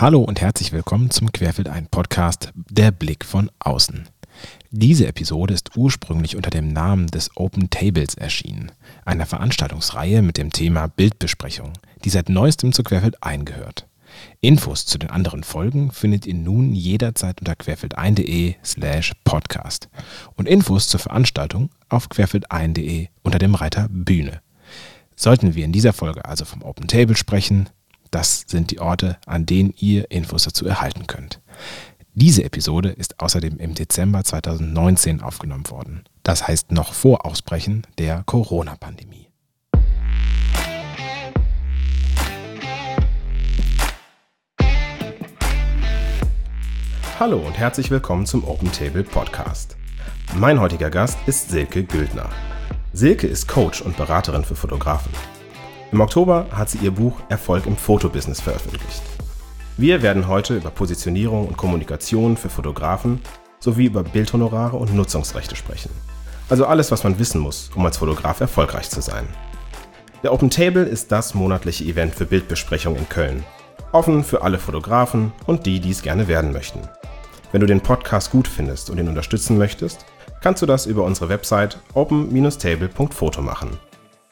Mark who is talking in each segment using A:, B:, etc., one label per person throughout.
A: Hallo und herzlich willkommen zum Querfeld ein Podcast Der Blick von außen. Diese Episode ist ursprünglich unter dem Namen des Open Tables erschienen, einer Veranstaltungsreihe mit dem Thema Bildbesprechung, die seit neuestem zu Querfeld eingehört. Infos zu den anderen Folgen findet ihr nun jederzeit unter querfeldein.de slash podcast und Infos zur Veranstaltung auf querfeldein.de unter dem Reiter Bühne. Sollten wir in dieser Folge also vom Open Table sprechen, das sind die Orte, an denen ihr Infos dazu erhalten könnt. Diese Episode ist außerdem im Dezember 2019 aufgenommen worden. Das heißt noch vor Ausbrechen der Corona-Pandemie. Hallo und herzlich willkommen zum Open Table Podcast. Mein heutiger Gast ist Silke Güldner. Silke ist Coach und Beraterin für Fotografen. Im Oktober hat sie ihr Buch Erfolg im Fotobusiness veröffentlicht. Wir werden heute über Positionierung und Kommunikation für Fotografen sowie über Bildhonorare und Nutzungsrechte sprechen. Also alles, was man wissen muss, um als Fotograf erfolgreich zu sein. Der Open Table ist das monatliche Event für Bildbesprechung in Köln. Offen für alle Fotografen und die, die es gerne werden möchten. Wenn du den Podcast gut findest und ihn unterstützen möchtest, kannst du das über unsere Website open-table.foto machen.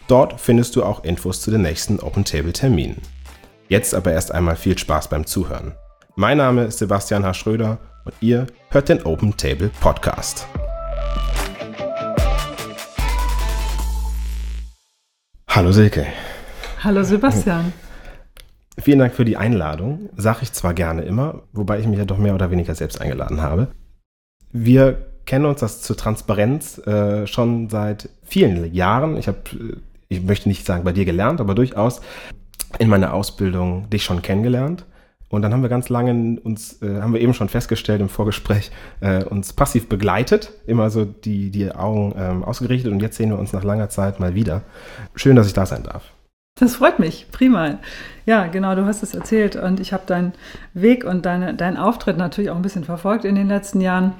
A: Dort findest du auch Infos zu den nächsten Open Table Terminen. Jetzt aber erst einmal viel Spaß beim Zuhören. Mein Name ist Sebastian H. Schröder und ihr hört den Open Table Podcast. Hallo Silke.
B: Hallo Sebastian.
A: Vielen Dank für die Einladung. Sag ich zwar gerne immer, wobei ich mich ja doch mehr oder weniger selbst eingeladen habe. Wir kennen uns das zur Transparenz äh, schon seit vielen Jahren. Ich habe äh, ich möchte nicht sagen bei dir gelernt, aber durchaus in meiner Ausbildung dich schon kennengelernt. Und dann haben wir ganz lange uns, äh, haben wir eben schon festgestellt im Vorgespräch, äh, uns passiv begleitet, immer so die, die Augen ähm, ausgerichtet und jetzt sehen wir uns nach langer Zeit mal wieder. Schön, dass ich da sein darf.
B: Das freut mich, prima. Ja, genau, du hast es erzählt und ich habe deinen Weg und deine, deinen Auftritt natürlich auch ein bisschen verfolgt in den letzten Jahren.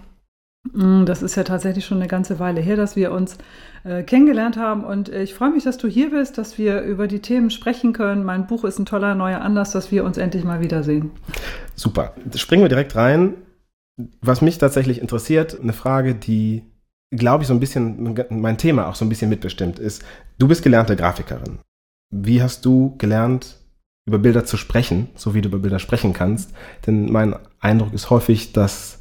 B: Mm, das ist ja tatsächlich schon eine ganze Weile her, dass wir uns äh, kennengelernt haben. Und ich freue mich, dass du hier bist, dass wir über die Themen sprechen können. Mein Buch ist ein toller neuer Anlass, dass wir uns endlich mal wiedersehen.
A: Super. Springen wir direkt rein. Was mich tatsächlich interessiert, eine Frage, die, glaube ich, so ein bisschen mein Thema auch so ein bisschen mitbestimmt ist. Du bist gelernte Grafikerin. Wie hast du gelernt, über Bilder zu sprechen, so wie du über Bilder sprechen kannst? Denn mein Eindruck ist häufig, dass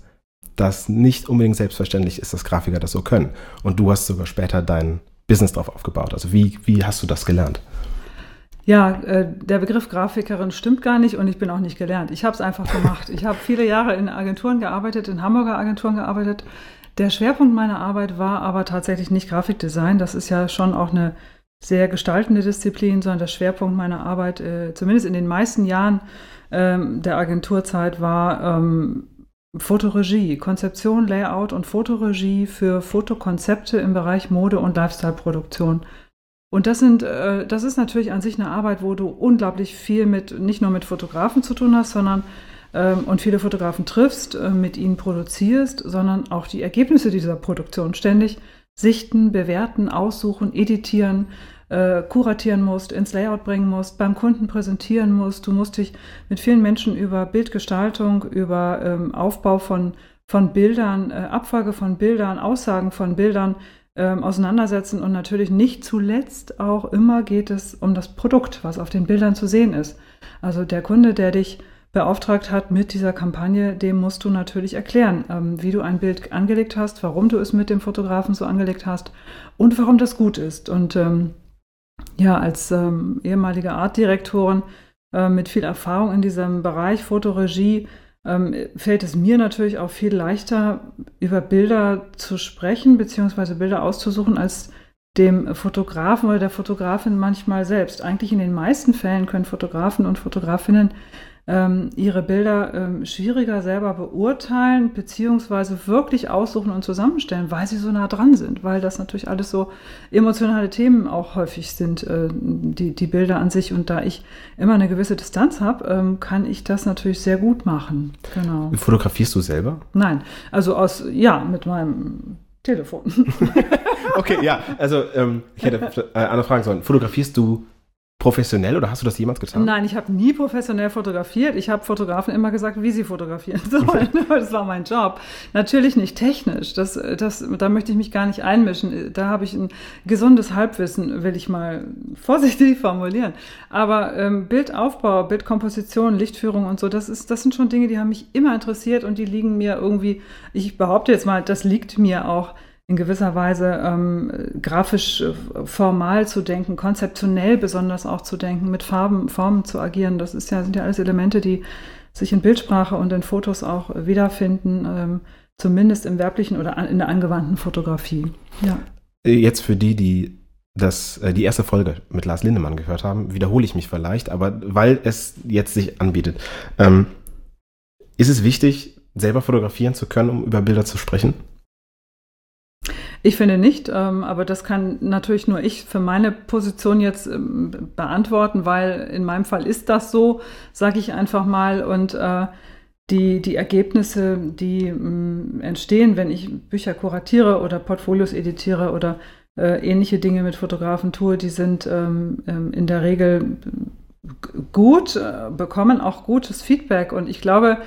A: das nicht unbedingt selbstverständlich ist, dass Grafiker das so können. Und du hast sogar später dein Business darauf aufgebaut. Also wie, wie hast du das gelernt?
B: Ja, äh, der Begriff Grafikerin stimmt gar nicht und ich bin auch nicht gelernt. Ich habe es einfach gemacht. Ich habe viele Jahre in Agenturen gearbeitet, in Hamburger Agenturen gearbeitet. Der Schwerpunkt meiner Arbeit war aber tatsächlich nicht Grafikdesign. Das ist ja schon auch eine sehr gestaltende Disziplin, sondern der Schwerpunkt meiner Arbeit, äh, zumindest in den meisten Jahren ähm, der Agenturzeit, war ähm, Fotoregie, Konzeption, Layout und Fotoregie für Fotokonzepte im Bereich Mode und Lifestyle-Produktion. Und das sind, äh, das ist natürlich an sich eine Arbeit, wo du unglaublich viel mit, nicht nur mit Fotografen zu tun hast, sondern ähm, und viele Fotografen triffst, äh, mit ihnen produzierst, sondern auch die Ergebnisse dieser Produktion ständig sichten, bewerten, aussuchen, editieren, äh, kuratieren musst, ins Layout bringen musst, beim Kunden präsentieren musst. Du musst dich mit vielen Menschen über Bildgestaltung, über ähm, Aufbau von, von Bildern, äh, Abfolge von Bildern, Aussagen von Bildern ähm, auseinandersetzen und natürlich nicht zuletzt auch immer geht es um das Produkt, was auf den Bildern zu sehen ist. Also der Kunde, der dich beauftragt hat mit dieser Kampagne, dem musst du natürlich erklären, ähm, wie du ein Bild angelegt hast, warum du es mit dem Fotografen so angelegt hast und warum das gut ist. Und ähm, ja, als ähm, ehemalige Artdirektorin äh, mit viel Erfahrung in diesem Bereich Fotoregie ähm, fällt es mir natürlich auch viel leichter, über Bilder zu sprechen, beziehungsweise Bilder auszusuchen, als dem Fotografen oder der Fotografin manchmal selbst. Eigentlich in den meisten Fällen können Fotografen und Fotografinnen ähm, ihre Bilder ähm, schwieriger selber beurteilen, beziehungsweise wirklich aussuchen und zusammenstellen, weil sie so nah dran sind, weil das natürlich alles so emotionale Themen auch häufig sind, äh, die, die Bilder an sich. Und da ich immer eine gewisse Distanz habe, ähm, kann ich das natürlich sehr gut machen.
A: Genau. Fotografierst du selber?
B: Nein, also aus, ja, mit meinem Telefon.
A: okay, ja, also ähm, ich hätte äh, andere Fragen sollen. Fotografierst du professionell oder hast du das jemals getan?
B: Nein, ich habe nie professionell fotografiert. Ich habe Fotografen immer gesagt, wie sie fotografieren sollen. das war mein Job. Natürlich nicht technisch. Das, das, da möchte ich mich gar nicht einmischen. Da habe ich ein gesundes Halbwissen, will ich mal vorsichtig formulieren. Aber ähm, Bildaufbau, Bildkomposition, Lichtführung und so, das, ist, das sind schon Dinge, die haben mich immer interessiert und die liegen mir irgendwie, ich behaupte jetzt mal, das liegt mir auch in gewisser Weise ähm, grafisch äh, formal zu denken, konzeptionell besonders auch zu denken, mit Farben, Formen zu agieren. Das ist ja, sind ja alles Elemente, die sich in Bildsprache und in Fotos auch wiederfinden, ähm, zumindest im werblichen oder an, in der angewandten Fotografie. Ja.
A: Jetzt für die, die das, äh, die erste Folge mit Lars Lindemann gehört haben, wiederhole ich mich vielleicht, aber weil es jetzt sich anbietet. Ähm, ist es wichtig, selber fotografieren zu können, um über Bilder zu sprechen?
B: Ich finde nicht, ähm, aber das kann natürlich nur ich für meine Position jetzt ähm, beantworten, weil in meinem Fall ist das so, sage ich einfach mal. Und äh, die, die Ergebnisse, die ähm, entstehen, wenn ich Bücher kuratiere oder Portfolios editiere oder äh, ähnliche Dinge mit Fotografen tue, die sind ähm, in der Regel gut, äh, bekommen auch gutes Feedback. Und ich glaube,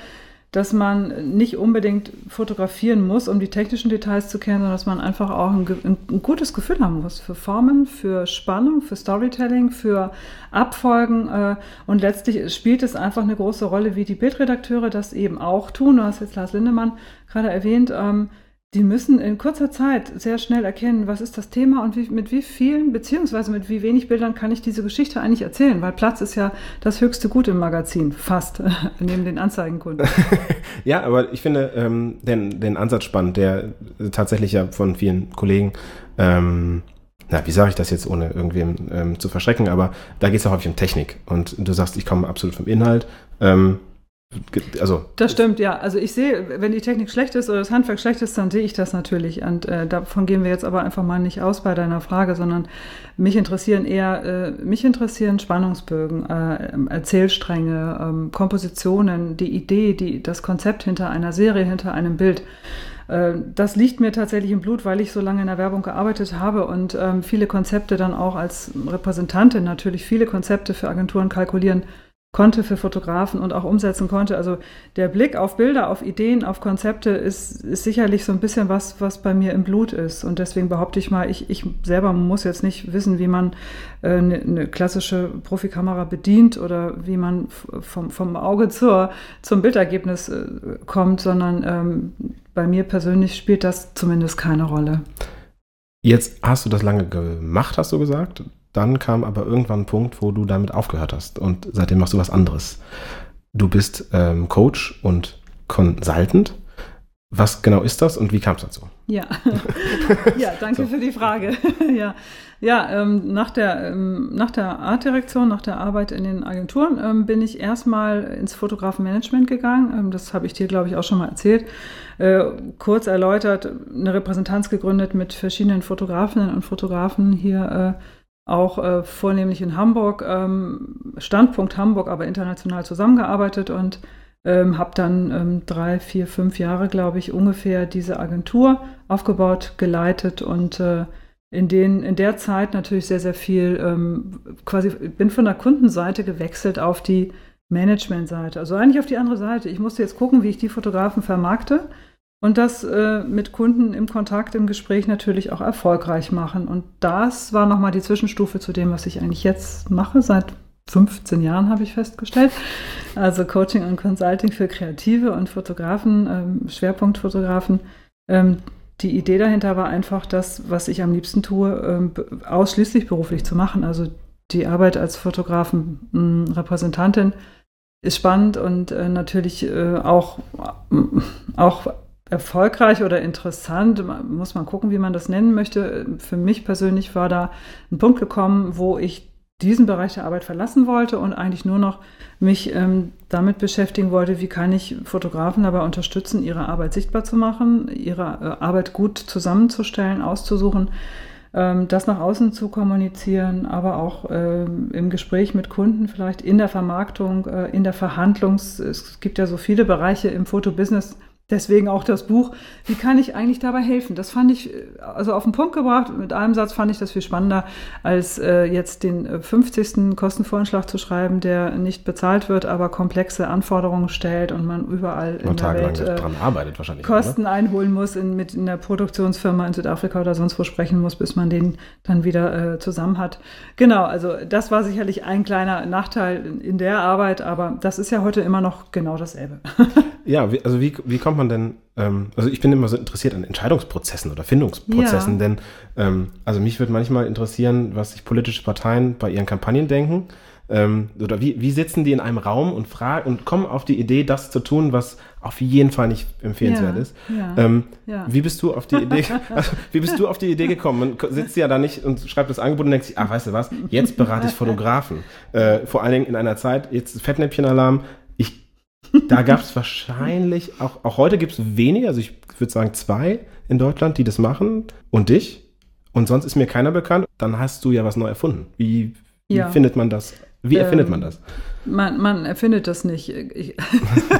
B: dass man nicht unbedingt fotografieren muss, um die technischen Details zu kennen, sondern dass man einfach auch ein, ein, gutes Gefühl haben muss für Formen, für Spannung, für Storytelling, für Abfolgen. Äh, und letztlich spielt es einfach eine große Rolle, wie die Bildredakteure das eben auch tun. Du hast jetzt Lars Lindemann gerade erwähnt. Ähm, die müssen in kurzer Zeit sehr schnell erkennen, was ist das Thema und wie, mit wie vielen, beziehungsweise mit wie wenig Bildern kann ich diese Geschichte eigentlich erzählen, weil Platz ist ja das höchste Gut im Magazin, fast, neben den Anzeigenkunden.
A: ja, aber ich finde ähm, den, den Ansatz spannend, der tatsächlich ja von vielen Kollegen, ähm, na, wie sage ich das jetzt, ohne irgendwem ähm, zu verschrecken, aber da geht es ja häufig um Technik und du sagst, ich komme absolut vom Inhalt. Ähm,
B: also, das stimmt, ja. Also ich sehe, wenn die Technik schlecht ist oder das Handwerk schlecht ist, dann sehe ich das natürlich. Und äh, davon gehen wir jetzt aber einfach mal nicht aus bei deiner Frage, sondern mich interessieren eher, äh, mich interessieren Spannungsbögen, äh, Erzählstränge, ähm, Kompositionen, die Idee, die, das Konzept hinter einer Serie, hinter einem Bild. Äh, das liegt mir tatsächlich im Blut, weil ich so lange in der Werbung gearbeitet habe und ähm, viele Konzepte dann auch als Repräsentantin natürlich viele Konzepte für Agenturen kalkulieren konnte für Fotografen und auch umsetzen konnte. Also der Blick auf Bilder, auf Ideen, auf Konzepte ist, ist sicherlich so ein bisschen was, was bei mir im Blut ist. Und deswegen behaupte ich mal, ich, ich selber muss jetzt nicht wissen, wie man äh, eine, eine klassische Profikamera bedient oder wie man vom, vom Auge zur, zum Bildergebnis äh, kommt, sondern ähm, bei mir persönlich spielt das zumindest keine Rolle.
A: Jetzt hast du das lange gemacht, hast du gesagt. Dann kam aber irgendwann ein Punkt, wo du damit aufgehört hast und seitdem machst du was anderes. Du bist ähm, Coach und Consultant. Was genau ist das und wie kam es dazu?
B: Ja, ja danke so. für die Frage. ja, ja ähm, nach, der, ähm, nach der Artdirektion, nach der Arbeit in den Agenturen ähm, bin ich erstmal ins Fotografenmanagement gegangen. Ähm, das habe ich dir, glaube ich, auch schon mal erzählt. Äh, kurz erläutert, eine Repräsentanz gegründet mit verschiedenen Fotografinnen und Fotografen hier äh, auch äh, vornehmlich in Hamburg, ähm, Standpunkt Hamburg, aber international zusammengearbeitet und ähm, habe dann ähm, drei, vier, fünf Jahre, glaube ich, ungefähr diese Agentur aufgebaut, geleitet und äh, in, den, in der Zeit natürlich sehr, sehr viel, ähm, quasi bin von der Kundenseite gewechselt auf die Managementseite, also eigentlich auf die andere Seite. Ich musste jetzt gucken, wie ich die Fotografen vermarkte und das äh, mit Kunden im Kontakt, im Gespräch natürlich auch erfolgreich machen. Und das war nochmal die Zwischenstufe zu dem, was ich eigentlich jetzt mache. Seit 15 Jahren habe ich festgestellt. Also Coaching und Consulting für Kreative und Fotografen, ähm, Schwerpunktfotografen. Ähm, die Idee dahinter war einfach, das, was ich am liebsten tue, ähm, ausschließlich beruflich zu machen. Also die Arbeit als Fotografen-Repräsentantin ist spannend und äh, natürlich äh, auch, auch erfolgreich oder interessant, muss man gucken, wie man das nennen möchte. Für mich persönlich war da ein Punkt gekommen, wo ich diesen Bereich der Arbeit verlassen wollte und eigentlich nur noch mich ähm, damit beschäftigen wollte, wie kann ich Fotografen dabei unterstützen, ihre Arbeit sichtbar zu machen, ihre äh, Arbeit gut zusammenzustellen, auszusuchen, ähm, das nach außen zu kommunizieren, aber auch ähm, im Gespräch mit Kunden vielleicht in der Vermarktung, äh, in der Verhandlung. Es gibt ja so viele Bereiche im Fotobusiness, Deswegen auch das Buch. Wie kann ich eigentlich dabei helfen? Das fand ich, also auf den Punkt gebracht, mit einem Satz fand ich das viel spannender, als äh, jetzt den 50. Äh, Kostenvoranschlag zu schreiben, der nicht bezahlt wird, aber komplexe Anforderungen stellt und man überall in der Welt
A: äh, dran arbeitet wahrscheinlich.
B: Kosten oder? einholen muss, in, mit einer Produktionsfirma in Südafrika oder sonst wo sprechen muss, bis man den dann wieder äh, zusammen hat. Genau, also das war sicherlich ein kleiner Nachteil in der Arbeit, aber das ist ja heute immer noch genau dasselbe.
A: ja, also wie, wie kommt man denn, ähm, also ich bin immer so interessiert an Entscheidungsprozessen oder Findungsprozessen, ja. denn ähm, also mich würde manchmal interessieren, was sich politische Parteien bei ihren Kampagnen denken. Ähm, oder wie, wie sitzen die in einem Raum und fragen und kommen auf die Idee, das zu tun, was auf jeden Fall nicht empfehlenswert
B: ja,
A: ist.
B: Ja,
A: ähm,
B: ja.
A: Wie bist du auf die Idee, also, wie bist du auf die Idee gekommen? Man sitzt ja da nicht und schreibt das Angebot und denkt sich, ach, weißt du was, jetzt berate ich Fotografen. Äh, vor allen Dingen in einer Zeit, jetzt Fettnäpfchenalarm, da gab es wahrscheinlich, auch, auch heute gibt es weniger, also ich würde sagen zwei in Deutschland, die das machen und dich. Und sonst ist mir keiner bekannt. Dann hast du ja was neu erfunden. Wie, wie ja. findet man das? Wie erfindet ähm, man das?
B: Man, man, erfindet das nicht. Ich,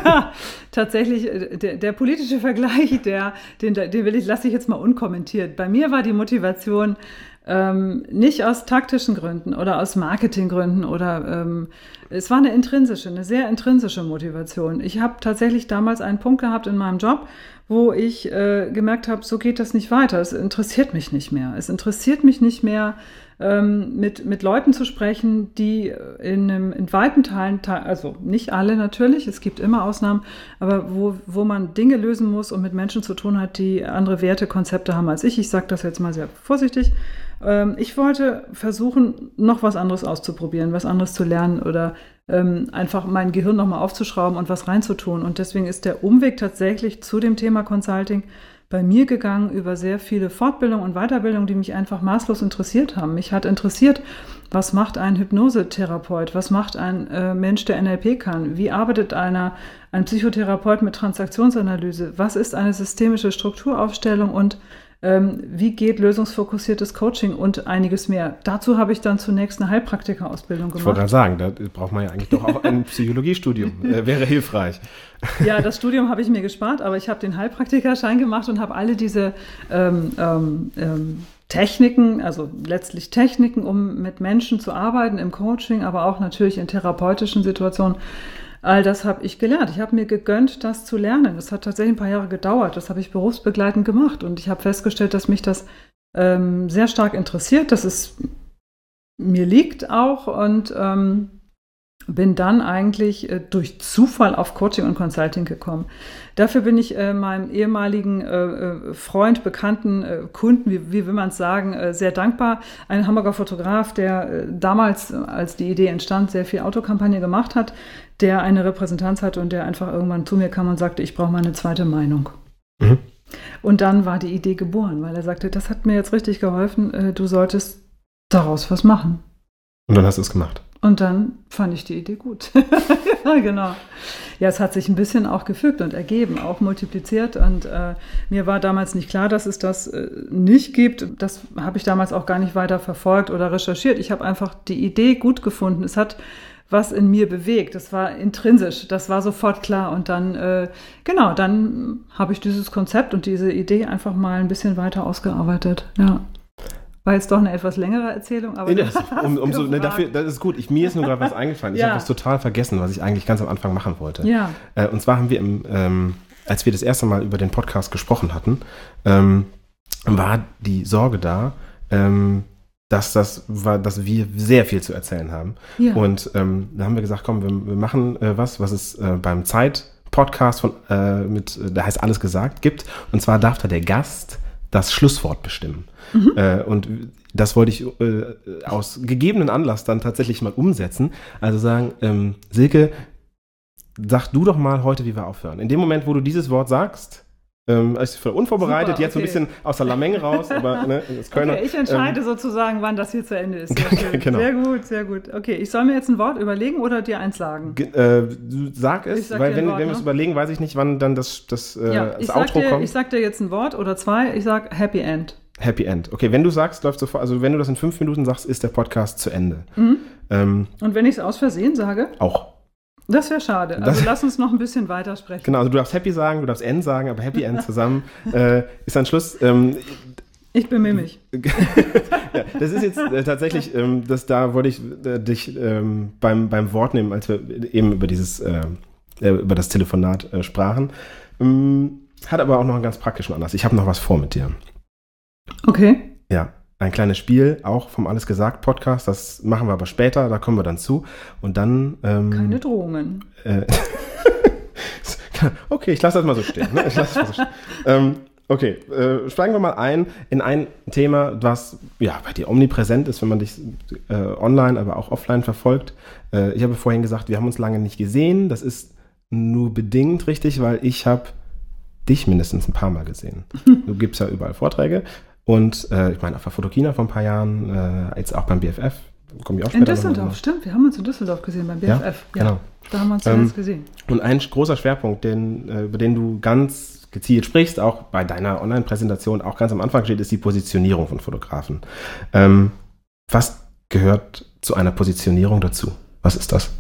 B: tatsächlich, äh, der, der, politische Vergleich, der, den, den will ich, lasse ich jetzt mal unkommentiert. Bei mir war die Motivation, ähm, nicht aus taktischen Gründen oder aus Marketinggründen oder ähm, es war eine intrinsische, eine sehr intrinsische Motivation. Ich habe tatsächlich damals einen Punkt gehabt in meinem Job, wo ich äh, gemerkt habe, so geht das nicht weiter. Es interessiert mich nicht mehr. Es interessiert mich nicht mehr, ähm, mit, mit Leuten zu sprechen, die in, einem, in weiten Teilen, also nicht alle natürlich, es gibt immer Ausnahmen, aber wo, wo man Dinge lösen muss und mit Menschen zu tun hat, die andere Werte, Konzepte haben als ich. Ich sage das jetzt mal sehr vorsichtig. Ähm, ich wollte versuchen, noch was anderes auszuprobieren, was anderes zu lernen oder ähm, einfach mein Gehirn nochmal aufzuschrauben und was reinzutun. Und deswegen ist der Umweg tatsächlich zu dem Thema Consulting bei mir gegangen über sehr viele Fortbildungen und Weiterbildungen, die mich einfach maßlos interessiert haben. Mich hat interessiert, was macht ein Hypnosetherapeut? Was macht ein äh, Mensch, der NLP kann? Wie arbeitet einer, ein Psychotherapeut mit Transaktionsanalyse? Was ist eine systemische Strukturaufstellung und ähm, wie geht lösungsfokussiertes Coaching und einiges mehr. Dazu habe ich dann zunächst eine Heilpraktikerausbildung gemacht.
A: Ich wollte gerade sagen, da braucht man ja eigentlich doch auch ein Psychologiestudium, äh, wäre hilfreich.
B: Ja, das Studium habe ich mir gespart, aber ich habe den Heilpraktikerschein gemacht und habe alle diese ähm, ähm, ähm Techniken, also letztlich Techniken, um mit Menschen zu arbeiten im Coaching, aber auch natürlich in therapeutischen Situationen All das habe ich gelernt. Ich habe mir gegönnt, das zu lernen. Das hat tatsächlich ein paar Jahre gedauert. Das habe ich berufsbegleitend gemacht. Und ich habe festgestellt, dass mich das ähm, sehr stark interessiert, dass es mir liegt auch. Und ähm, bin dann eigentlich äh, durch Zufall auf Coaching und Consulting gekommen. Dafür bin ich äh, meinem ehemaligen äh, äh Freund, Bekannten, äh, Kunden, wie, wie will man es sagen, äh, sehr dankbar. Ein Hamburger Fotograf, der damals, als die Idee entstand, sehr viel Autokampagne gemacht hat, der eine Repräsentanz hatte und der einfach irgendwann zu mir kam und sagte, ich brauche mal eine zweite Meinung. Mhm. Und dann war die Idee geboren, weil er sagte, das hat mir jetzt richtig geholfen, du solltest daraus was machen.
A: Und dann hast du es gemacht.
B: Und dann fand ich die Idee gut. ja, genau. Ja, es hat sich ein bisschen auch gefügt und ergeben, auch multipliziert. Und äh, mir war damals nicht klar, dass es das äh, nicht gibt. Das habe ich damals auch gar nicht weiter verfolgt oder recherchiert. Ich habe einfach die Idee gut gefunden. Es hat was in mir bewegt. Das war intrinsisch, das war sofort klar. Und dann, äh, genau, dann habe ich dieses Konzept und diese Idee einfach mal ein bisschen weiter ausgearbeitet. Ja. War jetzt doch eine etwas längere Erzählung, aber.
A: Nee, das, um, um so, ne, dafür, das ist gut. Ich, mir ist nur gerade was eingefallen. Ich ja. habe was total vergessen, was ich eigentlich ganz am Anfang machen wollte.
B: Ja.
A: Äh, und zwar haben wir, im, ähm, als wir das erste Mal über den Podcast gesprochen hatten, ähm, war die Sorge da, ähm, dass das war, dass wir sehr viel zu erzählen haben. Ja. Und ähm, da haben wir gesagt, komm, wir, wir machen äh, was, was es äh, beim Zeit Podcast von äh, mit, da heißt alles gesagt gibt. Und zwar darf da der Gast das Schlusswort bestimmen. Mhm. Äh, und das wollte ich äh, aus gegebenen Anlass dann tatsächlich mal umsetzen. Also sagen, ähm, Silke, sag du doch mal heute, wie wir aufhören. In dem Moment, wo du dieses Wort sagst, ähm, ich bin unvorbereitet, Super, jetzt so ein bisschen aus der Lameng raus, aber ne,
B: das Kölner. Okay, ich entscheide ähm, sozusagen, wann das hier zu Ende ist.
A: Sehr, genau.
B: sehr gut, sehr gut. Okay, ich soll mir jetzt ein Wort überlegen oder dir eins sagen?
A: Ge äh, sag es, sag weil wenn, Wort, wenn wir es ne? überlegen, weiß ich nicht, wann dann das, das, äh, ja, das Outro
B: dir,
A: kommt.
B: Ich sag dir jetzt ein Wort oder zwei, ich sag Happy End.
A: Happy End. Okay, wenn du sagst, läuft sofort, also wenn du das in fünf Minuten sagst, ist der Podcast zu Ende.
B: Mhm. Ähm, Und wenn ich es aus Versehen sage?
A: Auch.
B: Das wäre schade. Also
A: Das-
B: lass uns noch ein bisschen weiter sprechen.
A: Genau, also du darfst Happy sagen, du darfst End sagen, aber Happy End zusammen äh, ist ein Schluss. Ähm,
B: Ich bemühe mich.
A: ja, das ist jetzt äh, tatsächlich, ähm, das, da wollte ich äh, dich ähm, beim, beim Wort nehmen, als wir eben über dieses, äh, äh, über das Telefonat äh, sprachen. Ähm, hat aber auch noch einen ganz praktischen Anlass. Ich habe noch was vor mit dir.
B: Okay.
A: Ja, ein kleines Spiel, auch vom Alles gesagt Podcast. Das machen wir aber später, da kommen wir dann zu. Und dann. Ähm,
B: Keine Drohungen.
A: Äh, okay, ich lasse das mal so stehen. Ne? Ich lasse das mal so stehen. Ähm, okay, äh, steigen wir mal ein in ein Thema, was ja bei dir omnipräsent ist, wenn man dich äh, online, aber auch offline verfolgt. Äh, ich habe vorhin gesagt, wir haben uns lange nicht gesehen. Das ist nur bedingt richtig, weil ich habe dich mindestens ein paar Mal gesehen. Du gibst ja überall Vorträge. Und äh, ich meine, auf der Fotokina vor ein paar Jahren, äh, jetzt auch beim BFF, komme ich auch
B: In Düsseldorf, stimmt. Wir haben uns in Düsseldorf gesehen beim
A: Ja,
B: BFF.
A: genau.
B: Da haben wir uns
A: Ähm,
B: gesehen.
A: Und ein großer Schwerpunkt, den, äh, über den du ganz gezielt sprichst, auch bei deiner Online-Präsentation, auch ganz am Anfang steht, ist die Positionierung von Fotografen. Ähm, was gehört zu einer Positionierung dazu? Was ist das?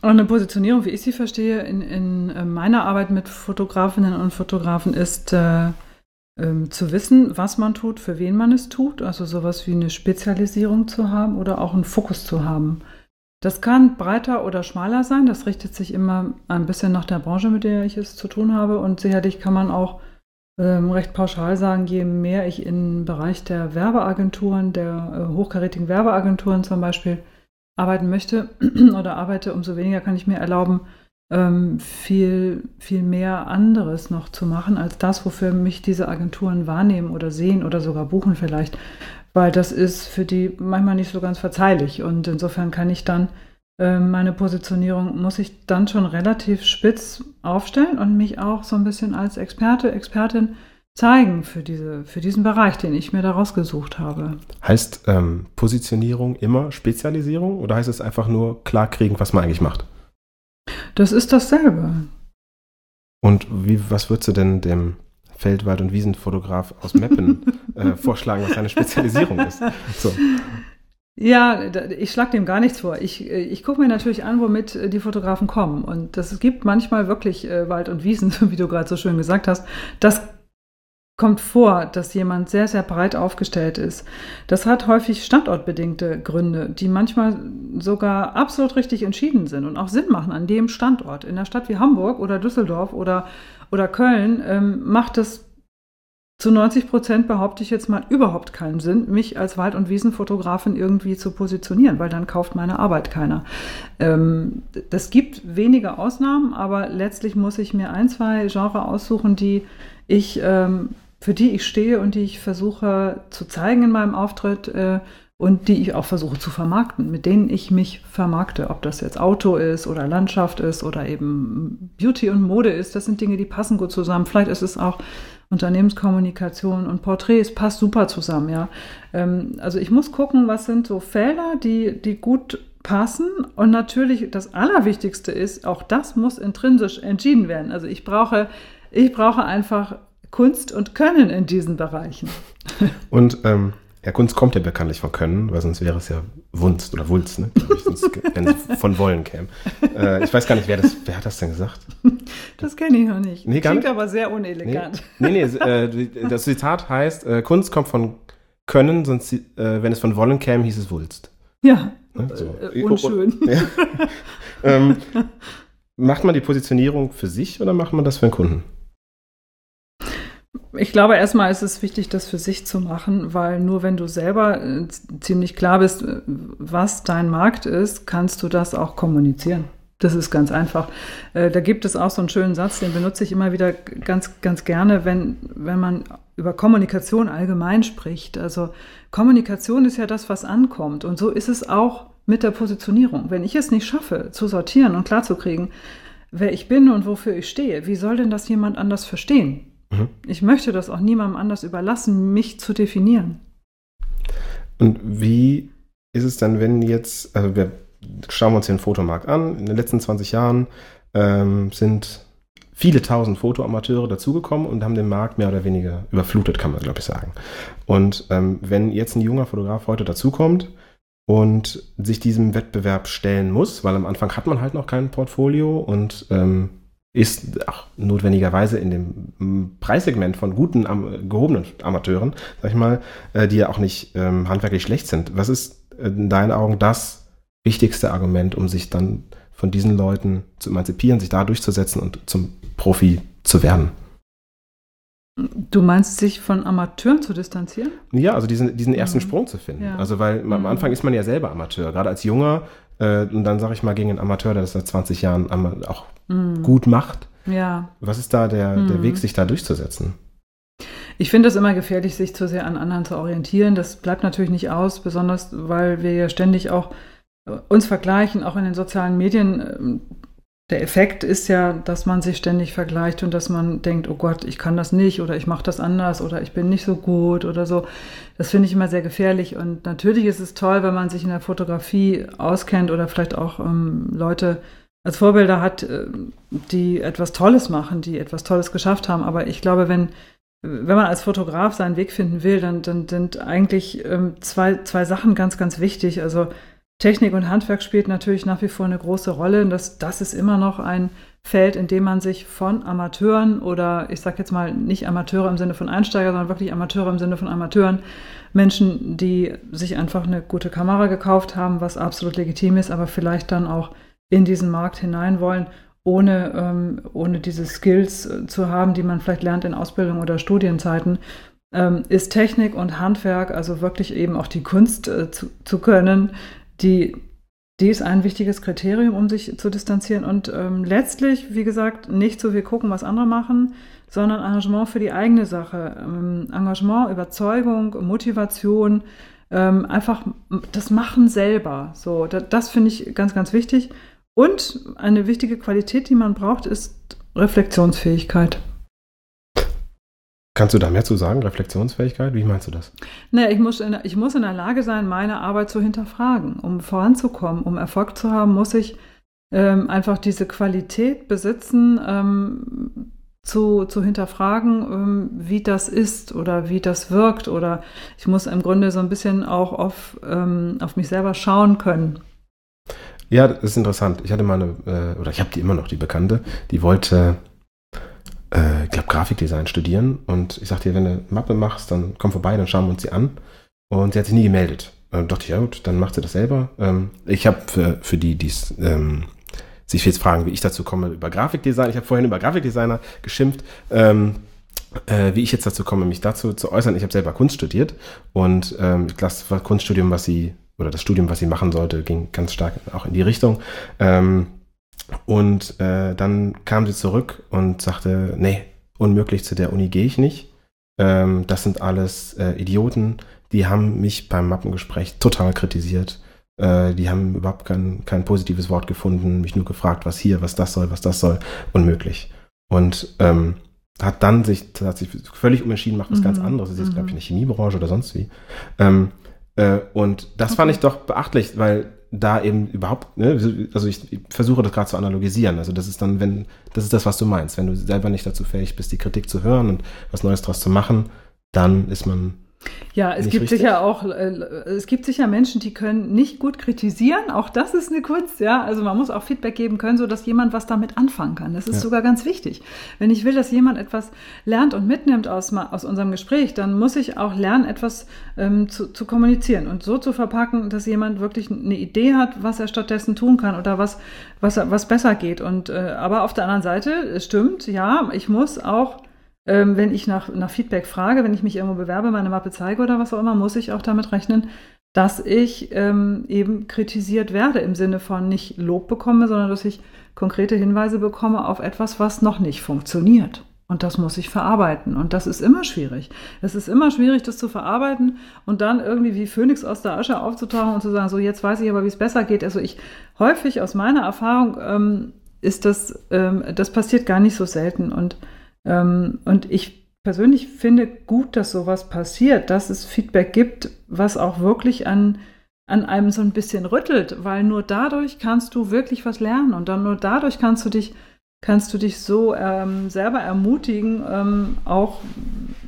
B: Und eine Positionierung, wie ich sie verstehe, in, in äh, meiner Arbeit mit Fotografinnen und Fotografen ist äh, ähm, zu wissen, was man tut, für wen man es tut, also sowas wie eine Spezialisierung zu haben oder auch einen Fokus zu haben. Das kann breiter oder schmaler sein, das richtet sich immer ein bisschen nach der Branche, mit der ich es zu tun habe. Und sicherlich kann man auch ähm, recht pauschal sagen, je mehr ich im Bereich der Werbeagenturen, der äh, hochkarätigen Werbeagenturen zum Beispiel arbeiten möchte oder arbeite, umso weniger kann ich mir erlauben, viel, viel mehr anderes noch zu machen, als das, wofür mich diese Agenturen wahrnehmen oder sehen oder sogar buchen vielleicht. Weil das ist für die manchmal nicht so ganz verzeihlich. Und insofern kann ich dann ähm, meine Positionierung, muss ich dann schon relativ spitz aufstellen und mich auch so ein bisschen als Experte, Expertin zeigen für, diese, für diesen Bereich, den ich mir da rausgesucht habe.
A: Heißt ähm, Positionierung immer Spezialisierung oder heißt es einfach nur klarkriegen, was man eigentlich macht?
B: Das ist dasselbe.
A: Und wie, was würdest du denn dem Feldwald- und Wiesenfotograf aus Meppen äh, vorschlagen, was seine Spezialisierung ist? So.
B: Ja, ich schlage dem gar nichts vor. Ich, äh, ich gucke mir natürlich an, womit äh, die Fotografen kommen. Und das, es gibt manchmal wirklich äh, Wald und Wiesen, wie du gerade so schön gesagt hast. Das kommt vor, dass jemand sehr, sehr breit aufgestellt ist. Das hat häufig standortbedingte Gründe, die manchmal sogar absolut richtig entschieden sind und auch Sinn machen an dem Standort. In einer Stadt wie Hamburg oder Düsseldorf oder, oder Köln ähm, macht es zu 90 Prozent behaupte ich jetzt mal überhaupt keinen Sinn, mich als Wald- und Wiesenfotografin irgendwie zu positionieren, weil dann kauft meine Arbeit keiner. Ähm, das gibt wenige Ausnahmen, aber letztlich muss ich mir ein, zwei Genre aussuchen, die ich, ähm, für die ich stehe und die ich versuche zu zeigen in meinem Auftritt äh, und die ich auch versuche zu vermarkten, mit denen ich mich vermarkte. Ob das jetzt Auto ist oder Landschaft ist oder eben Beauty und Mode ist, das sind Dinge, die passen gut zusammen. Vielleicht ist es auch Unternehmenskommunikation und Porträts passt super zusammen, ja. Ähm, also ich muss gucken, was sind so Felder, die, die gut passen. Und natürlich das Allerwichtigste ist, auch das muss intrinsisch entschieden werden. Also ich brauche, ich brauche einfach Kunst und Können in diesen Bereichen.
A: Und ähm, ja, Kunst kommt ja bekanntlich von Können, weil sonst wäre es ja Wunst oder Wulst, ne? wenn es von Wollen käme. Äh, ich weiß gar nicht, wer, das, wer hat das denn gesagt?
B: Das kenne ich noch nicht.
A: Nee,
B: Klingt
A: nicht?
B: aber sehr unelegant.
A: Nee, nee, äh, das Zitat heißt, äh, Kunst kommt von Können, sonst, äh, wenn es von Wollen käme, hieß es Wulst.
B: Ja,
A: Ne? So.
B: äh, unschön.
A: Ja. ähm, macht man die Positionierung für sich oder macht man das für den Kunden?
B: Ich glaube, erstmal ist es wichtig, das für sich zu machen, weil nur wenn du selber äh, ziemlich klar bist, äh, was dein Markt ist, kannst du das auch kommunizieren. Das ist ganz einfach. Äh, da gibt es auch so einen schönen Satz, den benutze ich immer wieder ganz, ganz gerne, wenn, wenn man über Kommunikation allgemein spricht. Also Kommunikation ist ja das, was ankommt. Und so ist es auch mit der Positionierung. Wenn ich es nicht schaffe, zu sortieren und klarzukriegen, wer ich bin und wofür ich stehe, wie soll denn das jemand anders verstehen?
A: Mhm.
B: Ich möchte das auch niemandem anders überlassen, mich zu definieren.
A: Und wie ist es dann, wenn jetzt, also wir schauen wir uns den Fotomarkt an, in den letzten 20 Jahren ähm, sind viele tausend Fotoamateure dazugekommen und haben den Markt mehr oder weniger überflutet, kann man glaube ich sagen. Und ähm, wenn jetzt ein junger Fotograf heute dazukommt, und sich diesem Wettbewerb stellen muss, weil am Anfang hat man halt noch kein Portfolio und ähm, ist auch notwendigerweise in dem Preissegment von guten, am, gehobenen Amateuren, sag ich mal, äh, die ja auch nicht ähm, handwerklich schlecht sind. Was ist in deinen Augen das wichtigste Argument, um sich dann von diesen Leuten zu emanzipieren, sich da durchzusetzen und zum Profi zu werden?
B: Du meinst, sich von Amateuren zu distanzieren?
A: Ja, also diesen, diesen ersten mhm. Sprung zu finden. Ja. Also, weil mhm. am Anfang ist man ja selber Amateur, gerade als Junger. Äh, und dann sage ich mal gegen einen Amateur, der das seit 20 Jahren auch mhm. gut macht.
B: Ja.
A: Was ist da der, der mhm. Weg, sich da durchzusetzen?
B: Ich finde es immer gefährlich, sich zu sehr an anderen zu orientieren. Das bleibt natürlich nicht aus, besonders weil wir ja ständig auch äh, uns vergleichen, auch in den sozialen Medien ähm, der Effekt ist ja, dass man sich ständig vergleicht und dass man denkt, oh Gott, ich kann das nicht oder ich mache das anders oder ich bin nicht so gut oder so. Das finde ich immer sehr gefährlich. Und natürlich ist es toll, wenn man sich in der Fotografie auskennt oder vielleicht auch ähm, Leute als Vorbilder hat, äh, die etwas Tolles machen, die etwas Tolles geschafft haben. Aber ich glaube, wenn, wenn man als Fotograf seinen Weg finden will, dann, dann sind eigentlich ähm, zwei, zwei Sachen ganz, ganz wichtig. Also Technik und Handwerk spielt natürlich nach wie vor eine große Rolle. Und das, das ist immer noch ein Feld, in dem man sich von Amateuren oder ich sage jetzt mal nicht Amateure im Sinne von Einsteiger, sondern wirklich Amateure im Sinne von Amateuren, Menschen, die sich einfach eine gute Kamera gekauft haben, was absolut legitim ist, aber vielleicht dann auch in diesen Markt hinein wollen, ohne, ähm, ohne diese Skills äh, zu haben, die man vielleicht lernt in Ausbildung oder Studienzeiten, ähm, ist Technik und Handwerk, also wirklich eben auch die Kunst äh, zu, zu können, die, die ist ein wichtiges Kriterium, um sich zu distanzieren. Und ähm, letztlich, wie gesagt, nicht so viel gucken, was andere machen, sondern Engagement für die eigene Sache. Ähm, Engagement, Überzeugung, Motivation, ähm, einfach das Machen selber. So, das, das finde ich ganz, ganz wichtig. Und eine wichtige Qualität, die man braucht, ist Reflexionsfähigkeit.
A: Kannst du da mehr zu sagen, Reflexionsfähigkeit? Wie meinst du das?
B: Nee, ich muss, in, ich muss in der Lage sein, meine Arbeit zu hinterfragen. Um voranzukommen, um Erfolg zu haben, muss ich ähm, einfach diese Qualität besitzen, ähm, zu, zu hinterfragen, ähm, wie das ist oder wie das wirkt. Oder ich muss im Grunde so ein bisschen auch auf, ähm, auf mich selber schauen können.
A: Ja, das ist interessant. Ich hatte mal eine, äh, oder ich habe die immer noch, die Bekannte, die wollte äh, ich glaube, Grafikdesign studieren. Und ich sagte ihr, wenn du eine Mappe machst, dann komm vorbei, dann schauen wir uns sie an. Und sie hat sich nie gemeldet. Dann dachte ich, ja gut, dann macht sie das selber. Ähm, ich habe für, für die, die ähm, sich jetzt fragen, wie ich dazu komme, über Grafikdesign. Ich habe vorhin über Grafikdesigner geschimpft. Ähm, äh, wie ich jetzt dazu komme, mich dazu zu äußern. Ich habe selber Kunst studiert und ähm, das Kunststudium, was sie, oder das Studium, was sie machen sollte, ging ganz stark auch in die Richtung. Ähm, und äh, dann kam sie zurück und sagte, nee, unmöglich, zu der Uni gehe ich nicht. Ähm, das sind alles äh, Idioten, die haben mich beim Mappengespräch total kritisiert. Äh, die haben überhaupt kein, kein positives Wort gefunden, mich nur gefragt, was hier, was das soll, was das soll. Unmöglich. Und ähm, hat dann sich, hat sich völlig umentschieden, macht was mhm. ganz anderes. Das ist jetzt, glaube ich, in der Chemiebranche oder sonst wie. Ähm, äh, und das okay. fand ich doch beachtlich, weil da eben überhaupt, ne, also ich, ich versuche das gerade zu analogisieren. Also das ist dann, wenn, das ist das, was du meinst. Wenn du selber nicht dazu fähig bist, die Kritik zu hören und was Neues draus zu machen, dann ist man
B: ja, es gibt richtig? sicher auch, äh, es gibt sicher Menschen, die können nicht gut kritisieren. Auch das ist eine Kunst, ja. Also man muss auch Feedback geben können, so dass jemand was damit anfangen kann. Das ist ja. sogar ganz wichtig. Wenn ich will, dass jemand etwas lernt und mitnimmt aus, aus unserem Gespräch, dann muss ich auch lernen, etwas ähm, zu, zu kommunizieren und so zu verpacken, dass jemand wirklich eine Idee hat, was er stattdessen tun kann oder was, was, was besser geht. Und äh, aber auf der anderen Seite, es stimmt, ja, ich muss auch ähm, wenn ich nach, nach Feedback frage, wenn ich mich irgendwo bewerbe, meine Mappe zeige oder was auch immer, muss ich auch damit rechnen, dass ich ähm, eben kritisiert werde im Sinne von nicht Lob bekomme, sondern dass ich konkrete Hinweise bekomme auf etwas, was noch nicht funktioniert. Und das muss ich verarbeiten. Und das ist immer schwierig. Es ist immer schwierig, das zu verarbeiten und dann irgendwie wie Phönix aus der Asche aufzutauchen und zu sagen, so jetzt weiß ich aber, wie es besser geht. Also ich häufig aus meiner Erfahrung ähm, ist das, ähm, das passiert gar nicht so selten. Und und ich persönlich finde gut, dass sowas passiert, dass es Feedback gibt, was auch wirklich an, an einem so ein bisschen rüttelt, weil nur dadurch kannst du wirklich was lernen und dann nur dadurch kannst du dich kannst du dich so ähm, selber ermutigen, ähm, auch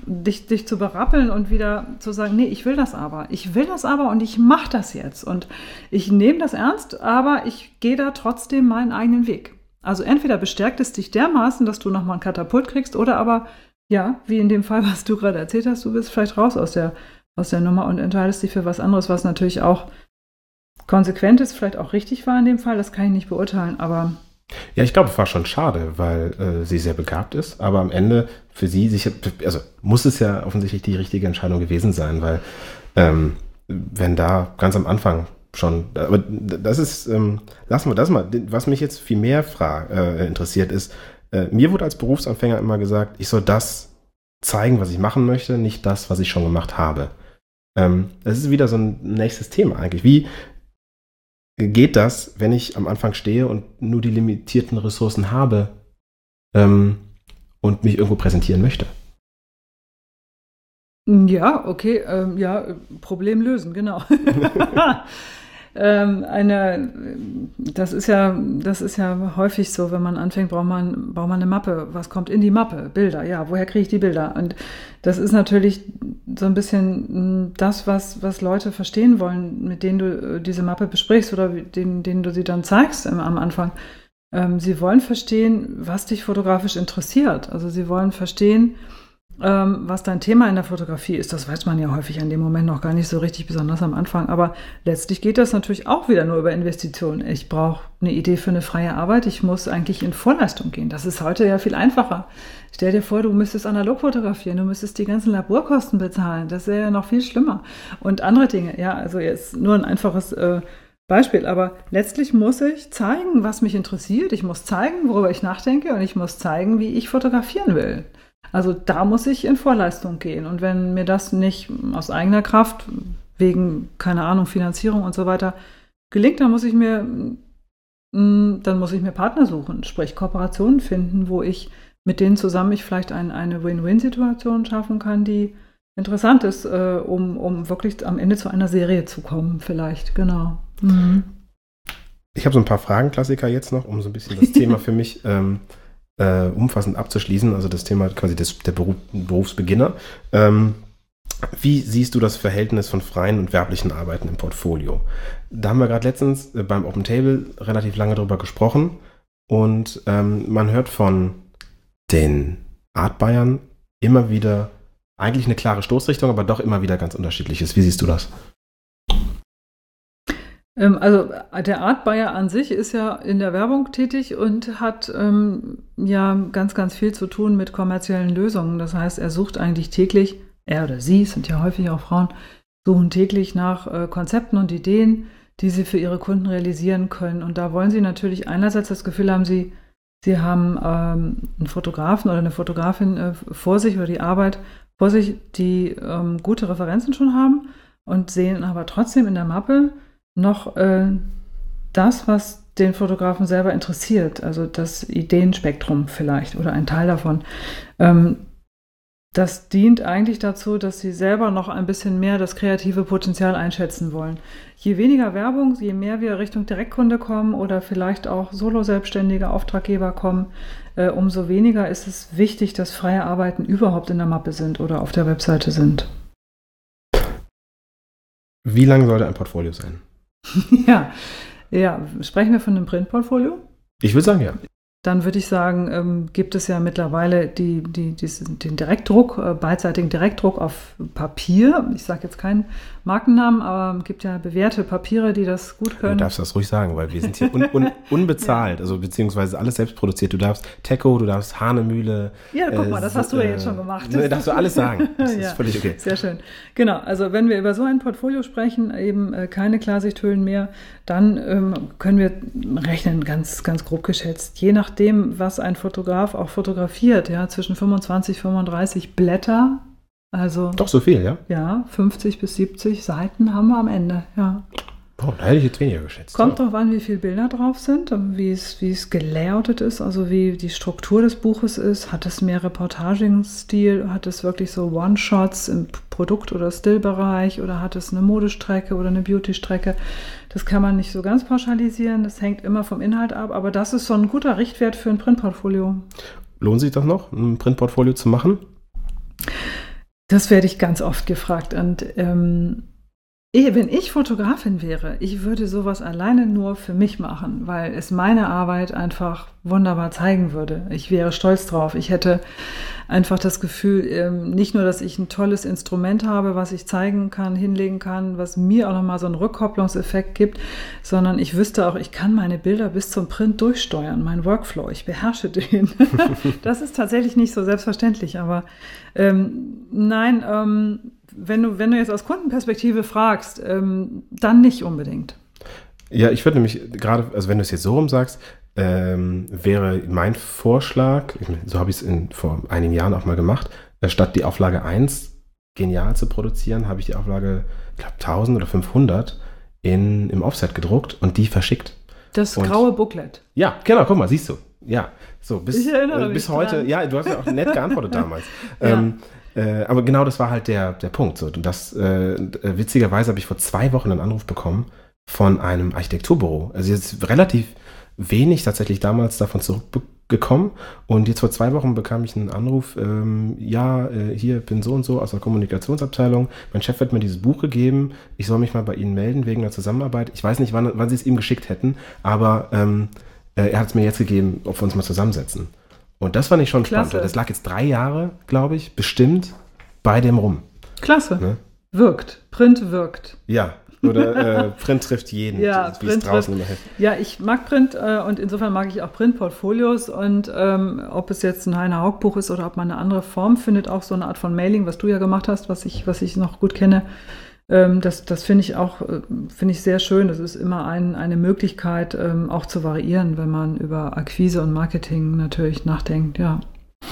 B: dich, dich zu berappeln und wieder zu sagen, nee, ich will das aber. Ich will das aber und ich mache das jetzt. Und ich nehme das ernst, aber ich gehe da trotzdem meinen eigenen Weg. Also entweder bestärkt es dich dermaßen, dass du nochmal ein Katapult kriegst, oder aber, ja, wie in dem Fall, was du gerade erzählt hast, du bist vielleicht raus aus der, aus der Nummer und entscheidest dich für was anderes, was natürlich auch konsequent ist, vielleicht auch richtig war in dem Fall, das kann ich nicht beurteilen, aber
A: ja, ich glaube, es war schon schade, weil äh, sie sehr begabt ist, aber am Ende für sie sich, also muss es ja offensichtlich die richtige Entscheidung gewesen sein, weil ähm, wenn da ganz am Anfang schon, aber das ist, ähm, lassen wir das mal. Was mich jetzt viel mehr äh, interessiert ist, äh, mir wurde als Berufsanfänger immer gesagt, ich soll das zeigen, was ich machen möchte, nicht das, was ich schon gemacht habe. Ähm, das ist wieder so ein nächstes Thema eigentlich. Wie, geht das, wenn ich am Anfang stehe und nur die limitierten Ressourcen habe ähm, und mich irgendwo präsentieren möchte?
B: Ja, okay, ähm, ja, Problem lösen, genau. ähm, eine, das ist ja, das ist ja häufig so, wenn man anfängt, braucht man, braucht man eine Mappe. Was kommt in die Mappe? Bilder, ja, woher kriege ich die Bilder? Und das ist natürlich so ein bisschen hm, das, was, was Leute verstehen wollen, mit denen du äh, diese Mappe besprichst oder denen, denen du sie dann zeigst am Anfang. Ähm, sie wollen verstehen, was dich fotografisch interessiert. Also sie wollen verstehen, was dein Thema in der Fotografie ist. Das weiß man ja häufig an dem Moment noch gar nicht so richtig, besonders am Anfang. Aber letztlich geht das natürlich auch wieder nur über Investitionen. Ich brauche eine Idee für eine freie Arbeit. Ich muss eigentlich in Vorleistung gehen. Das ist heute ja viel einfacher. Stell dir vor, du müsstest analog fotografieren, du müsstest die ganzen Laborkosten bezahlen. Das wäre ja noch viel schlimmer. Und andere Dinge. Ja, also jetzt nur ein einfaches äh, Beispiel. Aber letztlich muss ich zeigen, was mich interessiert. Ich muss zeigen, worüber ich nachdenke und ich muss zeigen, wie ich fotografieren will. Also da muss ich in Vorleistung gehen. Und wenn mir das nicht aus eigener Kraft, wegen, keine Ahnung, Finanzierung und so weiter, gelingt, dann muss ich mir, mm, dann muss ich mir Partner suchen, sprich Kooperationen finden, wo ich mit denen zusammen ich vielleicht ein, eine Win-Win-Situation schaffen kann, die interessant ist, äh, um, um wirklich am Ende zu einer Serie zu kommen, vielleicht, genau. Mhm.
A: Ich habe so ein paar Fragenklassiker jetzt noch, um so ein bisschen das Thema für mich ähm, äh, umfassend abzuschließen, also das Thema quasi des, der Beruf, Berufsbeginner. Ähm, wie siehst du das Verhältnis von freien und werblichen Arbeiten im Portfolio? Da haben wir gerade letztens äh, beim Open Table relativ lange drüber gesprochen und ähm, man hört von den Art Bayern immer wieder eigentlich eine klare Stoßrichtung, aber doch immer wieder ganz unterschiedliches. Wie siehst du das?
B: Ähm, also der Art Bayer an sich ist ja in der Werbung tätig und hat ähm, ja ganz, ganz viel zu tun mit kommerziellen Lösungen. Das heißt, er sucht eigentlich täglich, er oder sie, sind ja häufig auch Frauen, suchen täglich nach äh, Konzepten und Ideen, die sie für ihre Kunden realisieren können. Und da wollen sie natürlich einerseits das Gefühl haben, sie, sie haben ähm, einen Fotografen oder eine Fotografin äh, vor sich oder die Arbeit vor sich, die ähm, gute Referenzen schon haben und sehen aber trotzdem in der Mappe, noch äh, das, was den Fotografen selber interessiert, also das Ideenspektrum vielleicht oder ein Teil davon. Ähm, das dient eigentlich dazu, dass sie selber noch ein bisschen mehr das kreative Potenzial einschätzen wollen. Je weniger Werbung, je mehr wir Richtung Direktkunde kommen oder vielleicht auch Solo-selbstständige Auftraggeber kommen, äh, umso weniger ist es wichtig, dass freie Arbeiten überhaupt in der Mappe sind oder auf der Webseite sind.
A: Wie lang sollte ein Portfolio sein?
B: ja. ja, sprechen wir von einem Printportfolio?
A: Ich würde sagen, ja.
B: Dann würde ich sagen, ähm, gibt es ja mittlerweile die, die, diesen, den Direktdruck, äh, beidseitigen Direktdruck auf Papier. Ich sage jetzt keinen Markennamen, aber es gibt ja bewährte Papiere, die das gut können.
A: Du darfst das ruhig sagen, weil wir sind hier un, un, unbezahlt, ja. also beziehungsweise alles selbst produziert. Du darfst Teco, du darfst Hanemühle.
B: Ja, guck äh, mal, das hast du ja jetzt schon gemacht.
A: Ne, darfst du alles sagen. Das ja. ist völlig okay.
B: Sehr schön. Genau, also wenn wir über so ein Portfolio sprechen, eben äh, keine Klarsichthüllen mehr, dann ähm, können wir rechnen, ganz, ganz grob geschätzt, je nachdem, was ein Fotograf auch fotografiert, ja, zwischen 25, 35 Blätter also,
A: Doch so viel, ja?
B: Ja, 50 bis 70 Seiten haben wir am Ende, ja.
A: Boah, da hätte ich jetzt weniger geschätzt.
B: Kommt drauf an, wie viele Bilder drauf sind, wie es, wie es gelayoutet ist, also wie die Struktur des Buches ist. Hat es mehr Reportaging-Stil? Hat es wirklich so One-Shots im Produkt- oder Still-Bereich? Oder hat es eine Modestrecke oder eine Beauty-Strecke? Das kann man nicht so ganz pauschalisieren. Das hängt immer vom Inhalt ab. Aber das ist so ein guter Richtwert für ein Printportfolio.
A: Lohnt sich das noch, ein Printportfolio zu machen?
B: Das werde ich ganz oft gefragt. Und ähm, wenn ich Fotografin wäre, ich würde sowas alleine nur für mich machen, weil es meine Arbeit einfach wunderbar zeigen würde. Ich wäre stolz drauf. Ich hätte einfach das Gefühl, ähm, nicht nur, dass ich ein tolles Instrument habe, was ich zeigen kann, hinlegen kann, was mir auch nochmal so einen Rückkopplungseffekt gibt, sondern ich wüsste auch, ich kann meine Bilder bis zum Print durchsteuern, mein Workflow, ich beherrsche den. das ist tatsächlich nicht so selbstverständlich, aber ähm, nein, ähm, wenn du, wenn du jetzt aus Kundenperspektive fragst, ähm, dann nicht unbedingt.
A: Ja, ich würde nämlich gerade, also wenn du es jetzt so rum sagst, ähm, wäre mein Vorschlag, so habe ich es vor einigen Jahren auch mal gemacht, äh, statt die Auflage 1 genial zu produzieren, habe ich die Auflage, ich glaube 1000 oder 500 in, im Offset gedruckt und die verschickt.
B: Das und, graue Booklet.
A: Ja, genau, guck mal, siehst du. Ja, so bis, äh, bis heute.
B: dran.
A: Ja, du hast ja auch nett geantwortet damals.
B: Ja.
A: Ähm, äh, aber genau das war halt der, der Punkt. So. Und das, äh, witzigerweise habe ich vor zwei Wochen einen Anruf bekommen von einem Architekturbüro. Also jetzt relativ wenig tatsächlich damals davon zurückgekommen. Und jetzt vor zwei Wochen bekam ich einen Anruf, ähm, ja, äh, hier bin so und so aus der Kommunikationsabteilung. Mein Chef hat mir dieses Buch gegeben. Ich soll mich mal bei Ihnen melden wegen der Zusammenarbeit. Ich weiß nicht, wann, wann Sie es ihm geschickt hätten, aber ähm, äh, er hat es mir jetzt gegeben, ob wir uns mal zusammensetzen. Und das fand ich schon
B: Klasse.
A: spannend. Das lag jetzt drei Jahre, glaube ich, bestimmt bei dem rum.
B: Klasse.
A: Ne?
B: Wirkt. Print wirkt.
A: Ja. Oder äh, Print trifft jeden,
B: Ja,
A: wie es
B: Print
A: draußen immer heißt.
B: Ja, ich mag Print äh, und insofern mag ich auch Printportfolios und ähm, ob es jetzt ein Heiner Haug Buch ist oder ob man eine andere Form findet, auch so eine Art von Mailing, was du ja gemacht hast, was ich, was ich noch gut kenne. Ähm, das das finde ich auch äh, finde ich sehr schön. Das ist immer ein, eine Möglichkeit, ähm, auch zu variieren, wenn man über Akquise und Marketing natürlich nachdenkt. Ja.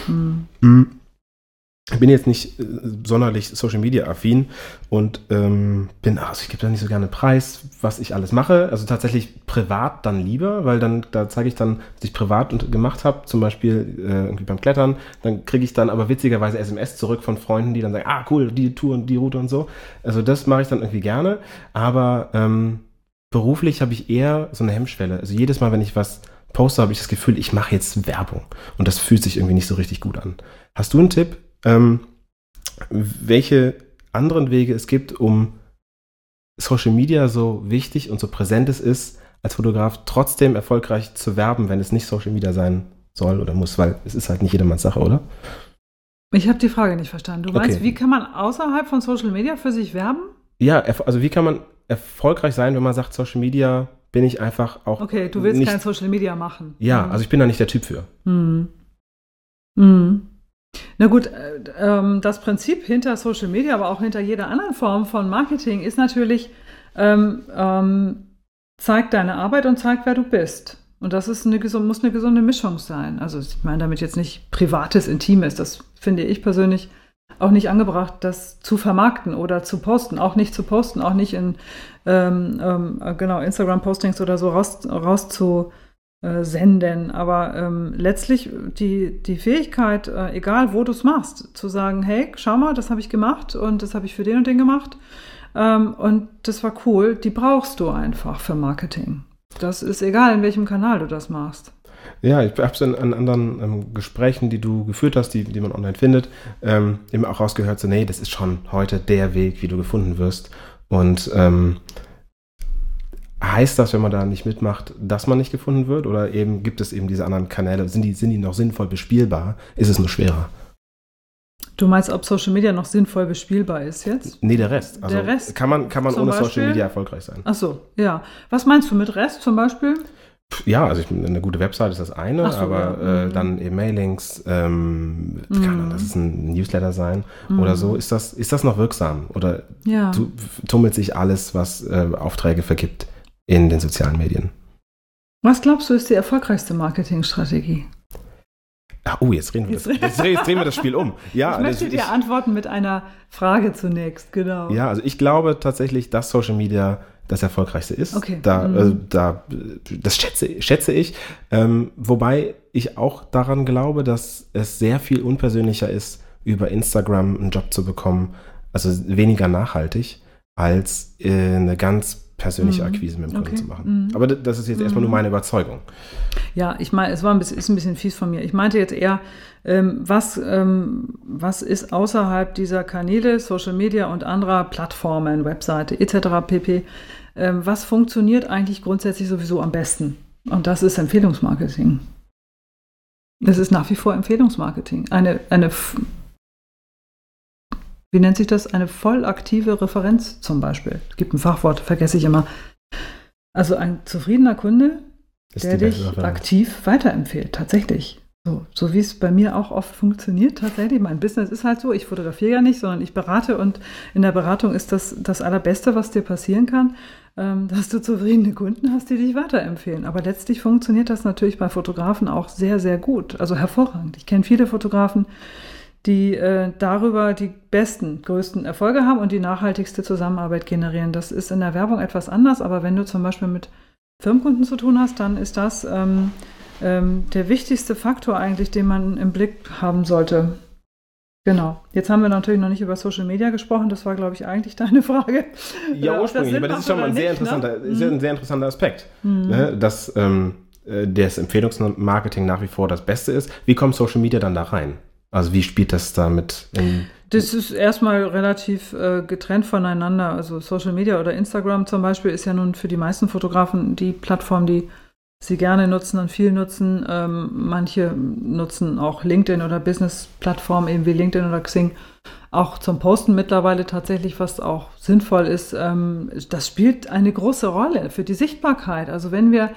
B: Hm.
A: Mhm. Ich bin jetzt nicht äh, sonderlich Social Media affin und ähm, bin, also ich gebe da nicht so gerne Preis, was ich alles mache. Also tatsächlich privat dann lieber, weil dann, da zeige ich dann, was ich privat und gemacht habe, zum Beispiel äh, irgendwie beim Klettern. Dann kriege ich dann aber witzigerweise SMS zurück von Freunden, die dann sagen, ah cool, die Tour und die Route und so. Also das mache ich dann irgendwie gerne. Aber ähm, beruflich habe ich eher so eine Hemmschwelle. Also jedes Mal, wenn ich was poste, habe ich das Gefühl, ich mache jetzt Werbung. Und das fühlt sich irgendwie nicht so richtig gut an. Hast du einen Tipp? Ähm, welche anderen Wege es gibt, um Social Media so wichtig und so präsent es ist, als Fotograf trotzdem erfolgreich zu werben, wenn es nicht Social Media sein soll oder muss, weil es ist halt nicht jedermanns Sache, oder?
B: Ich habe die Frage nicht verstanden. Du meinst,
A: Okay.
B: wie kann man außerhalb von Social Media für sich werben?
A: Ja, also wie kann man erfolgreich sein, wenn man sagt, Social Media bin ich einfach auch.
B: Okay, du willst
A: nicht,
B: kein Social Media machen.
A: Ja,
B: Hm.
A: also ich bin da nicht der Typ für.
B: Hm. Hm. Na gut, äh, ähm, das Prinzip hinter Social Media, aber auch hinter jeder anderen Form von Marketing ist natürlich, ähm, ähm, zeig deine Arbeit und zeig, wer du bist. Und das ist eine, muss eine gesunde Mischung sein. Also ich meine damit jetzt nicht privates, intimes. Das finde ich persönlich auch nicht angebracht, das zu vermarkten oder zu posten. Auch nicht zu posten, auch nicht in ähm, ähm, äh, genau Instagram-Postings oder so raus, raus zu äh, senden. Aber ähm, letztlich die, die Fähigkeit, äh, egal wo du es machst, zu sagen, hey, schau mal, das habe ich gemacht und das habe ich für den und den gemacht. Ähm, und das war cool, die brauchst du einfach für Marketing. Das ist egal, in welchem Kanal du das machst.
A: Ja, ich habe es in, an anderen ähm, Gesprächen, die du geführt hast, die, die man online findet, ähm, eben auch rausgehört, so, nee, das ist schon heute der Weg, wie du gefunden wirst. Und ähm, heißt das, wenn man da nicht mitmacht, dass man nicht gefunden wird? Oder eben gibt es eben diese anderen Kanäle? Sind die, sind die noch sinnvoll bespielbar? Ist es nur schwerer?
B: Du meinst, ob Social Media noch sinnvoll bespielbar ist jetzt?
A: Nee, der Rest. Also
B: Der Rest?
A: Kann man, kann man ohne
B: Beispiel?
A: Social Media erfolgreich sein?
B: Ach so, ja. Was meinst du mit Rest zum Beispiel?
A: Ja, also ich, eine gute Website ist das eine,
B: so,
A: aber
B: ja.
A: äh,
B: Mhm.
A: dann eben Mailings, ähm, kann
B: Mhm.
A: dann, das ist ein Newsletter sein oder so. Ist das, ist das noch wirksam? Oder
B: Ja.
A: tu, tummelt sich alles, was äh, Aufträge vergibt, in den sozialen Medien?
B: Was glaubst du, ist die erfolgreichste Marketingstrategie?
A: Ah, oh, jetzt drehen wir das,
B: Jetzt-
A: jetzt, drehen- jetzt drehen wir das Spiel um. Ja,
B: ich möchte
A: das-
B: dir antworten mit einer Frage zunächst, genau.
A: Ja, also ich glaube tatsächlich, dass Social Media das erfolgreichste ist.
B: Okay.
A: Da,
B: Mhm.
A: also da, das schätze, schätze ich. Ähm, wobei ich auch daran glaube, dass es sehr viel unpersönlicher ist, über Instagram einen Job zu bekommen, also weniger nachhaltig, als eine ganz persönliche
B: Mhm.
A: Akquise mit dem Kunden
B: Okay.
A: zu machen.
B: Mhm.
A: Aber das ist jetzt erstmal nur
B: Mhm.
A: meine Überzeugung.
B: Ja, ich meine, es war ein bisschen, ist ein bisschen fies von mir. Ich meinte jetzt eher, ähm, was, ähm, was ist außerhalb dieser Kanäle, Social Media und anderer Plattformen, Webseite etc. pp. Ähm, was funktioniert eigentlich grundsätzlich sowieso am besten? Und das ist Empfehlungsmarketing. Es ist nach wie vor Empfehlungsmarketing. Eine, eine, wie nennt sich das? Eine vollaktive Referenz zum Beispiel. Es gibt ein Fachwort, vergesse ich immer. Also ein zufriedener Kunde
A: Ist
B: der dich
A: Referenz.
B: aktiv weiterempfiehlt, tatsächlich. So, so wie es bei mir auch oft funktioniert, tatsächlich. Mein Business ist halt so, ich fotografiere ja nicht, sondern ich berate und in der Beratung ist das das Allerbeste, was dir passieren kann, ähm, dass du zufriedene Kunden hast, die dich weiterempfehlen. Aber letztlich funktioniert das natürlich bei Fotografen auch sehr, sehr gut, also hervorragend. Ich kenne viele Fotografen, die äh, darüber die besten, größten Erfolge haben und die nachhaltigste Zusammenarbeit generieren. Das ist in der Werbung etwas anders, aber wenn du zum Beispiel mit Firmenkunden zu tun hast, dann ist das ähm, ähm, der wichtigste Faktor eigentlich, den man im Blick haben sollte. Genau. Jetzt haben wir natürlich noch nicht über Social Media gesprochen. Das war, glaube ich, eigentlich deine Frage.
A: Ja,
B: das
A: ursprünglich,
B: Sinn
A: aber das ist schon mal ein sehr,
B: nicht, ne?
A: interessanter, ja
B: Mhm.
A: ein sehr interessanter Aspekt,
B: Mhm.
A: ne? dass ähm, äh, das Empfehlungsmarketing nach wie vor das Beste ist. Wie kommt Social Media dann da rein? Also wie spielt das da mit in,
B: Das ist erstmal relativ äh, getrennt voneinander. Also Social Media oder Instagram zum Beispiel ist ja nun für die meisten Fotografen die Plattform, die sie gerne nutzen und viel nutzen. Ähm, manche nutzen auch LinkedIn oder Business-Plattformen eben wie LinkedIn oder Xing auch zum Posten mittlerweile tatsächlich, was auch sinnvoll ist. Ähm, das spielt eine große Rolle für die Sichtbarkeit. Also wenn wir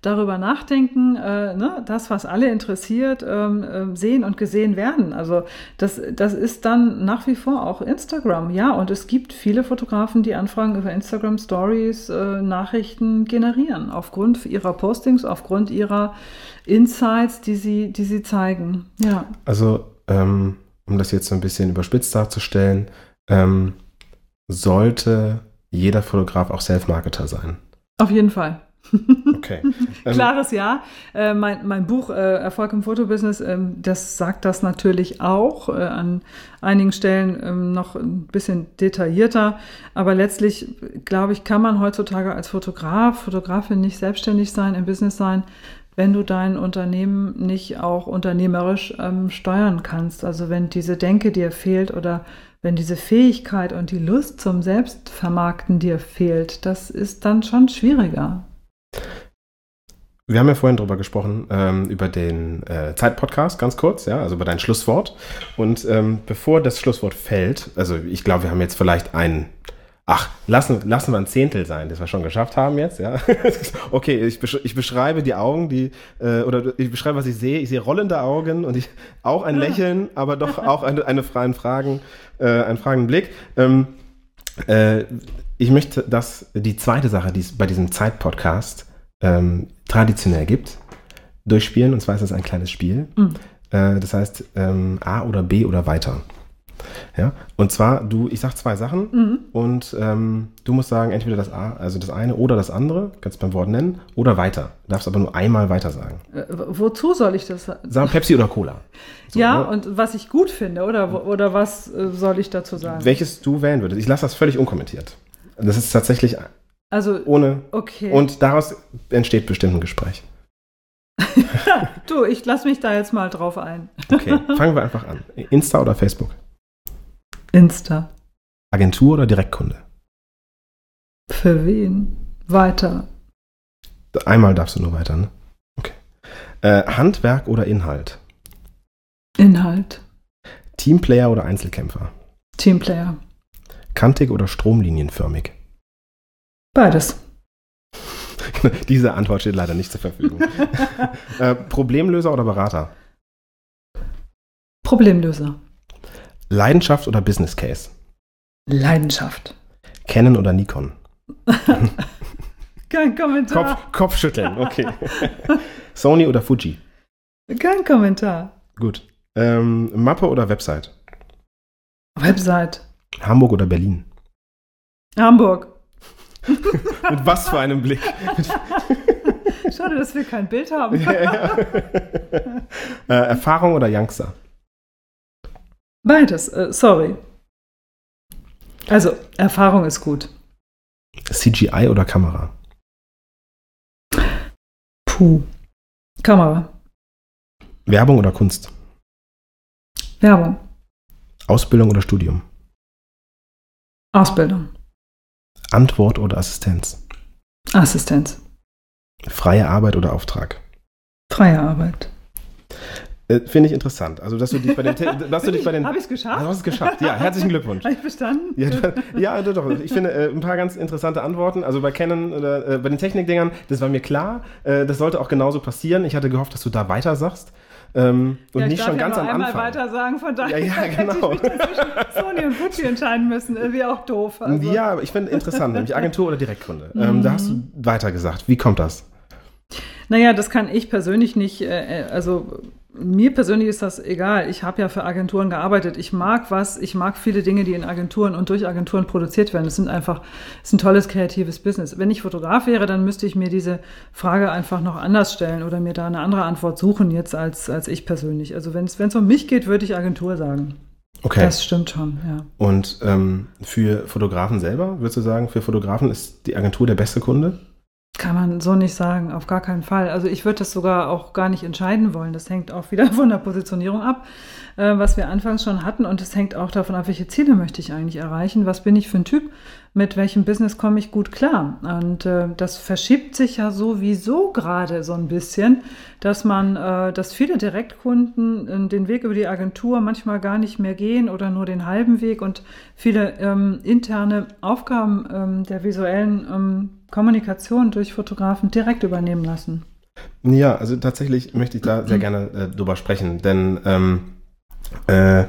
B: darüber nachdenken, äh, ne, das, was alle interessiert, ähm, ähm, sehen und gesehen werden. Also das, das ist dann nach wie vor auch Instagram, ja. Und es gibt viele Fotografen, die Anfragen über Instagram Stories, äh, Nachrichten generieren, aufgrund ihrer Postings, aufgrund ihrer Insights, die sie, die sie zeigen. Ja.
A: Also, ähm, um das jetzt so ein bisschen überspitzt darzustellen, ähm, sollte jeder Fotograf auch Self-Marketer sein.
B: Auf jeden Fall.
A: Okay. Ähm,
B: Klares Ja. Äh, mein, mein Buch äh, Erfolg im Fotobusiness, ähm, das sagt das natürlich auch. Äh, an einigen Stellen ähm, noch ein bisschen detaillierter. Aber letztlich, glaube ich, kann man heutzutage als Fotograf, Fotografin nicht selbstständig sein, im Business sein, wenn du dein Unternehmen nicht auch unternehmerisch ähm, steuern kannst. Also wenn diese Denke dir fehlt oder wenn diese Fähigkeit und die Lust zum Selbstvermarkten dir fehlt, das ist dann schon schwieriger.
A: Wir haben ja vorhin drüber gesprochen, ähm, über den äh, Zeit-Podcast, ganz kurz, ja, also über dein Schlusswort. Und ähm, bevor das Schlusswort fällt, also ich glaube, wir haben jetzt vielleicht ein, ach, lassen, lassen wir ein Zehntel sein, das wir schon geschafft haben jetzt, ja. okay, ich, besch ich beschreibe die Augen, die, äh, oder ich beschreibe, was ich sehe. Ich sehe rollende Augen und ich, auch ein Lächeln, aber doch auch eine, eine freien Fragen, äh, einen fragenden Blick. Ähm, äh, ich möchte, dass die zweite Sache, die bei diesem Zeit-Podcast ähm, traditionell gibt, durchspielen. Und zwar ist es ein kleines Spiel.
B: Mhm.
A: Äh, das heißt ähm, A oder B oder weiter. Ja, und zwar, du, ich sag zwei Sachen
B: Mhm.
A: und ähm, du musst sagen, entweder das A, also das eine oder das andere, kannst beim Wort nennen, oder weiter. Du darfst aber nur einmal weiter sagen.
B: Äh, wozu soll ich das sagen?
A: Sag Pepsi oder Cola. So,
B: ja,
A: ne?
B: und was ich gut finde, oder, oder was äh, soll ich dazu sagen?
A: Welches du wählen würdest. Ich lasse das völlig unkommentiert. Das ist tatsächlich
B: Also,
A: ohne.
B: okay.
A: Und daraus entsteht bestimmt ein Gespräch.
B: du, ich lasse mich da jetzt mal drauf ein.
A: Okay, fangen wir einfach an. Insta oder Facebook?
B: Insta.
A: Agentur oder Direktkunde?
B: Für wen? Weiter.
A: Einmal darfst du nur weiter, ne? Okay. Äh, Handwerk oder Inhalt?
B: Inhalt.
A: Teamplayer oder Einzelkämpfer?
B: Teamplayer.
A: Kantig oder stromlinienförmig?
B: Beides.
A: Diese Antwort steht leider nicht zur Verfügung. äh, Problemlöser oder Berater?
B: Problemlöser.
A: Leidenschaft oder Business Case?
B: Leidenschaft.
A: Canon oder Nikon?
B: Kein Kommentar.
A: Kopf, Kopfschütteln, okay. Sony oder Fuji?
B: Kein Kommentar.
A: Gut. Ähm, Mappe oder Website?
B: Website.
A: Hamburg oder Berlin?
B: Hamburg.
A: Mit was für einem Blick?
B: Schade, dass wir kein Bild haben.
A: Ja, ja. äh, Erfahrung oder Youngster?
B: Beides. Äh, sorry. Also, Erfahrung ist gut.
A: CGI oder Kamera?
B: Puh. Kamera.
A: Werbung oder Kunst?
B: Werbung.
A: Ausbildung oder Studium?
B: Ausbildung.
A: Antwort oder Assistenz?
B: Assistenz.
A: Freie Arbeit oder Auftrag?
B: Freie Arbeit.
A: Äh, Finde ich interessant. Also, dass du dich bei den. dass du dich bei den
B: Habe ich es geschafft?
A: Du hast es geschafft. Ja, herzlichen Glückwunsch.
B: Habe ich bestanden?
A: Ja, du, ja, doch. Ich finde äh, ein paar ganz interessante Antworten. Also bei Canon oder äh, bei den Technikdingern, das war mir klar. Äh, das sollte auch genauso passieren. Ich hatte gehofft, dass du da weiter sagst. Ähm, und
B: ja, ich
A: nicht schon ganz am
B: einmal
A: Anfang.
B: weiter sagen, von daher
A: Ja, ja,
B: hätte
A: genau.
B: ich mich dann zwischen Sony und Gucci entscheiden müssen. Irgendwie auch doof. Also.
A: Ja, ich finde interessant, nämlich Agentur oder Direktkunde.
B: Mhm.
A: Ähm, da hast du weiter gesagt. Wie kommt das?
B: Naja, das kann ich persönlich nicht, äh, also mir persönlich ist das egal. Ich habe ja für Agenturen gearbeitet. Ich mag was, ich mag viele Dinge, die in Agenturen und durch Agenturen produziert werden. Es sind einfach, es ist ein tolles kreatives Business. Wenn ich Fotograf wäre, dann müsste ich mir diese Frage einfach noch anders stellen oder mir da eine andere Antwort suchen jetzt als, als ich persönlich. Also wenn es um mich geht, würde ich Agentur sagen.
A: Okay.
B: Das stimmt schon, ja.
A: Und ähm, für Fotografen selber, würdest du sagen, für Fotografen ist die Agentur der beste Kunde?
B: Kann man so nicht sagen, auf gar keinen Fall. Also ich würde das sogar auch gar nicht entscheiden wollen. Das hängt auch wieder von der Positionierung ab, äh, was wir anfangs schon hatten. Und es hängt auch davon ab, welche Ziele möchte ich eigentlich erreichen, was bin ich für ein Typ, mit welchem Business komme ich gut klar. Und äh, das verschiebt sich ja sowieso gerade so ein bisschen, dass man, äh, dass viele Direktkunden äh, den Weg über die Agentur manchmal gar nicht mehr gehen oder nur den halben Weg und viele ähm, interne Aufgaben ähm, der visuellen ähm, Kommunikation durch Fotografen direkt übernehmen lassen.
A: Ja, also tatsächlich möchte ich da sehr gerne äh, drüber sprechen, denn ähm, äh,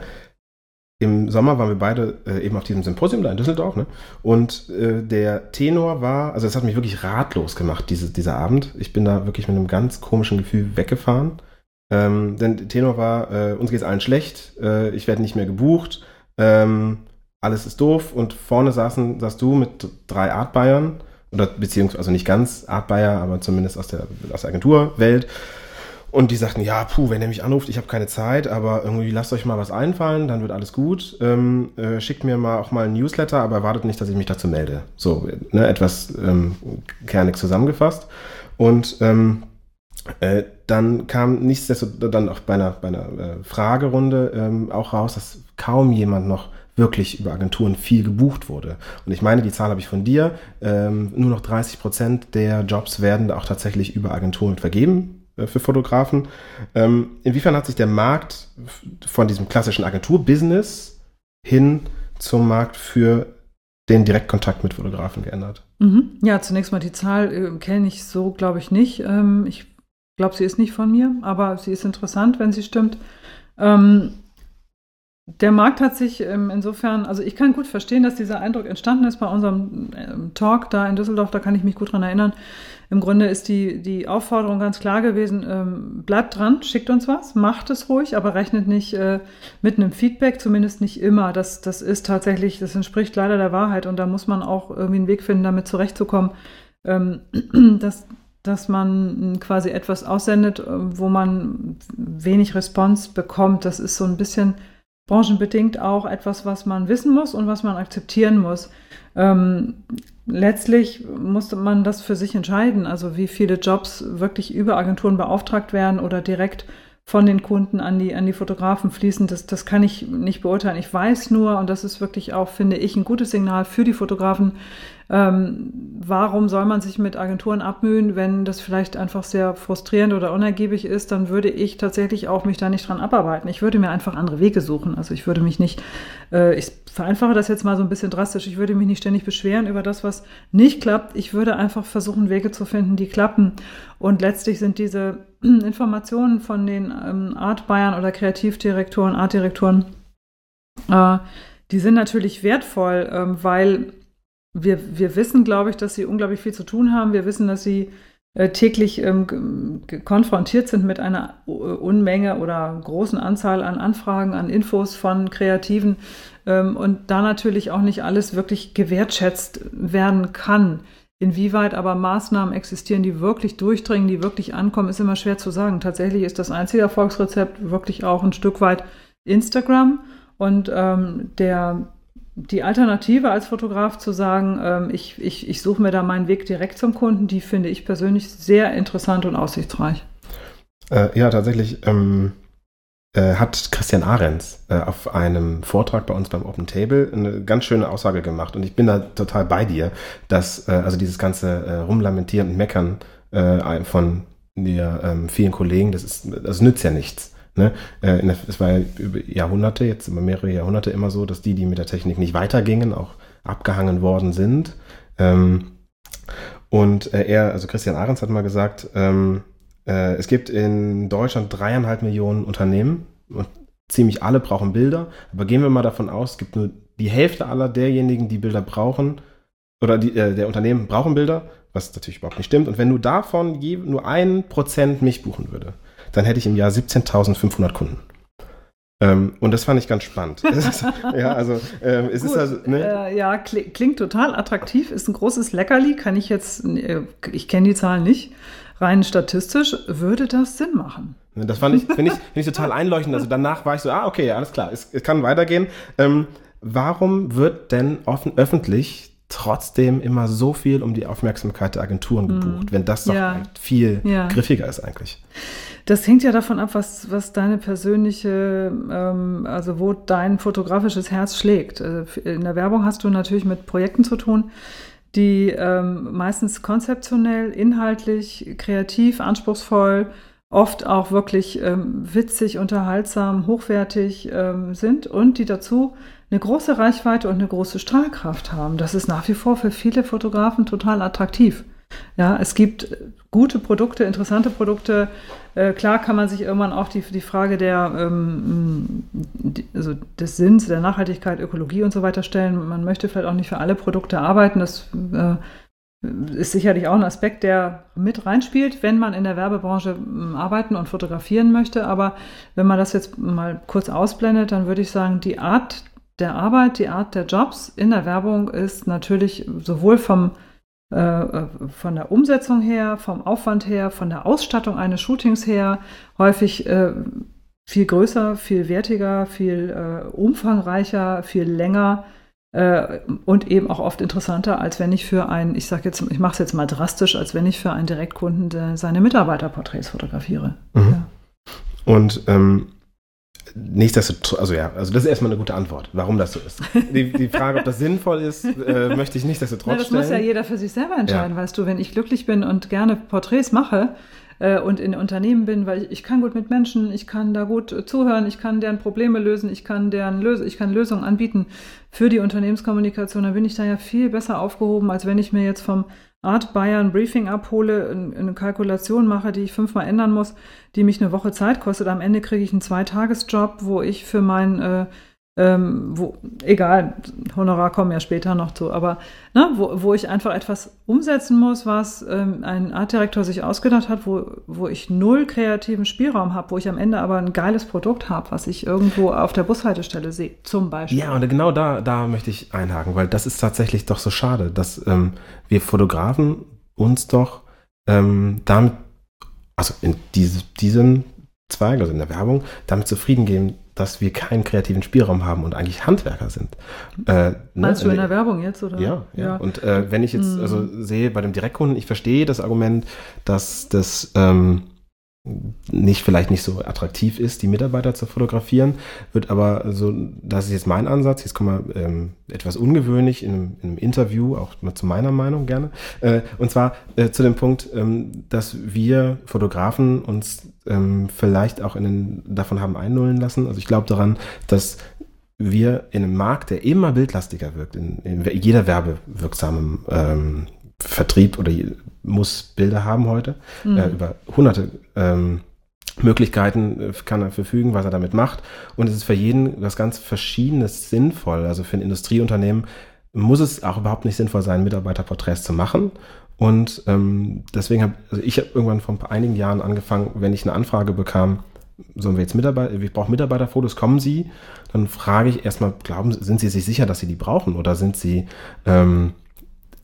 A: im Sommer waren wir beide äh, eben auf diesem Symposium da in Düsseldorf, ne? Und äh, der Tenor war, also es hat mich wirklich ratlos gemacht, diese, dieser Abend. Ich bin da wirklich mit einem ganz komischen Gefühl weggefahren. Ähm, denn der Tenor war, äh, uns geht es allen schlecht, äh, ich werde nicht mehr gebucht, ähm, alles ist doof und vorne saßen, saß du mit drei Art Bayern oder beziehungsweise also nicht ganz Art Bayer, aber zumindest aus der, aus der Agenturwelt. Und die sagten, ja, puh, wenn ihr mich anruft, ich habe keine Zeit, aber irgendwie lasst euch mal was einfallen, dann wird alles gut. Ähm, äh, schickt mir mal auch mal ein Newsletter, aber erwartet nicht, dass ich mich dazu melde. So, ne, etwas ähm, kernig zusammengefasst. Und ähm, äh, dann kam nichtsdestotrotz dann auch bei einer, bei einer äh, Fragerunde ähm, auch raus, dass kaum jemand noch wirklich über Agenturen viel gebucht wurde. Und ich meine, die Zahl habe ich von dir. Ähm, nur noch 30 Prozent der Jobs werden auch tatsächlich über Agenturen vergeben äh, für Fotografen. Ähm, inwiefern hat sich der Markt von diesem klassischen Agenturbusiness hin zum Markt für den Direktkontakt mit Fotografen geändert?
B: Mhm. Ja, zunächst mal die Zahl äh, kenne ich so, glaube ich, nicht. Ähm, ich glaube, sie ist nicht von mir, aber sie ist interessant, wenn sie stimmt. Ähm, der Markt hat sich ähm, insofern, also ich kann gut verstehen, dass dieser Eindruck entstanden ist bei unserem ähm, Talk da in Düsseldorf, da kann ich mich gut dran erinnern. Im Grunde ist die, die Aufforderung ganz klar gewesen, ähm, bleibt dran, schickt uns was, macht es ruhig, aber rechnet nicht äh, mit einem Feedback, zumindest nicht immer. Das, das ist tatsächlich, das entspricht leider der Wahrheit und da muss man auch irgendwie einen Weg finden, damit zurechtzukommen, dass, dass man quasi etwas aussendet, wo man wenig Response bekommt. Das ist so ein bisschen branchenbedingt auch etwas, was man wissen muss und was man akzeptieren muss. Ähm, letztlich musste man das für sich entscheiden, also wie viele Jobs wirklich über Agenturen beauftragt werden oder direkt von den Kunden an die, an die Fotografen fließen, das, das kann ich nicht beurteilen. Ich weiß nur, und das ist wirklich auch, finde ich, ein gutes Signal für die Fotografen, ähm, warum soll man sich mit Agenturen abmühen, wenn das vielleicht einfach sehr frustrierend oder unergiebig ist, dann würde ich tatsächlich auch mich da nicht dran abarbeiten. Ich würde mir einfach andere Wege suchen. Also ich würde mich nicht, äh, ich vereinfache das jetzt mal so ein bisschen drastisch, ich würde mich nicht ständig beschweren über das, was nicht klappt. Ich würde einfach versuchen, Wege zu finden, die klappen. Und letztlich sind diese Informationen von den ähm, Art Bayern oder Kreativdirektoren, Artdirektoren, äh, die sind natürlich wertvoll, ähm, weil wir, wir wissen, glaube ich, dass sie unglaublich viel zu tun haben. Wir wissen, dass sie äh, täglich ähm, konfrontiert sind mit einer äh, Unmenge oder großen Anzahl an Anfragen, an Infos von Kreativen ähm, und da natürlich auch nicht alles wirklich gewertschätzt werden kann. Inwieweit aber Maßnahmen existieren, die wirklich durchdringen, die wirklich ankommen, ist immer schwer zu sagen. Tatsächlich ist das einzige Erfolgsrezept wirklich auch ein Stück weit Instagram und ähm, der die Alternative als Fotograf zu sagen, ähm, ich, ich, ich suche mir da meinen Weg direkt zum Kunden, die finde ich persönlich sehr interessant und aussichtsreich.
A: Äh, ja, tatsächlich ähm, äh, hat Christian Ahrens äh, auf einem Vortrag bei uns beim Open Table eine ganz schöne Aussage gemacht und ich bin da total bei dir, dass äh, also dieses ganze äh, Rumlamentieren und Meckern äh, von dir, ähm, vielen Kollegen, das ist, das nützt ja nichts. Ne? Der, es war ja über Jahrhunderte, jetzt immer mehrere Jahrhunderte immer so, dass die, die mit der Technik nicht weitergingen, auch abgehangen worden sind. Ähm, und er, also Christian Ahrens hat mal gesagt, ähm, äh, es gibt in Deutschland dreieinhalb Millionen Unternehmen und ziemlich alle brauchen Bilder. Aber gehen wir mal davon aus, es gibt nur die Hälfte aller derjenigen, die Bilder brauchen, oder die, äh, der Unternehmen brauchen Bilder, was natürlich überhaupt nicht stimmt. Und wenn nur davon je, nur ein Prozent mich buchen würde, dann hätte ich im Jahr 17.500 Kunden. Ähm, und das fand ich ganz spannend. ja, also ähm, es Gut, ist also,
B: ne? äh, ja, klingt total attraktiv, ist ein großes Leckerli, kann ich jetzt, äh, ich kenne die Zahlen nicht, rein statistisch würde das Sinn machen.
A: Das fand ich, finde ich, find ich total einleuchtend. Also danach war ich so, ah, okay, alles klar, es, es kann weitergehen. Ähm, warum wird denn offen, öffentlich trotzdem immer so viel um die Aufmerksamkeit der Agenturen hm. gebucht, wenn das doch ja. viel ja. griffiger ist eigentlich?
B: Das hängt ja davon ab, was, was deine persönliche, ähm, also wo dein fotografisches Herz schlägt. Äh, in der Werbung hast du natürlich mit Projekten zu tun, die ähm, meistens konzeptionell, inhaltlich, kreativ, anspruchsvoll, oft auch wirklich ähm, witzig, unterhaltsam, hochwertig ähm, sind und die dazu eine große Reichweite und eine große Strahlkraft haben. Das ist nach wie vor für viele Fotografen total attraktiv. Ja, es gibt gute Produkte, interessante Produkte. Äh, klar kann man sich irgendwann auch die, die Frage der, ähm, die, also des Sinns, der Nachhaltigkeit, Ökologie und so weiter stellen. Man möchte vielleicht auch nicht für alle Produkte arbeiten. Das äh, ist sicherlich auch ein Aspekt, der mit reinspielt, wenn man in der Werbebranche arbeiten und fotografieren möchte. Aber wenn man das jetzt mal kurz ausblendet, dann würde ich sagen, die Art der Arbeit, die Art der Jobs in der Werbung ist natürlich sowohl vom von der Umsetzung her, vom Aufwand her, von der Ausstattung eines Shootings her häufig äh, viel größer, viel wertiger, viel äh, umfangreicher, viel länger äh, und eben auch oft interessanter, als wenn ich für einen, ich sage jetzt, ich mache es jetzt mal drastisch, als wenn ich für einen Direktkunden seine Mitarbeiterporträts fotografiere. Mhm. Ja.
A: Und ähm, Nichtsdestotrotz, also ja, also das ist erstmal eine gute Antwort, warum das so ist. Die, die Frage, ob das sinnvoll ist, äh, möchte ich nichtsdestotrotz Na,
B: das
A: stellen.
B: Das muss ja jeder für sich selber entscheiden, ja. weißt du, wenn ich glücklich bin und gerne Porträts mache äh, und in Unternehmen bin, weil ich, ich, kann gut mit Menschen, ich kann da gut zuhören, ich kann deren Probleme lösen, ich kann deren Lös ich kann Lösungen anbieten für die Unternehmenskommunikation, dann bin ich da ja viel besser aufgehoben, als wenn ich mir jetzt vom Art Bayern Briefing abhole, eine Kalkulation mache, die ich fünfmal ändern muss, die mich eine Woche Zeit kostet. Am Ende kriege ich einen Zweitagesjob, wo ich für mein äh, ähm, wo, egal, Honorar kommen ja später noch zu, aber ne, wo, wo ich einfach etwas umsetzen muss, was ähm, ein Artdirektor sich ausgedacht hat, wo, wo ich null kreativen Spielraum habe, wo ich am Ende aber ein geiles Produkt habe, was ich irgendwo auf der Bushaltestelle sehe, zum Beispiel.
A: Ja, und genau da, da möchte ich einhaken, weil das ist tatsächlich doch so schade, dass ähm, wir Fotografen uns doch ähm, damit, also in diese, diesem Zweig, also in der Werbung, damit zufrieden geben, dass wir keinen kreativen Spielraum haben und eigentlich Handwerker sind.
B: Äh, ne? Meinst du in der Werbung jetzt, oder?
A: Ja, ja. ja. Und äh, wenn ich jetzt mhm. also sehe bei dem Direktkunden, ich verstehe das Argument, dass das ähm, nicht vielleicht nicht so attraktiv ist, die Mitarbeiter zu fotografieren, wird aber so, das ist jetzt mein Ansatz, jetzt kommen wir ähm, etwas ungewöhnlich in einem, in einem, Interview, auch mal zu meiner Meinung gerne, äh, und zwar äh, zu dem Punkt, ähm, dass wir Fotografen uns ähm, vielleicht auch in den, davon haben einnullen lassen. Also ich glaube daran, dass wir in einem Markt, der immer bildlastiger wirkt, in, in jeder werbewirksamen ähm, Vertrieb oder muss Bilder haben heute, mhm. äh, über hunderte ähm, Möglichkeiten äh, kann er verfügen, was er damit macht. Und es ist für jeden was ganz Verschiedenes sinnvoll. Also für ein Industrieunternehmen muss es auch überhaupt nicht sinnvoll sein, Mitarbeiterporträts zu machen. Und ähm, deswegen habe also ich habe irgendwann vor einigen Jahren angefangen, wenn ich eine Anfrage bekam, sollen wir jetzt Mitarbeiter, ich brauche Mitarbeiterfotos, kommen Sie? Dann frage ich erstmal, glauben sind Sie sich sicher, dass Sie die brauchen oder sind Sie ähm,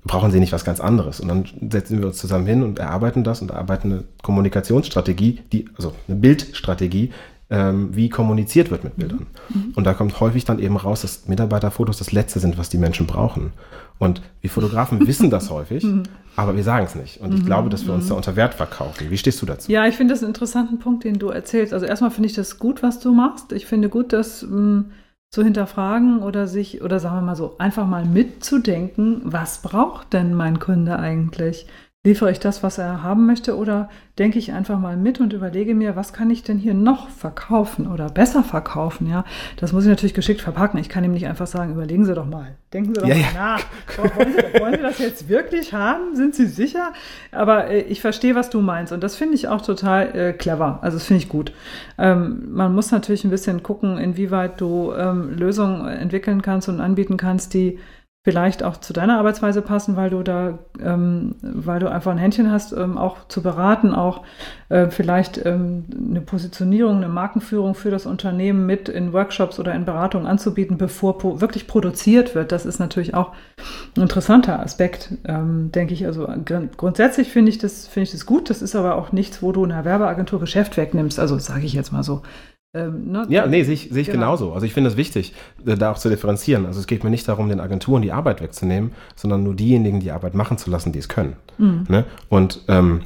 A: brauchen sie nicht was ganz anderes. Und dann setzen wir uns zusammen hin und erarbeiten das und erarbeiten eine Kommunikationsstrategie, die, also eine Bildstrategie, ähm, wie kommuniziert wird mit Bildern. Mhm. Und da kommt häufig dann eben raus, dass Mitarbeiterfotos das Letzte sind, was die Menschen brauchen. Und wir Fotografen wissen das häufig, mhm. aber wir sagen es nicht. Und ich mhm. glaube, dass wir uns da unter Wert verkaufen. Wie stehst du dazu?
B: Ja, ich finde das einen interessanten Punkt, den du erzählst. Also erstmal finde ich das gut, was du machst. Ich finde gut, dass mh, hm, zu hinterfragen oder sich, oder sagen wir mal so, einfach mal mitzudenken, was braucht denn mein Kunde eigentlich? Liefere ich das, was er haben möchte, oder denke ich einfach mal mit und überlege mir, was kann ich denn hier noch verkaufen oder besser verkaufen? Ja, das muss ich natürlich geschickt verpacken. Ich kann ihm nicht einfach sagen, überlegen Sie doch mal, denken Sie doch ja, mal nach. Wollen Sie, wollen Sie, das jetzt wirklich haben? Sind Sie sicher? Aber äh, ich verstehe, was du meinst und das finde ich auch total äh, clever. Also das finde ich gut. Ähm, man muss natürlich ein bisschen gucken, inwieweit du ähm, Lösungen entwickeln kannst und anbieten kannst, die vielleicht auch zu deiner Arbeitsweise passen, weil du da, ähm, weil du einfach ein Händchen hast, ähm, auch zu beraten, auch äh, vielleicht ähm, eine Positionierung, eine Markenführung für das Unternehmen mit in Workshops oder in Beratungen anzubieten, bevor po wirklich produziert wird. Das ist natürlich auch ein interessanter Aspekt, ähm, denke ich. Also grundsätzlich finde ich das, finde ich das gut. Das ist aber auch nichts, wo du einer Werbeagentur Geschäft wegnimmst. Also sage ich jetzt mal so.
A: Ähm, ne? Ja, nee, sehe ich, seh ich genau. genauso. Also ich finde es wichtig, äh, da auch zu differenzieren. Also es geht mir nicht darum, den Agenturen die Arbeit wegzunehmen, sondern nur diejenigen die Arbeit machen zu lassen, die es können. Mhm. Ne? Und ähm,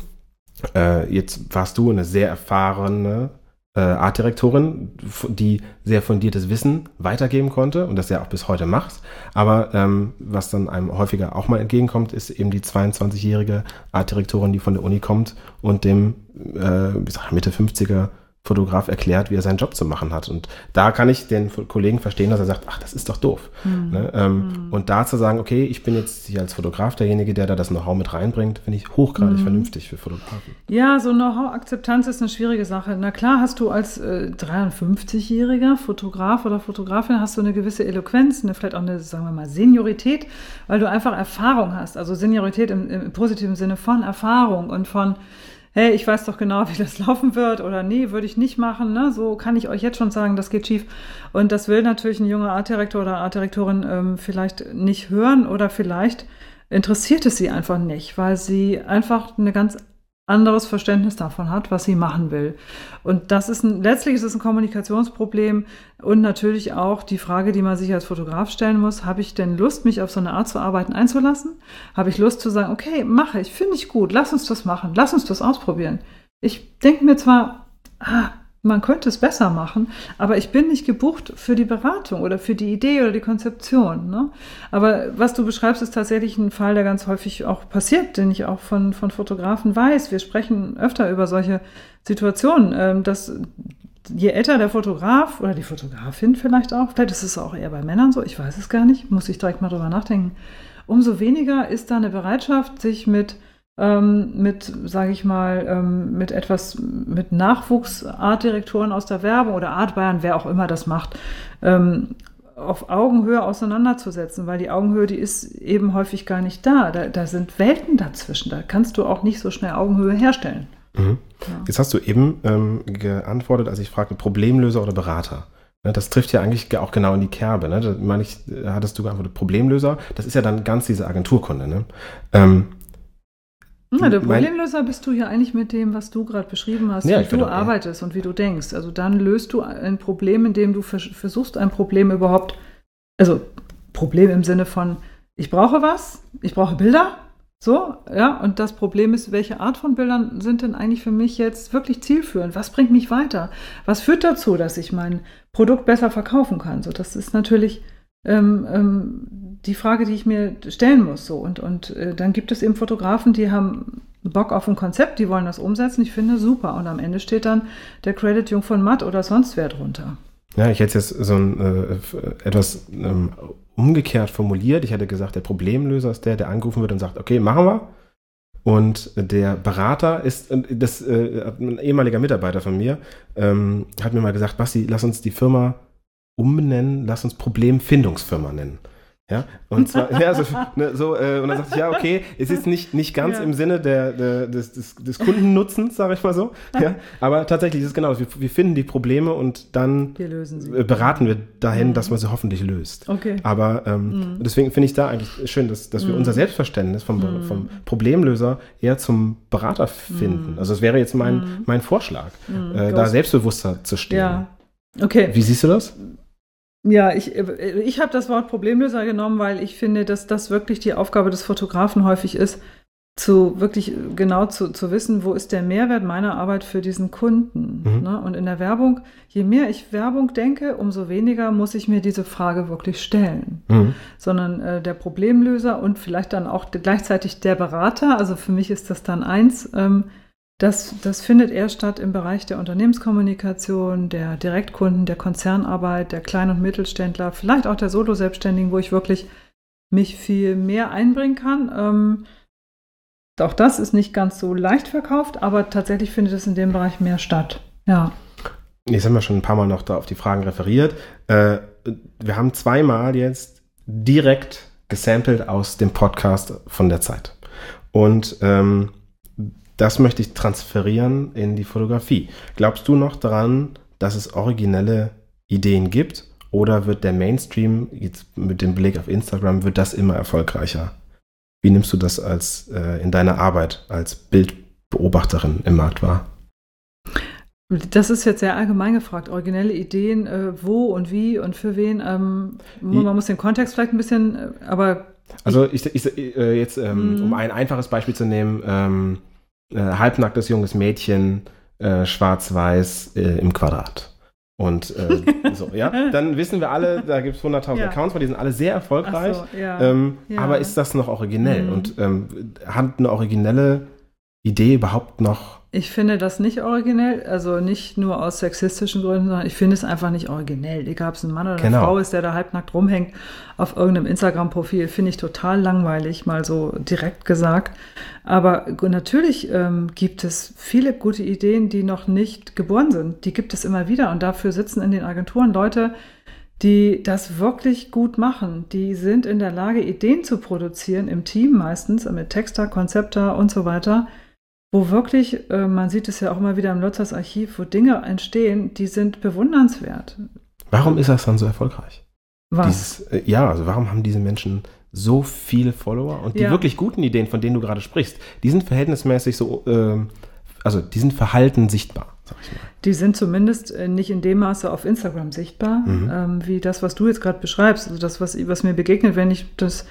A: äh, jetzt warst du eine sehr erfahrene äh, Artdirektorin, die sehr fundiertes Wissen weitergeben konnte und das ja auch bis heute macht. Aber ähm, was dann einem häufiger auch mal entgegenkommt, ist eben die 22-jährige Artdirektorin, die von der Uni kommt und dem äh, Mitte 50er Fotograf erklärt, wie er seinen Job zu machen hat. Und da kann ich den Kollegen verstehen, dass er sagt, ach, das ist doch doof. Mhm. Ne? Ähm, mhm. Und da zu sagen, okay, ich bin jetzt hier als Fotograf derjenige, der da das Know-how mit reinbringt, finde ich hochgradig mhm. vernünftig für Fotografen.
B: Ja, so Know-how-Akzeptanz ist eine schwierige Sache. Na klar, hast du als äh, 53-jähriger Fotograf oder Fotografin hast du eine gewisse Eloquenz, eine, vielleicht auch eine, sagen wir mal, Seniorität, weil du einfach Erfahrung hast. Also Seniorität im, im positiven Sinne von Erfahrung und von hey, ich weiß doch genau, wie das laufen wird oder nee, würde ich nicht machen. Ne? So kann ich euch jetzt schon sagen, das geht schief. Und das will natürlich ein junger Artdirektor oder Artdirektorin ähm, vielleicht nicht hören oder vielleicht interessiert es sie einfach nicht, weil sie einfach eine ganz anderes Verständnis davon hat, was sie machen will. Und das ist ein, letztlich ist es ein Kommunikationsproblem und natürlich auch die Frage, die man sich als Fotograf stellen muss, habe ich denn Lust, mich auf so eine Art zu arbeiten einzulassen? Habe ich Lust zu sagen, okay, mache ich, finde ich gut, lass uns das machen, lass uns das ausprobieren. Ich denke mir zwar, ah, man könnte es besser machen, aber ich bin nicht gebucht für die Beratung oder für die Idee oder die Konzeption. Ne? Aber was du beschreibst, ist tatsächlich ein Fall, der ganz häufig auch passiert, den ich auch von, von Fotografen weiß. Wir sprechen öfter über solche Situationen, ähm, dass je älter der Fotograf oder die Fotografin vielleicht auch, vielleicht ist es auch eher bei Männern so, ich weiß es gar nicht, muss ich direkt mal drüber nachdenken, umso weniger ist da eine Bereitschaft, sich mit ähm, mit, sage ich mal, ähm, mit etwas, mit Nachwuchsartdirektoren aus der Werbung oder Art Bayern, wer auch immer das macht, ähm, auf Augenhöhe auseinanderzusetzen, weil die Augenhöhe, die ist eben häufig gar nicht da. da. Da sind Welten dazwischen. Da kannst du auch nicht so schnell Augenhöhe herstellen.
A: Mhm. Ja. Jetzt hast du eben ähm, geantwortet, als ich fragte, Problemlöser oder Berater. Ne, das trifft ja eigentlich auch genau in die Kerbe. Ne? Da meine ich, hattest du geantwortet, Problemlöser. Das ist ja dann ganz diese Agenturkunde. Ne? Ähm,
B: ja, der Problemlöser bist du ja eigentlich mit dem, was du gerade beschrieben hast, ja, wie du arbeitest ja. und wie du denkst. Also dann löst du ein Problem, indem du versuchst, ein Problem überhaupt, also Problem im Sinne von, ich brauche was, ich brauche Bilder, so, ja, und das Problem ist, welche Art von Bildern sind denn eigentlich für mich jetzt wirklich zielführend? Was bringt mich weiter? Was führt dazu, dass ich mein Produkt besser verkaufen kann? So, das ist natürlich ähm, ähm, die Frage, die ich mir stellen muss. So. Und, und äh, dann gibt es eben Fotografen, die haben Bock auf ein Konzept, die wollen das umsetzen. Ich finde super. Und am Ende steht dann der Credit Jung von Matt oder sonst wer drunter.
A: Ja, ich hätte jetzt so ein, äh, etwas ähm, umgekehrt formuliert. Ich hätte gesagt, der Problemlöser ist der, der angerufen wird und sagt, okay, machen wir. Und der Berater ist, das äh, ein ehemaliger Mitarbeiter von mir, ähm, hat mir mal gesagt, Basti, lass uns die Firma umbenennen, lass uns Problemfindungsfirma nennen. Ja, und zwar, ja, so, ne, so äh, und dann sagte ich, ja, okay, es ist nicht, nicht ganz ja. im Sinne der, der, des, des, des Kundennutzens, sage ich mal so. Ja, aber tatsächlich ist es genau, wir, wir finden die Probleme und dann wir beraten wir dahin, mhm. dass man sie hoffentlich löst. Okay. Aber ähm, mhm. deswegen finde ich da eigentlich schön, dass, dass wir mhm. unser Selbstverständnis vom, mhm. vom Problemlöser eher zum Berater finden. Mhm. Also das wäre jetzt mein, mhm. mein Vorschlag, äh, da selbstbewusster zu stehen. Ja. Okay. Wie siehst du das?
B: Ja, ich, ich habe das Wort Problemlöser genommen, weil ich finde, dass das wirklich die Aufgabe des Fotografen häufig ist, zu wirklich genau zu, zu wissen, wo ist der Mehrwert meiner Arbeit für diesen Kunden. Mhm. Ne? Und in der Werbung, je mehr ich Werbung denke, umso weniger muss ich mir diese Frage wirklich stellen. Mhm. Sondern äh, der Problemlöser und vielleicht dann auch gleichzeitig der Berater, also für mich ist das dann eins, ähm, das, das findet eher statt im Bereich der Unternehmenskommunikation, der Direktkunden, der Konzernarbeit, der Klein- und Mittelständler, vielleicht auch der Solo-Selbstständigen, wo ich wirklich mich viel mehr einbringen kann. Ähm, auch das ist nicht ganz so leicht verkauft, aber tatsächlich findet es in dem Bereich mehr statt. Ja.
A: Jetzt haben wir schon ein paar Mal noch da auf die Fragen referiert. Äh, wir haben zweimal jetzt direkt gesampelt aus dem Podcast von der Zeit. Und ähm, das möchte ich transferieren in die Fotografie. Glaubst du noch daran, dass es originelle Ideen gibt? Oder wird der Mainstream, jetzt mit dem Blick auf Instagram, wird das immer erfolgreicher? Wie nimmst du das als äh, in deiner Arbeit als Bildbeobachterin im Markt wahr?
B: Das ist jetzt sehr allgemein gefragt. Originelle Ideen, äh, wo und wie und für wen. Ähm, man muss den Kontext vielleicht ein bisschen, äh, aber.
A: Also ich, ich, äh, jetzt, ähm, mhm. um ein einfaches Beispiel zu nehmen, ähm, äh, halbnacktes junges Mädchen, äh, schwarz-weiß äh, im Quadrat. Und äh, so, ja, dann wissen wir alle, da gibt es 100.000 ja. Accounts, weil die sind alle sehr erfolgreich. So, ja. Ähm, ja. Aber ist das noch originell? Mhm. Und ähm, hat eine originelle Idee überhaupt noch
B: ich finde das nicht originell, also nicht nur aus sexistischen Gründen, sondern ich finde es einfach nicht originell. Egal, ob es ein Mann oder eine genau. Frau ist, der da halbnackt rumhängt auf irgendeinem Instagram-Profil, finde ich total langweilig, mal so direkt gesagt. Aber natürlich ähm, gibt es viele gute Ideen, die noch nicht geboren sind. Die gibt es immer wieder und dafür sitzen in den Agenturen Leute, die das wirklich gut machen. Die sind in der Lage, Ideen zu produzieren, im Team meistens, mit Texter, Konzepter und so weiter wo wirklich, äh, man sieht es ja auch immer wieder im Lotzers Archiv, wo Dinge entstehen, die sind bewundernswert.
A: Warum ist das dann so erfolgreich? Was? Dieses, äh, ja, also warum haben diese Menschen so viele Follower und die ja. wirklich guten Ideen, von denen du gerade sprichst, die sind verhältnismäßig so, äh, also die sind verhalten sichtbar, sag ich mal.
B: Die sind zumindest äh, nicht in dem Maße auf Instagram sichtbar, mhm. ähm, wie das, was du jetzt gerade beschreibst. Also das, was, was mir begegnet, wenn ich das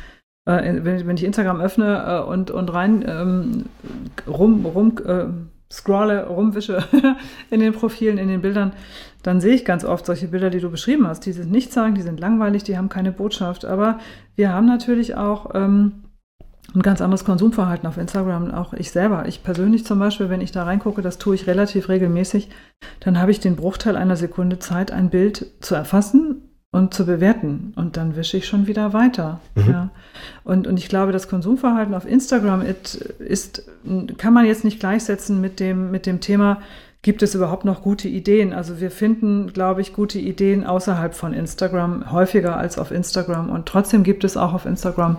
B: äh, wenn, wenn, ich Instagram öffne äh, und, und rein ähm, rum, rum äh, scrolle, rumwische in den Profilen, in den Bildern, dann sehe ich ganz oft solche Bilder, die du beschrieben hast. Die sind nicht sagen, die sind langweilig, die haben keine Botschaft. Aber wir haben natürlich auch ähm, ein ganz anderes Konsumverhalten auf Instagram, auch ich selber. Ich persönlich zum Beispiel, wenn ich da reingucke, das tue ich relativ regelmäßig, dann habe ich den Bruchteil einer Sekunde Zeit, ein Bild zu erfassen und zu bewerten. Und dann wische ich schon wieder weiter. Mhm. Ja. Und, und ich glaube, das Konsumverhalten auf Instagram ist, kann man jetzt nicht gleichsetzen mit dem, mit dem Thema, gibt es überhaupt noch gute Ideen? Also wir finden, glaube ich, gute Ideen außerhalb von Instagram häufiger als auf Instagram. Und trotzdem gibt es auch auf Instagram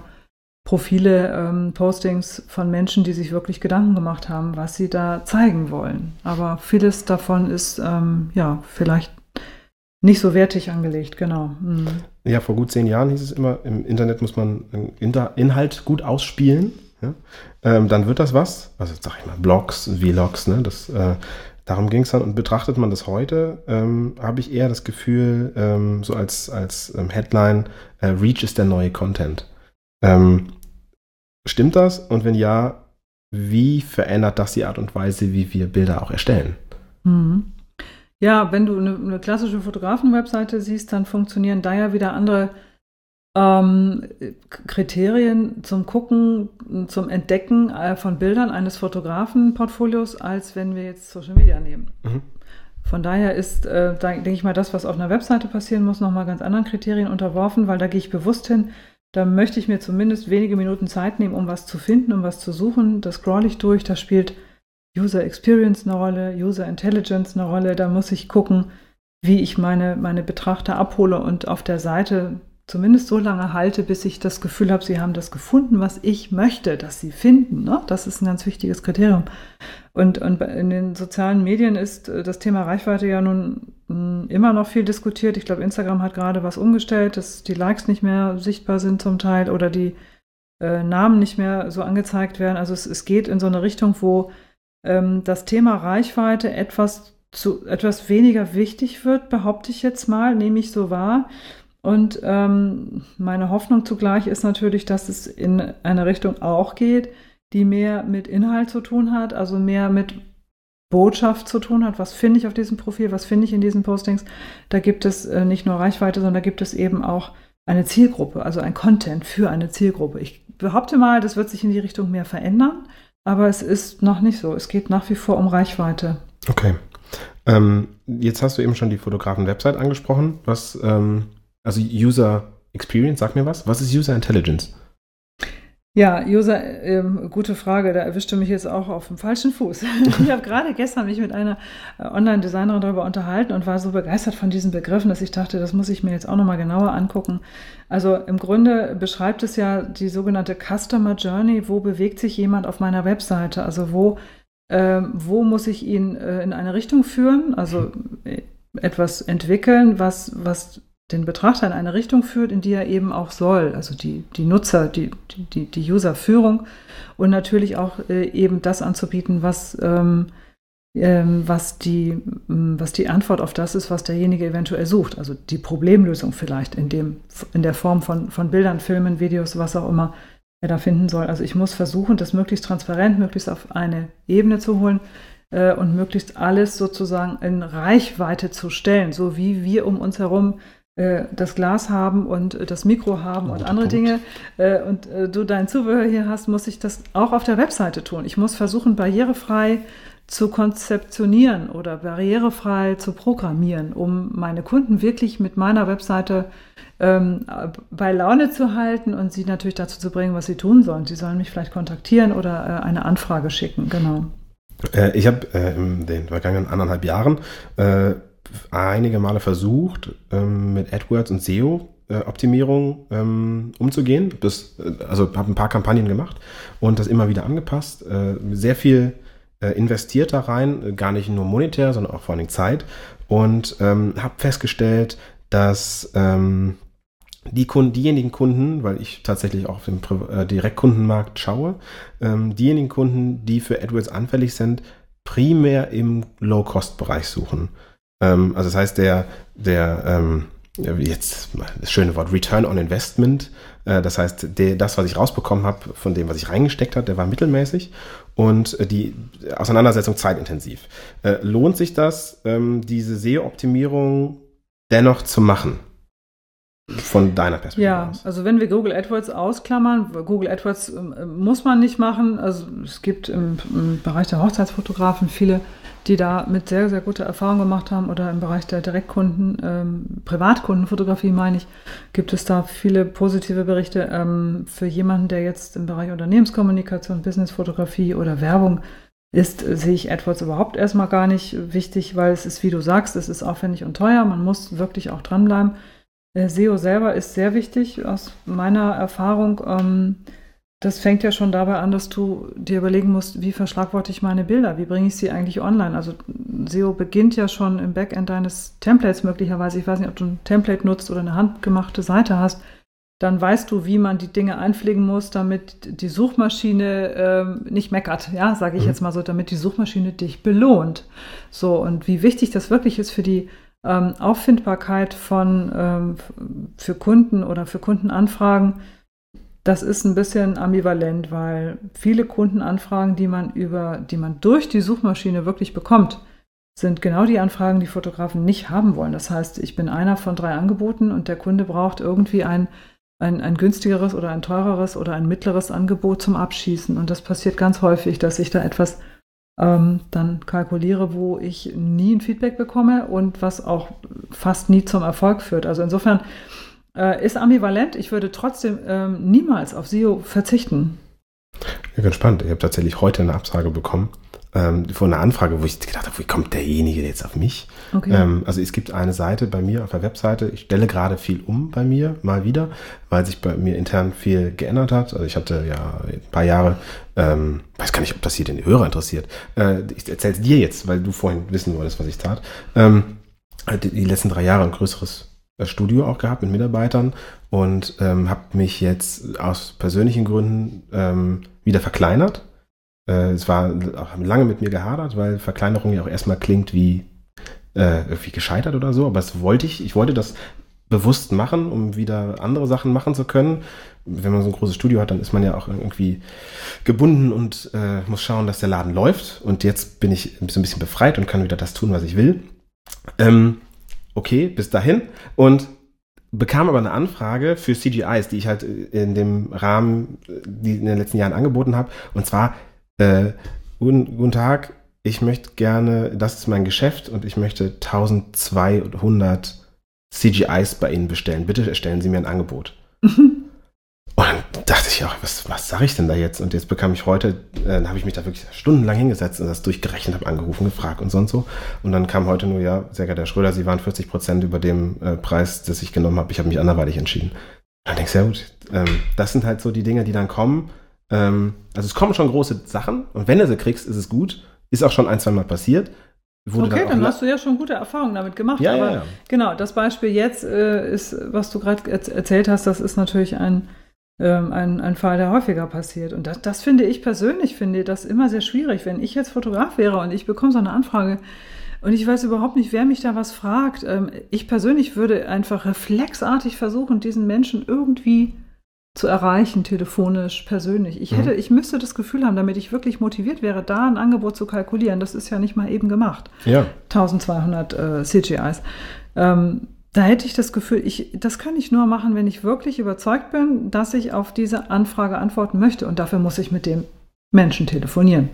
B: Profile, ähm, Postings von Menschen, die sich wirklich Gedanken gemacht haben, was sie da zeigen wollen. Aber vieles davon ist ähm, ja vielleicht nicht so wertig angelegt, genau. Mhm.
A: Ja, vor gut zehn Jahren hieß es immer, im Internet muss man Inhalt gut ausspielen. Ja? Ähm, dann wird das was. Also sag ich mal, Blogs, Vlogs, ne? Das, äh, darum ging es dann. Und betrachtet man das heute, ähm, habe ich eher das Gefühl, ähm, so als, als ähm, Headline, äh, Reach ist der neue Content. Ähm, stimmt das? Und wenn ja, wie verändert das die Art und Weise, wie wir Bilder auch erstellen?
B: Mhm. Ja, wenn du eine, eine klassische Fotografen-Webseite siehst, dann funktionieren da ja wieder andere ähm, Kriterien zum Gucken, zum Entdecken äh, von Bildern eines Fotografen-Portfolios, als wenn wir jetzt Social Media nehmen. Mhm. Von daher ist, äh, da denke ich mal, das, was auf einer Webseite passieren muss, nochmal ganz anderen Kriterien unterworfen, weil da gehe ich bewusst hin. Da möchte ich mir zumindest wenige Minuten Zeit nehmen, um was zu finden, um was zu suchen. Das scroll ich durch, da spielt User Experience eine Rolle, User Intelligence eine Rolle. Da muss ich gucken, wie ich meine, meine Betrachter abhole und auf der Seite zumindest so lange halte, bis ich das Gefühl habe, sie haben das gefunden, was ich möchte, dass sie finden. Ne? Das ist ein ganz wichtiges Kriterium. Und, und in den sozialen Medien ist äh, das Thema Reichweite ja nun hm, immer noch viel diskutiert. Ich glaube, Instagram hat gerade was umgestellt, dass die Likes nicht mehr sichtbar sind zum Teil oder die äh, Namen nicht mehr so angezeigt werden. Also es, es geht in so eine Richtung, wo ähm, das Thema Reichweite etwas zu etwas weniger wichtig wird, behaupte ich jetzt mal, nehme ich so wahr. Und ähm, meine Hoffnung zugleich ist natürlich, dass es in eine Richtung auch geht, die mehr mit Inhalt zu tun hat, also mehr mit Botschaft zu tun hat. Was finde ich auf diesem Profil? Was finde ich in diesen Postings? Da gibt es äh, nicht nur Reichweite, sondern da gibt es eben auch eine Zielgruppe, also ein Content für eine Zielgruppe. Ich behaupte mal, das wird sich in die Richtung mehr verändern, aber es ist noch nicht so. Es geht nach wie vor um Reichweite.
A: Okay. Ähm, jetzt hast du eben schon die Fotografen-Website angesprochen. Was ähm, also User Experience, sag mir was. Was ist User Intelligence?
B: Ja, User, ähm, gute Frage. Da erwischte mich jetzt auch auf dem falschen Fuß. ich habe gerade gestern mich mit einer äh, Online-Designerin darüber unterhalten und war so begeistert von diesen Begriffen, dass ich dachte, das muss ich mir jetzt auch nochmal genauer angucken. Also im Grunde beschreibt es ja die sogenannte Customer Journey. Wo bewegt sich jemand auf meiner Webseite? Also wo, äh, wo muss ich ihn äh, in eine Richtung führen? Also äh, etwas entwickeln, was, was den Betrachter in eine Richtung führt, in die er eben auch soll. Also die, die Nutzer, die, die, die User-Führung und natürlich auch äh, eben das anzubieten, was, ähm, ähm, was, die, ähm, was die Antwort auf das ist, was derjenige eventuell sucht. Also die Problemlösung vielleicht in, dem, in der Form von, von Bildern, Filmen, Videos, was auch immer er da finden soll. Also ich muss versuchen, das möglichst transparent, möglichst auf eine Ebene zu holen, äh, und möglichst alles sozusagen in Reichweite zu stellen, so wie wir um uns herum das Glas haben und das Mikro haben und andere Punkt. Dinge äh, und äh, du dein Zubehör hier hast, muss ich das auch auf der Webseite tun. Ich muss versuchen, barrierefrei zu konzeptionieren oder barrierefrei zu programmieren, um meine Kunden wirklich mit meiner Webseite ähm, bei Laune zu halten und sie natürlich dazu zu bringen, was sie tun sollen. Sie sollen mich vielleicht kontaktieren oder äh, eine Anfrage schicken, genau.
A: Äh, ich habe äh, in den vergangenen anderthalb Jahren einige Male versucht, ähm, mit AdWords und SEO äh, Optimierung ähm, umzugehen. Das, äh, also habe ein paar Kampagnen gemacht und das immer wieder angepasst. Äh, sehr viel äh, investiert da rein, gar nicht nur monetär, sondern auch vor allem Zeit. Und ähm, habe festgestellt, dass ähm, die Kunden, diejenigen Kunden, weil ich tatsächlich auch auf dem äh, Direktkundenmarkt schaue, ähm, diejenigen Kunden, die für AdWords anfällig sind, primär im Low-Cost-Bereich suchen. Ähm, also das heißt, der, der ähm, jetzt das schöne Wort Return on Investment, äh, das heißt, der, das, was ich rausbekommen habe von dem, was ich reingesteckt habe, der war mittelmäßig und äh, die Auseinandersetzung zeitintensiv. Äh, lohnt sich das, ähm, diese SEO-Optimierung dennoch zu machen? Von deiner Perspektive
B: ja, aus. also wenn wir Google AdWords ausklammern, Google AdWords äh, muss man nicht machen. Also es gibt im, im Bereich der Hochzeitsfotografen viele die da mit sehr, sehr guter Erfahrung gemacht haben oder im Bereich der Direktkunden, ähm, Privatkundenfotografie meine ich, gibt es da viele positive Berichte. Ähm, für jemanden, der jetzt im Bereich Unternehmenskommunikation, Businessfotografie oder Werbung ist, sehe ich AdWords überhaupt erstmal gar nicht wichtig, weil es ist, wie du sagst, es ist aufwendig und teuer. Man muss wirklich auch dranbleiben. Äh, SEO selber ist sehr wichtig aus meiner Erfahrung. Ähm, das fängt ja schon dabei an, dass du dir überlegen musst, wie verschlagworte ich meine Bilder, wie bringe ich sie eigentlich online. Also SEO beginnt ja schon im Backend deines Templates möglicherweise. Ich weiß nicht, ob du ein Template nutzt oder eine handgemachte Seite hast. Dann weißt du, wie man die Dinge einpflegen muss, damit die Suchmaschine ähm, nicht meckert, ja, sage ich mhm. jetzt mal so, damit die Suchmaschine dich belohnt. So, und wie wichtig das wirklich ist für die ähm, Auffindbarkeit von ähm, für Kunden oder für Kundenanfragen das ist ein bisschen ambivalent, weil viele Kundenanfragen, die man über, die man durch die Suchmaschine wirklich bekommt, sind genau die Anfragen, die Fotografen nicht haben wollen. Das heißt, ich bin einer von drei Angeboten und der Kunde braucht irgendwie ein, ein, ein günstigeres oder ein teureres oder ein mittleres Angebot zum Abschießen. Und das passiert ganz häufig, dass ich da etwas ähm, dann kalkuliere, wo ich nie ein Feedback bekomme und was auch fast nie zum Erfolg führt. Also insofern
A: äh,
B: ist ambivalent. Ich würde trotzdem ähm, niemals auf SEO verzichten.
A: Ja, ganz spannend. Ich habe tatsächlich heute eine Absage bekommen ähm, von einer Anfrage, wo ich gedacht habe, wie kommt derjenige jetzt auf mich? Okay. Ähm, also es gibt eine Seite bei mir auf der Webseite, ich stelle gerade viel um bei mir, mal wieder, weil sich bei mir intern viel geändert hat. Also ich hatte ja ein paar Jahre, ähm, weiß gar nicht, ob das hier den Hörer interessiert. Äh, ich erzähle es dir jetzt, weil du vorhin wissen wolltest, was ich tat. Ähm, die, die letzten drei Jahre ein größeres Studio auch gehabt mit Mitarbeitern und ähm, habe mich jetzt aus persönlichen Gründen ähm, wieder verkleinert äh, es war lange mit mir gehadert, weil Verkleinerung ja auch erstmal klingt wie äh, irgendwie gescheitert oder so. Aber das wollte ich. Ich wollte das bewusst machen, um wieder andere Sachen machen zu können. Wenn man so ein großes Studio hat, dann ist man ja auch irgendwie gebunden und äh, muss schauen, dass der Laden läuft. Und jetzt bin ich so ein bisschen befreit und kann wieder das tun, was ich will. Ähm, okay, bis dahin. Und bekam aber eine Anfrage für CGIs, die ich halt in dem Rahmen, die in den letzten Jahren angeboten habe. Und zwar äh, guten, guten Tag, ich möchte gerne, das ist mein Geschäft und ich möchte 1200 CGIs bei Ihnen bestellen. Bitte erstellen Sie mir ein Angebot. Und dann dachte ich auch, was, was sage ich denn da jetzt? Und jetzt bekam ich heute, äh, dann habe ich mich da wirklich stundenlang hingesetzt und das durchgerechnet, habe angerufen, gefragt und sonst so. Und dann kam heute nur, ja, sehr geehrter Herr Schröder, Sie waren 40 Prozent über dem äh, Preis, das ich genommen habe. Ich habe mich anderweitig entschieden. dann denke ich, sehr gut, ähm, das sind halt so die Dinge, die dann kommen. Ähm, also es kommen schon große Sachen und wenn du sie kriegst, ist es gut. Ist auch schon ein, zwei Mal passiert.
B: Okay, dann, dann hast du ja schon gute Erfahrungen damit gemacht.
A: Ja, aber ja, ja.
B: genau, das Beispiel jetzt äh, ist, was du gerade erzählt hast, das ist natürlich ein, ähm, ein, ein Fall, der häufiger passiert. Und das, das finde ich persönlich, finde das immer sehr schwierig. Wenn ich jetzt Fotograf wäre und ich bekomme so eine Anfrage und ich weiß überhaupt nicht, wer mich da was fragt. Ähm, ich persönlich würde einfach reflexartig versuchen, diesen Menschen irgendwie zu erreichen, telefonisch, persönlich. Ich hätte, mhm. ich müsste das Gefühl haben, damit ich wirklich motiviert wäre, da ein Angebot zu kalkulieren. Das ist ja nicht mal eben gemacht.
A: Ja.
B: 1200 äh, CGIs. Ähm, da hätte ich das Gefühl, ich, das kann ich nur machen, wenn ich wirklich überzeugt bin, dass ich auf diese Anfrage antworten möchte. Und dafür muss ich mit dem Menschen telefonieren.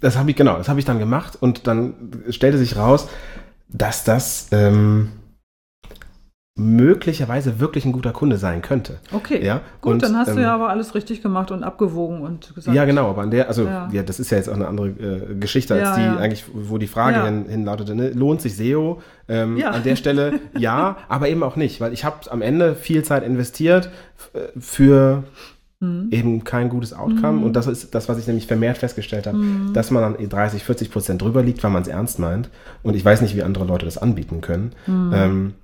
A: Das habe ich, genau, das habe ich dann gemacht und dann stellte sich raus, dass das ähm, möglicherweise wirklich ein guter Kunde sein könnte.
B: Okay.
A: Ja?
B: Gut,
A: und,
B: dann hast
A: ähm,
B: du ja aber alles richtig gemacht und abgewogen und gesagt.
A: Ja, genau, aber an der, also ja, ja das ist ja jetzt auch eine andere äh, Geschichte als ja, die ja. eigentlich, wo die Frage hin, hinlautete, ne? lohnt sich SEO? Ähm, ja. An der Stelle ja, aber eben auch nicht, weil ich habe am Ende viel Zeit investiert äh, für mhm. eben kein gutes Outcome. Mhm. Und das ist das, was ich nämlich vermehrt festgestellt habe, mhm. dass man dann 30, 40 Prozent drüber liegt, weil man es ernst meint. Und ich weiß nicht, wie andere Leute das anbieten können. Mhm. Ähm,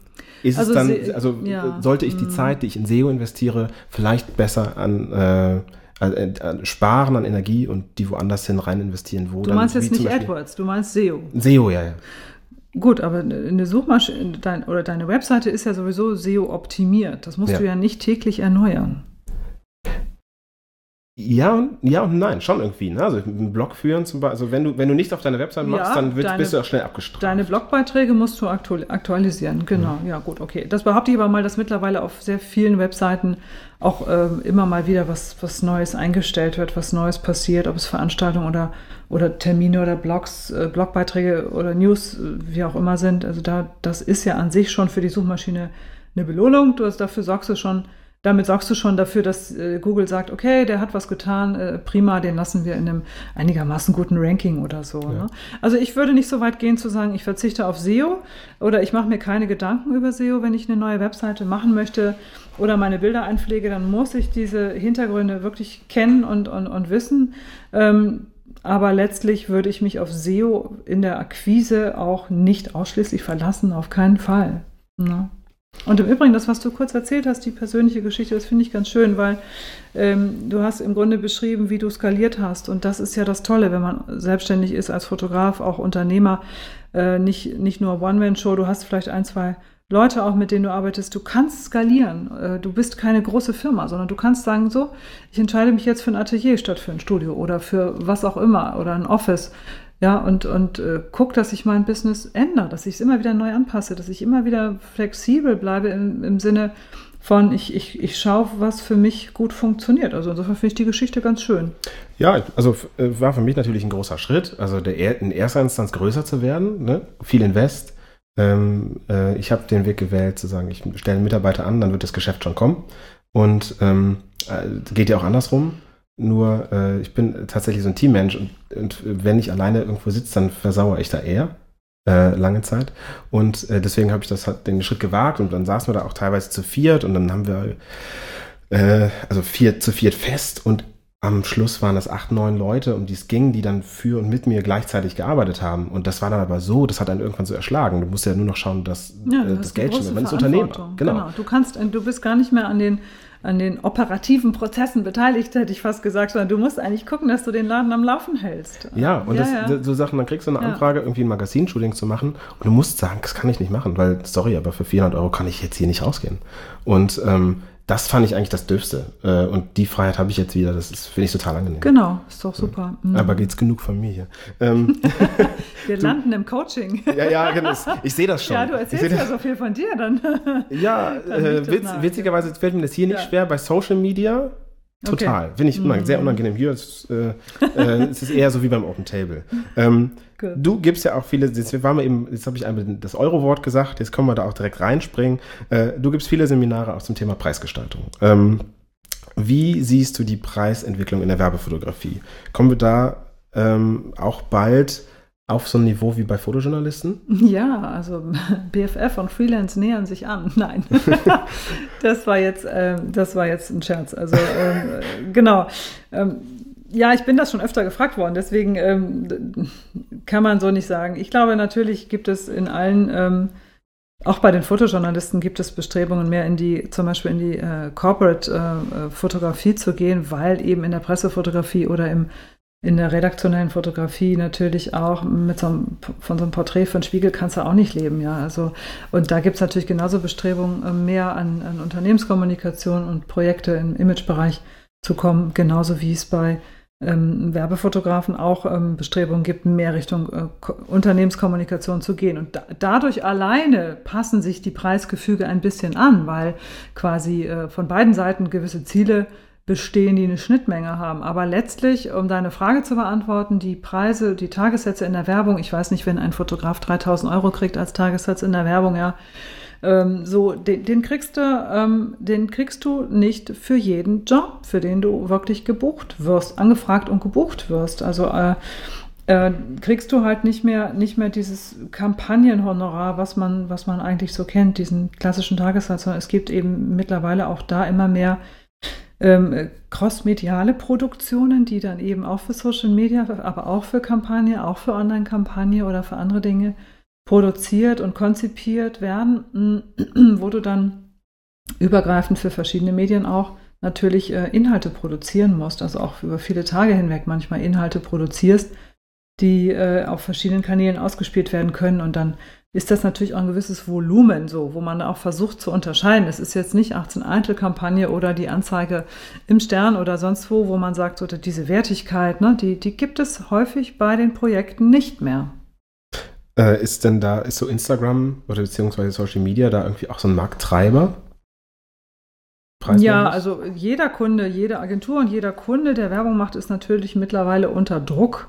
A: ist also es dann, also ja. sollte ich die mhm. Zeit, die ich in SEO investiere, vielleicht besser an, äh, sparen an Energie und die woanders hin rein investieren, wo
B: Du meinst jetzt nicht AdWords, du meinst SEO.
A: SEO, ja, ja.
B: Gut, aber eine Suchmaschine dein, oder deine Webseite ist ja sowieso SEO optimiert. Das musst ja. du ja nicht täglich erneuern.
A: Ja und, ja und nein, schon irgendwie. Ne? Also einen Blog führen zum Beispiel, also wenn du, wenn du nichts auf deiner Website machst, ja, dann wird, deine, bist du auch schnell abgestraft.
B: Deine Blogbeiträge musst du aktualisieren, genau. Mhm. Ja gut, okay. Das behaupte ich aber mal, dass mittlerweile auf sehr vielen Webseiten auch äh, immer mal wieder was, was Neues eingestellt wird, was Neues passiert, ob es Veranstaltungen oder, oder Termine oder Blogs, äh, Blogbeiträge oder News, äh, wie auch immer sind. Also da, das ist ja an sich schon für die Suchmaschine eine Belohnung. Du hast, dafür sorgst du schon damit sorgst du schon dafür, dass äh, Google sagt, okay, der hat was getan, äh, prima, den lassen wir in einem einigermaßen guten Ranking oder so. Ja. Ne? Also ich würde nicht so weit gehen zu sagen, ich verzichte auf SEO oder ich mache mir keine Gedanken über SEO, wenn ich eine neue Webseite machen möchte oder meine Bilder einpflege, dann muss ich diese Hintergründe wirklich kennen und, und, und wissen. Ähm, aber letztlich würde ich mich auf SEO in der Akquise auch nicht ausschließlich verlassen, auf keinen Fall. Ne? Und im Übrigen, das, was du kurz erzählt hast, die persönliche Geschichte, das finde ich ganz schön, weil ähm, du hast im Grunde beschrieben, wie du skaliert hast. Und das ist ja das Tolle, wenn man selbstständig ist als Fotograf, auch Unternehmer, äh, nicht, nicht nur One-Man-Show, du hast vielleicht ein, zwei Leute auch, mit denen du arbeitest. Du kannst skalieren. Äh, du bist keine große Firma, sondern du kannst sagen, so, ich entscheide mich jetzt für ein Atelier statt für ein Studio oder für was auch immer oder ein Office. Ja, und, und äh, guck, dass ich mein Business ändere, dass ich es immer wieder neu anpasse, dass ich immer wieder flexibel bleibe im, im Sinne von, ich, ich, ich schaue, was für mich gut funktioniert. Also insofern finde ich die Geschichte ganz schön.
A: Ja, also äh, war für mich natürlich ein großer Schritt, also der, in erster Instanz größer zu werden, ne? viel Invest. Ähm, äh, ich habe den Weg gewählt, zu sagen, ich stelle Mitarbeiter an, dann wird das Geschäft schon kommen. Und ähm, äh, geht ja auch andersrum. Nur äh, ich bin tatsächlich so ein Teammensch und, und wenn ich alleine irgendwo sitze, dann versauere ich da eher. Äh, lange Zeit. Und äh, deswegen habe ich das halt den Schritt gewagt und dann saßen wir da auch teilweise zu viert und dann haben wir äh, also vier zu viert fest und am Schluss waren das acht, neun Leute, um die es ging, die dann für und mit mir gleichzeitig gearbeitet haben. Und das war dann aber so, das hat dann irgendwann so erschlagen. Du musst ja nur noch schauen, dass
B: Ja,
A: äh, das Geld stimmt.
B: große
A: Man ist Unternehmer.
B: Verantwortung.
A: Genau.
B: Du kannst, du bist gar nicht mehr an den, an den operativen Prozessen beteiligt, hätte ich fast gesagt, sondern du musst eigentlich gucken, dass du den Laden am Laufen hältst.
A: Ja, und das,
B: ja.
A: so Sachen, dann kriegst du eine
B: Ja.
A: Anfrage, irgendwie ein Magazinshooting zu machen und du musst sagen, das kann ich nicht machen, weil, sorry, aber für 400 Euro kann ich jetzt hier nicht rausgehen. Und ähm, das fand ich eigentlich das Dürfste. Äh, und die Freiheit habe ich jetzt wieder, das finde ich total angenehm.
B: Genau, ist doch super. Mhm.
A: Aber geht's genug von mir hier? Ähm,
B: Wir landen im Coaching.
A: ja, ja, genau. Ich sehe das schon.
B: Ja, du erzählst ja so viel von dir dann.
A: ja,
B: Dann
A: äh, witz, witzigerweise fällt mir das hier nicht
B: Ja.
A: schwer. Bei Social Media total. Finde ich unang-
B: Mhm.
A: sehr unangenehm. Hier ist äh, äh, es ist eher so wie beim Open Table. Ähm. Du gibst ja auch viele, jetzt waren wir eben, jetzt habe ich einmal das Euro-Wort gesagt, jetzt können wir da auch direkt reinspringen. Äh, du gibst viele Seminare auch zum Thema Preisgestaltung. Ähm, wie siehst du die Preisentwicklung in der Werbefotografie? Kommen wir da ähm, auch bald auf so ein Niveau wie bei Fotojournalisten?
B: Ja, also BFF und Freelance nähern sich an. Nein, das war jetzt, ähm, das war jetzt ein Scherz. Also ähm, äh, genau. Ähm, ja, ich bin das schon öfter gefragt worden, deswegen ähm, kann man so nicht sagen. Ich glaube, natürlich gibt es in allen, ähm, auch bei den Fotojournalisten gibt es Bestrebungen, mehr in die, zum Beispiel in die äh, Corporate-Fotografie zu gehen, weil eben in der Pressefotografie oder im in der redaktionellen Fotografie natürlich auch mit so einem, von so einem Porträt einen Spiegel kannst du auch nicht leben, ja. Also, und da gibt es natürlich genauso Bestrebungen, äh, mehr an, an Unternehmenskommunikation und Projekte im Imagebereich zu kommen, genauso wie es bei ähm, Werbefotografen auch ähm, Bestrebungen gibt, mehr Richtung äh, Ko- Unternehmenskommunikation zu gehen. Und da, dadurch alleine passen sich die Preisgefüge ein bisschen an, weil quasi äh, von beiden Seiten gewisse Ziele bestehen, die eine Schnittmenge haben. Aber letztlich, um deine Frage zu beantworten, die Preise, die Tagessätze in der Werbung, ich weiß nicht, wenn ein Fotograf 3000 Euro kriegt als Tagessatz in der Werbung, ja, ähm, so, den, den kriegst du, ähm, den kriegst du nicht für jeden Job, für den du wirklich gebucht wirst, angefragt und gebucht wirst. Also äh, äh, kriegst du halt nicht mehr, nicht mehr dieses Kampagnenhonorar, was man, was man eigentlich so kennt, diesen klassischen Tagessatz, sondern es gibt eben mittlerweile auch da immer mehr ähm, äh, crossmediale Produktionen, die dann eben auch für Social Media, aber auch für Kampagne, auch für Online-Kampagne oder für andere Dinge produziert und konzipiert werden, wo du dann übergreifend für verschiedene Medien auch natürlich äh, Inhalte produzieren musst, also auch über viele Tage hinweg manchmal Inhalte produzierst, die äh, auf verschiedenen Kanälen ausgespielt werden können und dann ist das natürlich auch ein gewisses Volumen so, wo man auch versucht zu unterscheiden. Es ist jetzt nicht 18 Einzelkampagne oder die Anzeige im Stern oder sonst wo, wo man sagt, so, diese Wertigkeit, ne, die, die gibt es häufig bei den Projekten nicht mehr.
A: Äh, ist denn da, ist so Instagram oder beziehungsweise Social Media da irgendwie auch so ein Markttreiber?
B: Ja, also jeder Kunde, jede Agentur und jeder Kunde, der Werbung macht, ist natürlich mittlerweile unter Druck,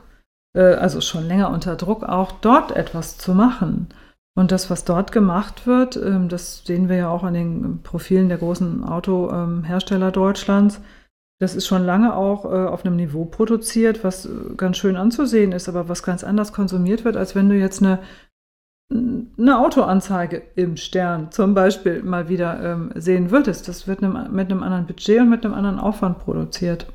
B: äh, also schon länger unter Druck, auch dort etwas zu machen. Und das, was dort gemacht wird, ähm, das sehen wir ja auch an den Profilen der großen Autohersteller Deutschlands, das ist schon lange auch äh, auf einem Niveau produziert, was äh, ganz schön anzusehen ist, aber was ganz anders konsumiert wird, als wenn du jetzt eine, eine Autoanzeige im Stern zum Beispiel mal wieder ähm, sehen würdest. Das wird mit einem anderen Budget und mit einem anderen Aufwand produziert.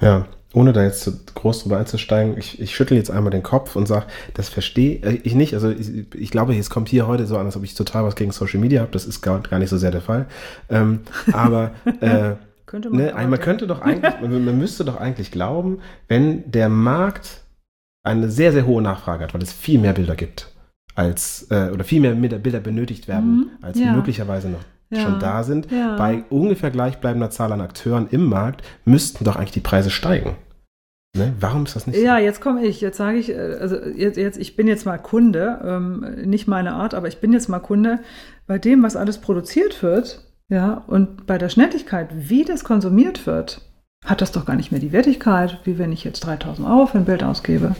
A: Ja, ohne da jetzt zu groß drüber einzusteigen, ich, ich schüttel jetzt einmal den Kopf und sage, das verstehe äh, ich nicht. Also ich, ich glaube, es kommt hier heute so an, als ob ich total was gegen Social Media habe. Das ist gar, gar nicht so sehr der Fall. Ähm, aber äh,
B: Könnte
A: ne,
B: aber
A: man
B: gerne.
A: könnte doch eigentlich, man, man müsste doch eigentlich glauben, wenn der Markt eine sehr, sehr hohe Nachfrage hat, weil es viel mehr Bilder gibt als äh, oder viel mehr Bilder benötigt werden,
B: Mhm,
A: als
B: ja.
A: möglicherweise noch
B: Ja,
A: schon da sind.
B: ja.
A: Bei ungefähr gleichbleibender Zahl an Akteuren im Markt müssten doch eigentlich die Preise steigen. Ne? Warum ist das nicht
B: Ja, jetzt komme ich. Jetzt sage ich, äh, also jetzt, jetzt, ich bin jetzt mal Kunde, ähm, nicht meine Art, aber ich bin jetzt mal Kunde. Bei dem, was alles produziert wird, ja, und bei der Schnelligkeit, wie das konsumiert wird, hat das doch gar nicht mehr die Wertigkeit, wie wenn ich jetzt 3000 Euro für ein Bild ausgebe.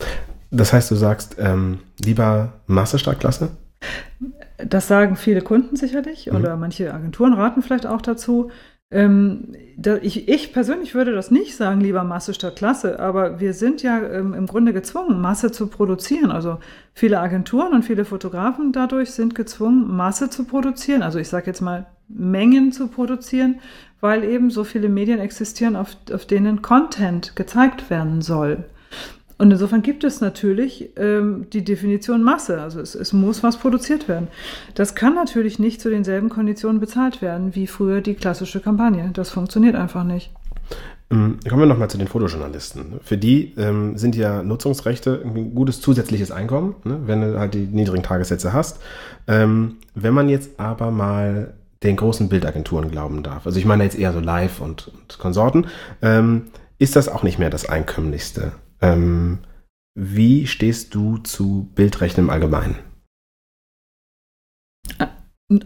A: so? Das heißt, du sagst ähm, lieber Masterstartklasse?
B: Das sagen viele Kunden sicherlich
A: Mhm.
B: oder manche Agenturen raten vielleicht auch dazu. Ähm, da, ich, ich, persönlich würde das nicht sagen, lieber Masse statt Klasse, aber wir sind ja ähm, im Grunde gezwungen, Masse zu produzieren. Also viele Agenturen und viele Fotografen dadurch sind gezwungen, Masse zu produzieren. Also ich sage jetzt mal Mengen zu produzieren, weil eben so viele Medien existieren, auf, auf denen Content gezeigt werden soll. Und insofern gibt es natürlich ähm, die Definition Masse. Also es, es, muss was produziert werden. Das kann natürlich nicht zu denselben Konditionen bezahlt werden wie früher die klassische Kampagne. Das funktioniert einfach nicht.
A: Ähm, kommen wir nochmal zu den Fotojournalisten. Für die ähm, sind ja Nutzungsrechte ein gutes zusätzliches Einkommen, ne, wenn du halt die niedrigen Tagessätze hast. Ähm, wenn man jetzt aber mal den großen Bildagenturen glauben darf, also ich meine jetzt eher so Live und, und Konsorten, ähm, ist das auch nicht mehr das Einkömmlichste. Ähm, wie stehst du zu Bildrechten im Allgemeinen?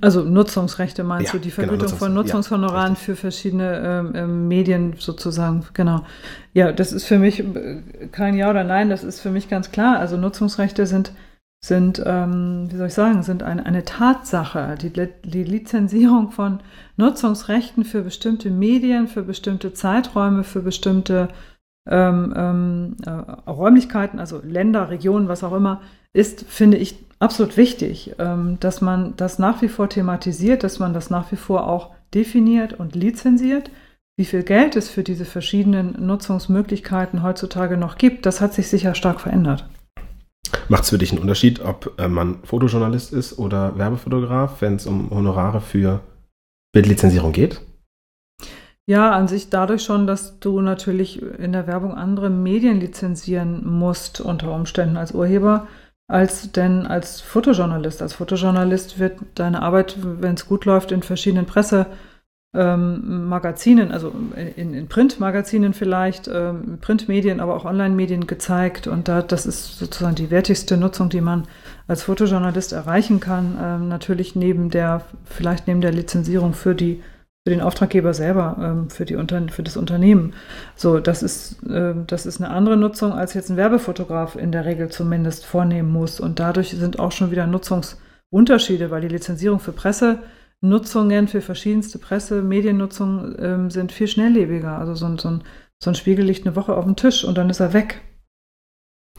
B: Also Nutzungsrechte meinst ja, du, die genau, Vergütung genau, von Nutzungshonoraren ja, für verschiedene ähm, ähm, Medien sozusagen, genau. Ja, das ist für mich äh, kein Ja oder Nein, das ist für mich ganz klar. Also Nutzungsrechte sind, sind ähm, wie soll ich sagen, sind eine, eine Tatsache. Die, die Lizenzierung von Nutzungsrechten für bestimmte Medien, für bestimmte Zeiträume, für bestimmte ähm, ähm, äh, Räumlichkeiten, also Länder, Regionen, was auch immer, ist, finde ich, absolut wichtig, ähm, dass man das nach wie vor thematisiert, dass man das nach wie vor auch definiert und lizenziert. Wie viel Geld es für diese verschiedenen Nutzungsmöglichkeiten heutzutage noch gibt, das hat sich sicher stark verändert.
A: Macht es für dich einen Unterschied, ob äh, man Fotojournalist ist oder Werbefotograf, wenn es um Honorare für Bildlizenzierung geht?
B: Ja, an sich dadurch schon, dass du natürlich in der Werbung andere Medien lizenzieren musst, unter Umständen als Urheber, als denn als Fotojournalist. Als Fotojournalist wird deine Arbeit, wenn es gut läuft, in verschiedenen Pressemagazinen, ähm, also in, in Printmagazinen vielleicht, ähm, Printmedien, aber auch Online-Medien gezeigt. Und da, das ist sozusagen die wertigste Nutzung, die man als Fotojournalist erreichen kann. Ähm, natürlich neben der, vielleicht neben der Lizenzierung für die für den Auftraggeber selber, ähm, für, die Unter für das Unternehmen. So, das ist, äh, das ist eine andere Nutzung, als jetzt ein Werbefotograf in der Regel zumindest vornehmen muss. Und dadurch sind auch schon wieder Nutzungsunterschiede, weil die Lizenzierung für Pressenutzungen, für verschiedenste Presse, Mediennutzungen ähm, sind viel schnelllebiger. Also so so, ein, so ein Spiegel liegt eine Woche auf dem Tisch und dann ist er weg.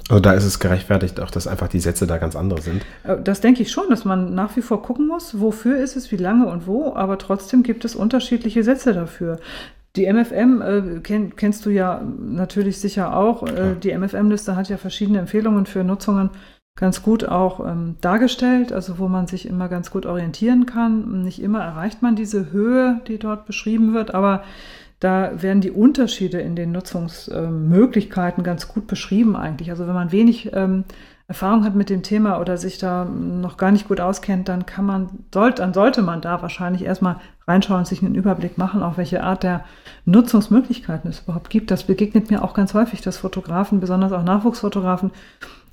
A: Also da ist es gerechtfertigt, auch dass einfach die Sätze da ganz andere sind.
B: Äh, das denke ich schon, dass man nach wie vor gucken muss, wofür ist es, wie lange und wo, aber trotzdem gibt es unterschiedliche Sätze dafür. Die MFM äh, kenn, kennst du ja natürlich sicher auch. Äh, die MFM-Liste hat ja verschiedene Empfehlungen für Nutzungen ganz gut auch ähm, dargestellt, also wo man sich immer ganz gut orientieren kann. Nicht immer erreicht man diese Höhe, die dort beschrieben wird, aber da werden die Unterschiede in den Nutzungsmöglichkeiten ganz gut beschrieben eigentlich. Also wenn man wenig ähm, Erfahrung hat mit dem Thema oder sich da noch gar nicht gut auskennt, dann kann man, sollte, dann sollte man da wahrscheinlich erstmal reinschauen und sich einen Überblick machen, auf welche Art der Nutzungsmöglichkeiten es überhaupt gibt. Das begegnet mir auch ganz häufig, dass Fotografen, besonders auch Nachwuchsfotografen,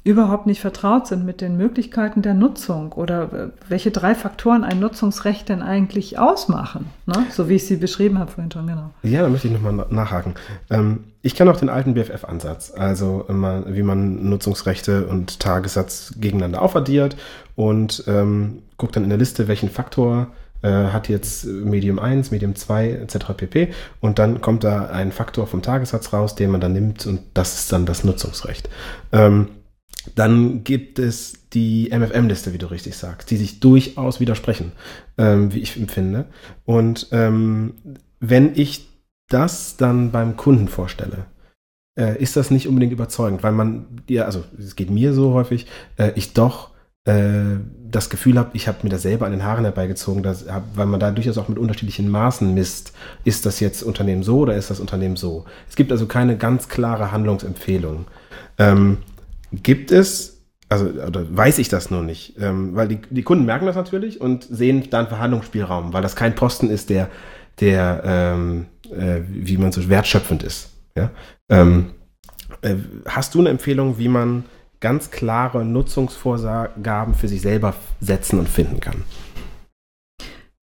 B: überhaupt nicht vertraut sind mit den Möglichkeiten der Nutzung oder äh, welche drei Faktoren ein Nutzungsrecht denn eigentlich ausmachen, ne? so wie ich sie beschrieben habe vorhin schon, genau.
A: Ja, da möchte ich nochmal nachhaken. Ähm, ich kenne auch den alten BFF-Ansatz, also wie man Nutzungsrechte und Tagessatz gegeneinander aufaddiert und ähm, guckt dann in der Liste, welchen Faktor äh, hat jetzt Medium 1, Medium 2 etc. pp. Und dann kommt da ein Faktor vom Tagessatz raus, den man dann nimmt und das ist dann das Nutzungsrecht. Ähm, dann gibt es die MFM-Liste, wie du richtig sagst, die sich durchaus widersprechen, ähm, wie ich empfinde. Und ähm, wenn ich das dann beim Kunden vorstelle, äh, ist das nicht unbedingt überzeugend, weil man, ja, also es geht mir so häufig, äh, ich doch äh, das Gefühl habe, ich habe mir das selber an den Haaren herbeigezogen, dass, weil man da durchaus auch mit unterschiedlichen Maßen misst. Ist das jetzt Unternehmen so oder ist das Unternehmen so? Es gibt also keine ganz klare Handlungsempfehlung. Ähm, Gibt es, also oder weiß ich das nur nicht, ähm, weil die, die Kunden merken das natürlich und sehen dann Verhandlungsspielraum, weil das kein Posten ist, der, der ähm, äh, wie man so wertschöpfend ist. Ja? Ähm, äh, hast du eine Empfehlung, wie man ganz klare Nutzungsvorgaben für sich selber setzen und finden kann?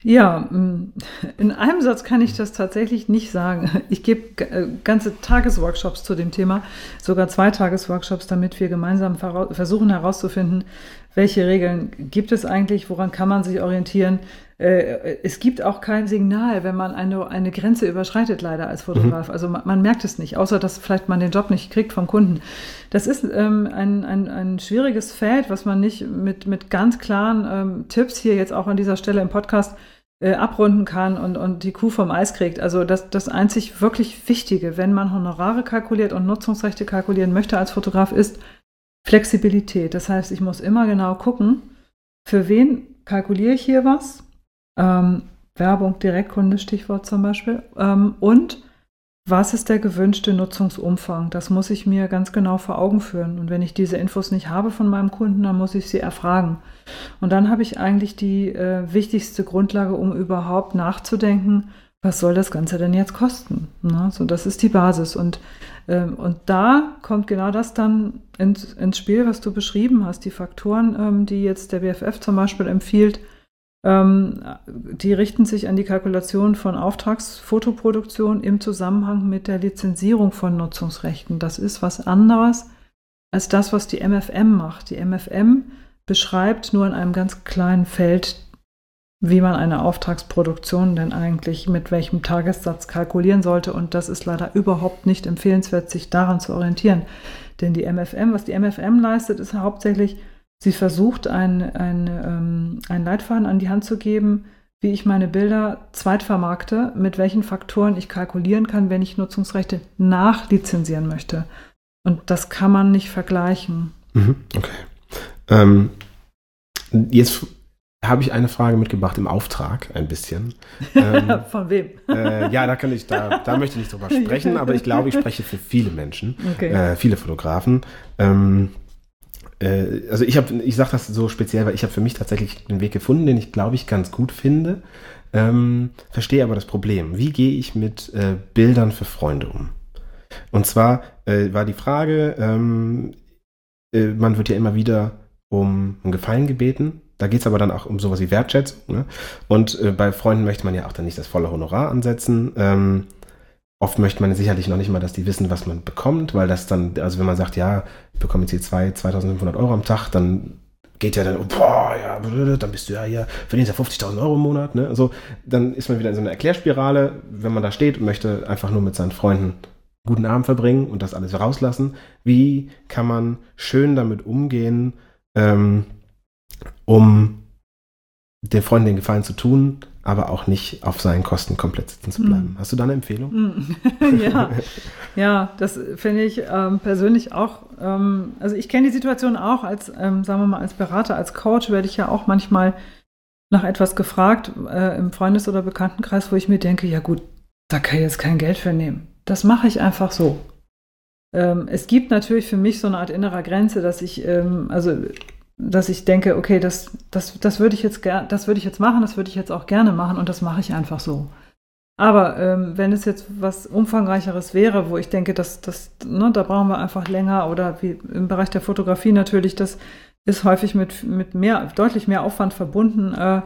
B: Ja, mm, in einem Satz kann ich das tatsächlich nicht sagen. Ich gebe äh, ganze Tagesworkshops zu dem Thema, sogar zwei Tagesworkshops, damit wir gemeinsam versuchen herauszufinden, welche Regeln gibt es eigentlich, woran kann man sich orientieren. Äh, es gibt auch kein Signal, wenn man eine, eine Grenze überschreitet, leider als Fotograf. Mhm. Also man, man, merkt es nicht, außer dass vielleicht man den Job nicht kriegt vom Kunden. Das ist ähm, ein, ein, ein schwieriges Feld, was man nicht mit, mit ganz klaren ähm, Tipps hier jetzt auch an dieser Stelle im Podcast äh, abrunden kann und, und die Kuh vom Eis kriegt. Also das, das einzig wirklich Wichtige, wenn man Honorare kalkuliert und Nutzungsrechte kalkulieren möchte als Fotograf, ist Flexibilität. Das heißt, ich muss immer genau gucken, für wen kalkuliere ich hier was. Ähm, Werbung, Direktkunde, Stichwort zum Beispiel. Ähm, und was ist der gewünschte Nutzungsumfang? Das muss ich mir ganz genau vor Augen führen. Und wenn ich diese Infos nicht habe von meinem Kunden, dann muss ich sie erfragen. Und dann habe ich eigentlich die äh, wichtigste Grundlage, um überhaupt nachzudenken, was soll das Ganze denn jetzt kosten? Ne? So, das ist die Basis. Und, ähm, und da kommt genau das dann ins, ins Spiel, was du beschrieben hast. Die Faktoren, ähm, die jetzt der BFF zum Beispiel empfiehlt, die richten sich an die Kalkulation von Auftragsfotoproduktion im Zusammenhang mit der Lizenzierung von Nutzungsrechten. Das ist was anderes als das, was die MFM macht. Die MFM beschreibt nur in einem ganz kleinen Feld, wie man eine Auftragsproduktion denn eigentlich mit welchem Tagessatz kalkulieren sollte. Und das ist leider überhaupt nicht empfehlenswert, sich daran zu orientieren. Denn die MFM, was die MFM leistet, ist hauptsächlich Sie versucht, ein, ein, ähm, ein Leitfaden an die Hand zu geben, wie ich meine Bilder zweitvermarkte, mit welchen Faktoren ich kalkulieren kann, wenn ich Nutzungsrechte nachlizenzieren möchte. Und das kann man nicht vergleichen.
A: Mhm, okay. Ähm, jetzt habe ich eine Frage mitgebracht im Auftrag, ein bisschen.
B: Ähm, Von wem?
A: Äh, ja, da kann ich, da, da möchte ich nicht drüber sprechen, aber ich glaube, ich spreche für viele Menschen, okay. äh, viele Fotografen. Ähm, äh, also ich habe, ich sage das so speziell, weil ich habe für mich tatsächlich einen Weg gefunden, den ich glaube ich ganz gut finde. Ähm, verstehe aber das Problem. Wie gehe ich mit äh, Bildern für Freunde um? Und zwar äh, war die Frage, ähm, äh, man wird ja immer wieder um, um Gefallen gebeten. Da geht es aber dann auch um sowas wie Wertschätzung. Ne? Und äh, bei Freunden möchte man ja auch dann nicht das volle Honorar ansetzen. Ähm, Oft möchte man sicherlich noch nicht mal, dass die wissen, was man bekommt, weil das dann, also wenn man sagt, ja, ich bekomme jetzt hier 2, 2500 Euro am Tag, dann geht ja dann, oh, boah, ja, dann bist du ja hier, verdienst ja 50.000 Euro im Monat, ne? Also dann ist man wieder in so einer Erklärspirale, wenn man da steht und möchte einfach nur mit seinen Freunden guten Abend verbringen und das alles rauslassen. Wie kann man schön damit umgehen, ähm, um den Freunden den Gefallen zu tun, aber auch nicht auf seinen Kosten komplett sitzen zu bleiben. Mhm. Hast du da eine Empfehlung?
B: Mhm. ja. ja, das finde ich ähm, persönlich auch, ähm, also ich kenne die Situation auch als, ähm, sagen wir mal, als Berater, als Coach werde ich ja auch manchmal nach etwas gefragt äh, im Freundes- oder Bekanntenkreis, wo ich mir denke, ja gut, da kann ich jetzt kein Geld für nehmen. Das mache ich einfach so. Ähm, es gibt natürlich für mich so eine Art innerer Grenze, dass ich, ähm, also dass ich denke, okay, das, das, das würde ich jetzt das würde ich jetzt machen, das würde ich jetzt auch gerne machen und das mache ich einfach so. Aber ähm, wenn es jetzt was Umfangreicheres wäre, wo ich denke, dass das, ne, da brauchen wir einfach länger oder wie im Bereich der Fotografie natürlich, das ist häufig mit, mit mehr, deutlich mehr Aufwand verbunden, äh,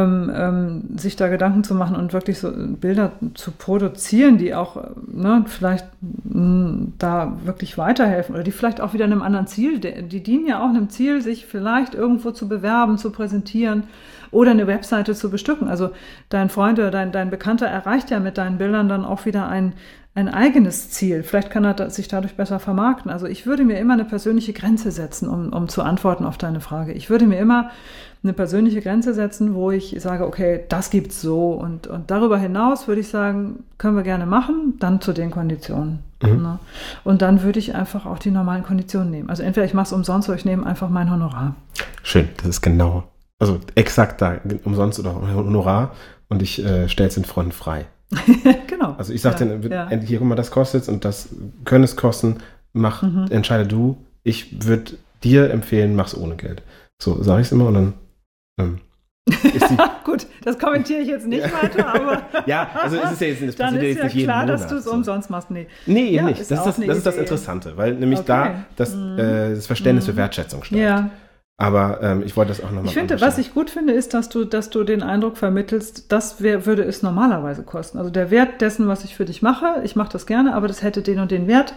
B: ähm, ähm, sich da Gedanken zu machen und wirklich so Bilder zu produzieren, die auch ne, vielleicht mh, hm, da wirklich weiterhelfen oder die vielleicht auch wieder einem anderen Ziel, die, die dienen ja auch einem Ziel, sich vielleicht irgendwo zu bewerben, zu präsentieren oder eine Webseite zu bestücken. Also dein Freund oder dein, dein Bekannter erreicht ja mit deinen Bildern dann auch wieder ein, ein eigenes Ziel. Vielleicht kann er sich dadurch besser vermarkten. Also ich würde mir immer eine persönliche Grenze setzen, um, um zu antworten auf deine Frage. Ich würde mir immer eine persönliche Grenze setzen, wo ich sage, okay, das gibt's so und, und darüber hinaus würde ich sagen, können wir gerne machen, dann zu den Konditionen. Mhm. Ne? Und dann würde ich einfach auch die normalen Konditionen nehmen. Also entweder ich mache es umsonst oder ich nehme einfach mein Honorar.
A: Schön, das ist genau, also exakt da, umsonst oder Honorar und ich äh, stelle es den Freunden frei.
B: genau.
A: Also ich sage ja, dann, ja. hier, guck mal, das kostet und das können es kosten, mach, mhm. entscheide du. Ich würde dir empfehlen, mach's ohne Geld. So sage ich es immer und dann ähm,
B: Gut, das kommentiere ich jetzt nicht weiter, aber.
A: ja, also es ist ja jetzt, das
B: dann ist ja nicht klar, dass du es so. umsonst machst. Nee,
A: nee ja, nicht. Das, ist das, das, ist das Interessante, weil nämlich okay. da das, mm. äh, das Verständnis mm. für mhm. Wertschätzung steigt. Ja. Aber ähm, ich wollte das auch nochmal.
B: Ich finde, was ich gut finde, ist, dass du, dass du den Eindruck vermittelst, das wär, würde es normalerweise kosten. Also der Wert dessen, was ich für dich mache, ich mache das gerne, aber das hätte den und den Wert.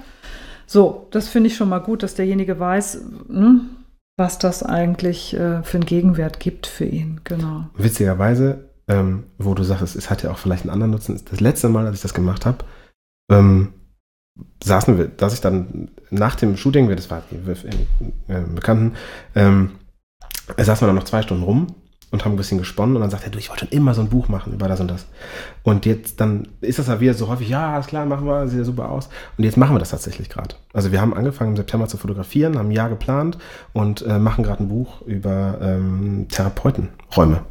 B: So, das finde ich schon mal gut, dass derjenige weiß, hm, was das eigentlich äh, für einen Gegenwert gibt für ihn. Genau.
A: Witzigerweise, ähm, wo du sagst, es hat ja auch vielleicht einen anderen Nutzen. Das letzte Mal, als ich das gemacht habe, ähm, saßen wir, dass ich dann nach dem Shooting, das war äh, Bekannten, ähm, saßen wir dann noch zwei Stunden rum und haben ein bisschen gesponnen und dann sagt er, du, ich wollte schon immer so ein Buch machen über das und das. Und jetzt dann ist das ja wieder so häufig, ja, alles klar, machen wir, sieht ja super aus. Und jetzt machen wir das tatsächlich gerade. Also wir haben angefangen im September zu fotografieren, haben ein Jahr geplant und äh, machen gerade ein Buch über ähm, Therapeutenräume.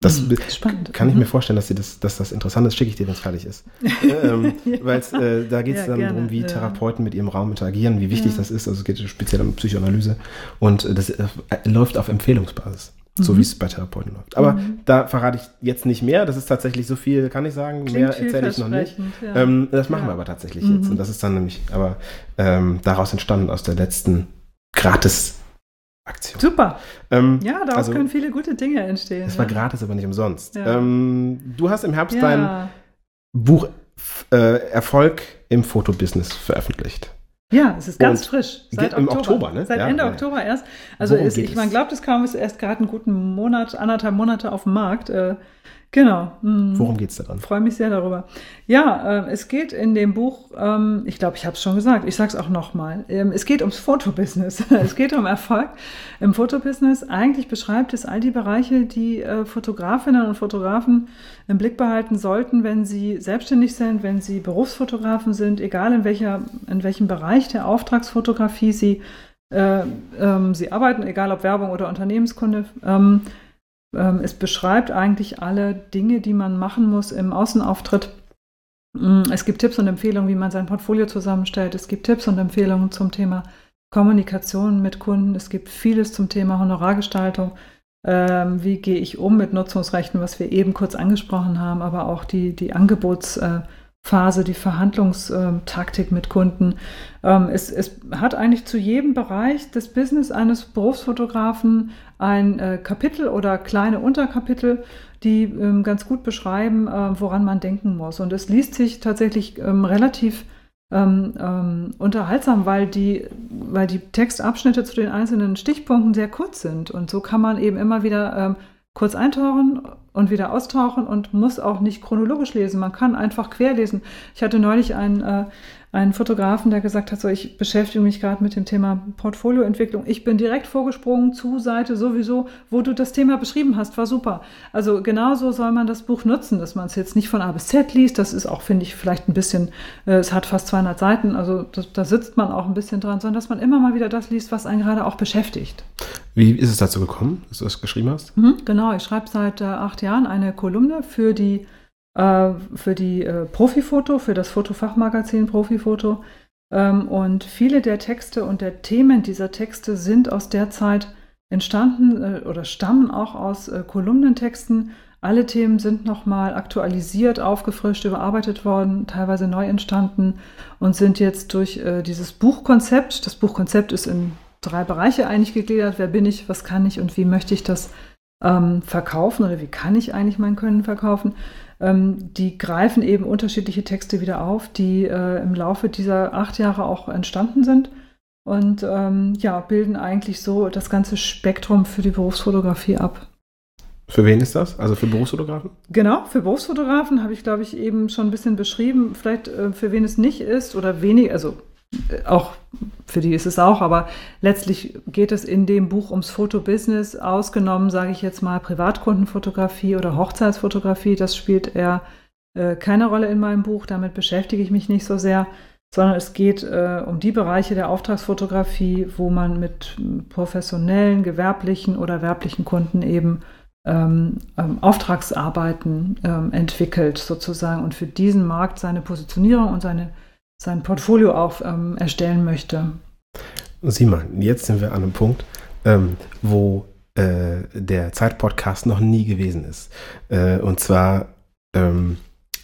A: Das mhm, Spannend. kann ich mir mhm. vorstellen, dass, das, dass das interessant ist. Schicke ich dir, wenn es fertig ist. ähm, ja. Weil äh, da geht es ja, dann darum, wie Therapeuten mit ihrem Raum interagieren, wie wichtig ja. das ist. Also es geht speziell um Psychoanalyse. Und äh, das äh, läuft auf Empfehlungsbasis. So mhm. wie es bei Therapeuten läuft. Aber mhm. da verrate ich jetzt nicht mehr. Das ist tatsächlich so viel, kann ich sagen. Klingt mehr erzähle ich noch nicht. Ähm, das machen wir aber tatsächlich jetzt. Mhm. Und das ist dann nämlich aber ähm, daraus entstanden aus der letzten gratis Aktion.
B: Super. Ähm, ja, daraus also, können viele gute Dinge entstehen.
A: Es ja. war gratis, aber nicht umsonst. Ja. Ähm, du hast im Herbst ja. dein Buch äh, Erfolg im Fotobusiness veröffentlicht.
B: Ja, es ist ganz Und frisch.
A: Seit Oktober. Oktober ne?
B: Seit Ende Oktober erst. Also ist, ich, man glaubt es kaum, ist erst gerade einen guten Monat, anderthalb Monate auf dem Markt. Äh, Genau.
A: Mhm. Worum geht es daran?
B: Freue mich sehr darüber. Ja, äh, es geht in dem Buch, ähm, ich glaube, ich habe es schon gesagt, ich sage es auch nochmal. Ähm, es geht ums Fotobusiness. es geht um Erfolg im Fotobusiness. Eigentlich beschreibt es all die Bereiche, die äh, Fotografinnen und Fotografen im Blick behalten sollten, wenn sie selbstständig sind, wenn sie Berufsfotografen sind, egal in, welcher, in welchem Bereich der Auftragsfotografie sie, äh, ähm, sie arbeiten, egal ob Werbung oder Unternehmenskunde. Ähm, es beschreibt eigentlich alle Dinge, die man machen muss im Außenauftritt. Mm, es gibt Tipps und Empfehlungen, wie man sein Portfolio zusammenstellt. Es gibt Tipps und Empfehlungen zum Thema Kommunikation mit Kunden. Es gibt vieles zum Thema Honorargestaltung. Ähm, wie gehe ich um mit Nutzungsrechten, was wir eben kurz angesprochen haben, aber auch die, die Angebots- äh, Phase, die Verhandlungstaktik mit Kunden. Ähm, es, es, hat eigentlich zu jedem Bereich des Business eines Berufsfotografen ein äh, Kapitel oder kleine Unterkapitel, die ähm, ganz gut beschreiben, äh, woran man denken muss. Und es liest sich tatsächlich ähm, relativ unterhaltsam, weil die, weil die Textabschnitte zu den einzelnen Stichpunkten sehr kurz sind. Und so kann man eben immer wieder kurz eintauchen und wieder austauchen und muss auch nicht chronologisch lesen. Man kann einfach querlesen. Ich hatte neulich einen, äh, einen Fotografen, der gesagt hat, so ich beschäftige mich gerade mit dem Thema Portfolioentwicklung. Ich bin direkt vorgesprungen zu Seite sowieso, wo du das Thema beschrieben hast, war super. Also genauso soll man das Buch nutzen, dass man es jetzt nicht von A bis Z liest. Das ist auch, finde ich, vielleicht ein bisschen, äh, es hat fast 200 Seiten, also das, da sitzt man auch ein bisschen dran, sondern dass man immer mal wieder das liest, was einen gerade auch beschäftigt.
A: Wie ist es dazu gekommen, dass du das geschrieben hast?
B: Mhm, genau, ich schreibe seit äh, acht Jahren eine Kolumne für die äh, für die äh, Profifoto, für das Fotofachmagazin Profifoto. Ähm, und viele der Texte und der Themen dieser Texte sind aus der Zeit entstanden äh, oder stammen auch aus äh, Kolumnentexten. Alle Themen sind nochmal aktualisiert, aufgefrischt, überarbeitet worden, teilweise neu entstanden und sind jetzt durch äh, dieses Buchkonzept, das Buchkonzept ist in drei Bereiche eigentlich gegliedert, wer bin ich, was kann ich? Und wie möchte ich das ähm, verkaufen? Oder wie kann ich eigentlich mein Können verkaufen, ähm, die greifen eben unterschiedliche Texte wieder auf, die äh, im Laufe dieser acht Jahre auch entstanden sind und ähm, ja, bilden eigentlich so das ganze Spektrum für die Berufsfotografie ab.
A: Für wen ist das? Also für Berufsfotografen?
B: Genau, für Berufsfotografen habe ich, glaube ich, eben schon ein bisschen beschrieben. Vielleicht äh, für wen es nicht ist oder wenig, also auch für die ist es auch, aber letztlich geht es in dem Buch ums Fotobusiness, ausgenommen, sage ich jetzt mal, Privatkundenfotografie oder Hochzeitsfotografie. Das spielt eher äh, keine Rolle in meinem Buch, damit beschäftige ich mich nicht so sehr, sondern es geht äh, um die Bereiche der Auftragsfotografie, wo man mit professionellen, gewerblichen oder werblichen Kunden eben ähm, ähm, Auftragsarbeiten ähm, entwickelt, sozusagen, und für diesen Markt seine Positionierung und seine sein Portfolio auch ähm, erstellen möchte.
A: Sieh mal, jetzt sind wir an einem Punkt, ähm, wo äh, der Zeitpodcast noch nie gewesen ist. Äh, und zwar ähm,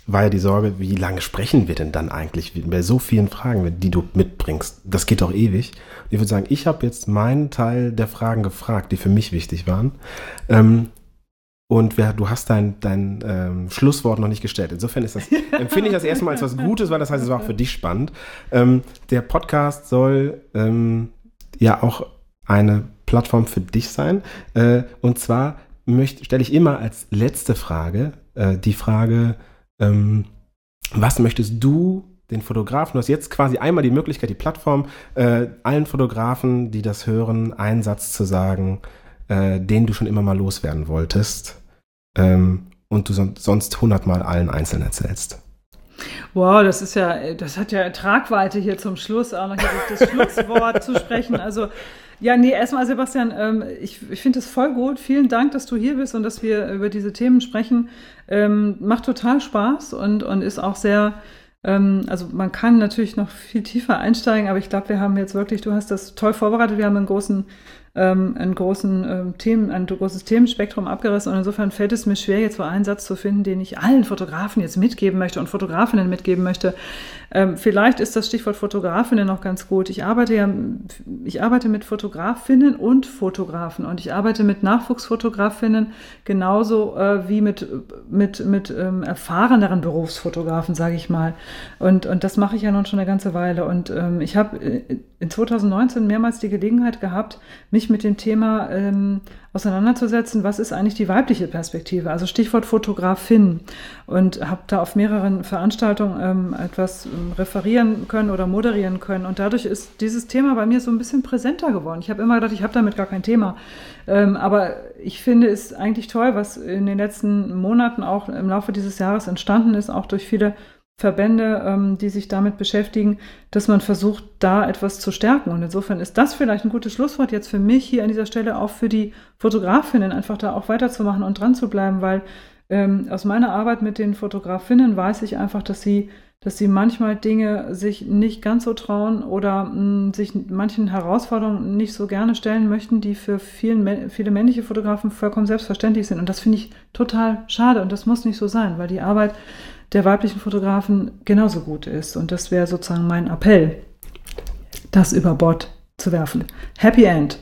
A: war ja die Sorge, wie lange sprechen wir denn dann eigentlich bei so vielen Fragen, die du mitbringst? Das geht doch ewig. ich würde sagen, ich habe jetzt meinen Teil der Fragen gefragt, die für mich wichtig waren. Ähm, und wer, du hast dein, dein ähm, Schlusswort noch nicht gestellt. Insofern ist das, empfinde ich das erstmal als was Gutes, weil das heißt, es war auch für dich spannend. Ähm, der Podcast soll ähm, ja auch eine Plattform für dich sein. Äh, und zwar stelle ich immer als letzte Frage äh, die Frage, ähm, was möchtest du den Fotografen, du hast jetzt quasi einmal die Möglichkeit, die Plattform, äh, allen Fotografen, die das hören, einen Satz zu sagen, äh, den du schon immer mal loswerden wolltest ähm, und du son sonst hundertmal allen einzeln erzählst.
B: Wow, das ist ja, das hat ja Tragweite hier zum Schluss, auch noch das Schlusswort zu sprechen. Also ja, nee, erstmal Sebastian, ähm, ich, ich finde es voll gut. Vielen Dank, dass du hier bist und dass wir über diese Themen sprechen. Ähm, macht total Spaß und, und ist auch sehr, ähm, also man kann natürlich noch viel tiefer einsteigen, aber ich glaube, wir haben jetzt wirklich, du hast das toll vorbereitet, wir haben einen großen ähm, einen großen ähm, Themen, ein großes Themenspektrum abgerissen und insofern fällt es mir schwer, jetzt so einen Satz zu finden, den ich allen Fotografen jetzt mitgeben möchte und Fotografinnen mitgeben möchte. Ähm, vielleicht ist das Stichwort Fotografinnen noch ganz gut. Ich arbeite ja, ich arbeite mit Fotografinnen und Fotografen und ich arbeite mit Nachwuchsfotografinnen genauso äh, wie mit, mit, mit ähm, erfahreneren Berufsfotografen, sage ich mal. Und, und das mache ich ja nun schon eine ganze Weile. Und ähm, ich habe äh, in 2019 mehrmals die Gelegenheit gehabt, mich mit dem Thema ähm, auseinanderzusetzen, was ist eigentlich die weibliche Perspektive, also Stichwort Fotografin. Und habe da auf mehreren Veranstaltungen ähm, etwas ähm, referieren können oder moderieren können. Und dadurch ist dieses Thema bei mir so ein bisschen präsenter geworden. Ich habe immer gedacht, ich habe damit gar kein Thema. Ähm, aber ich finde es eigentlich toll, was in den letzten Monaten auch im Laufe dieses Jahres entstanden ist, auch durch viele Verbände, ähm, die sich damit beschäftigen, dass man versucht, da etwas zu stärken. Und insofern ist das vielleicht ein gutes Schlusswort jetzt für mich hier an dieser Stelle auch für die Fotografinnen, einfach da auch weiterzumachen und dran zu bleiben, weil ähm, aus meiner Arbeit mit den Fotografinnen weiß ich einfach, dass sie, dass sie manchmal Dinge sich nicht ganz so trauen oder mh, mm, sich manchen Herausforderungen nicht so gerne stellen möchten, die für vielen, viele männliche Fotografen vollkommen selbstverständlich sind. Und das finde ich total schade und das muss nicht so sein, weil die Arbeit der weiblichen Fotografen genauso gut ist. Und das wäre sozusagen mein Appell, das über Bord zu werfen. Happy End.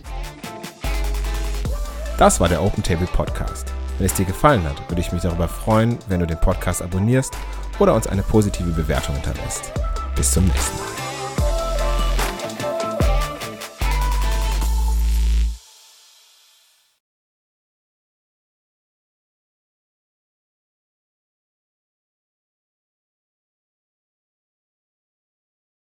A: Das war der Open Table Podcast. Wenn es dir gefallen hat, würde ich mich darüber freuen, wenn du den Podcast abonnierst oder uns eine positive Bewertung hinterlässt. Bis zum nächsten Mal.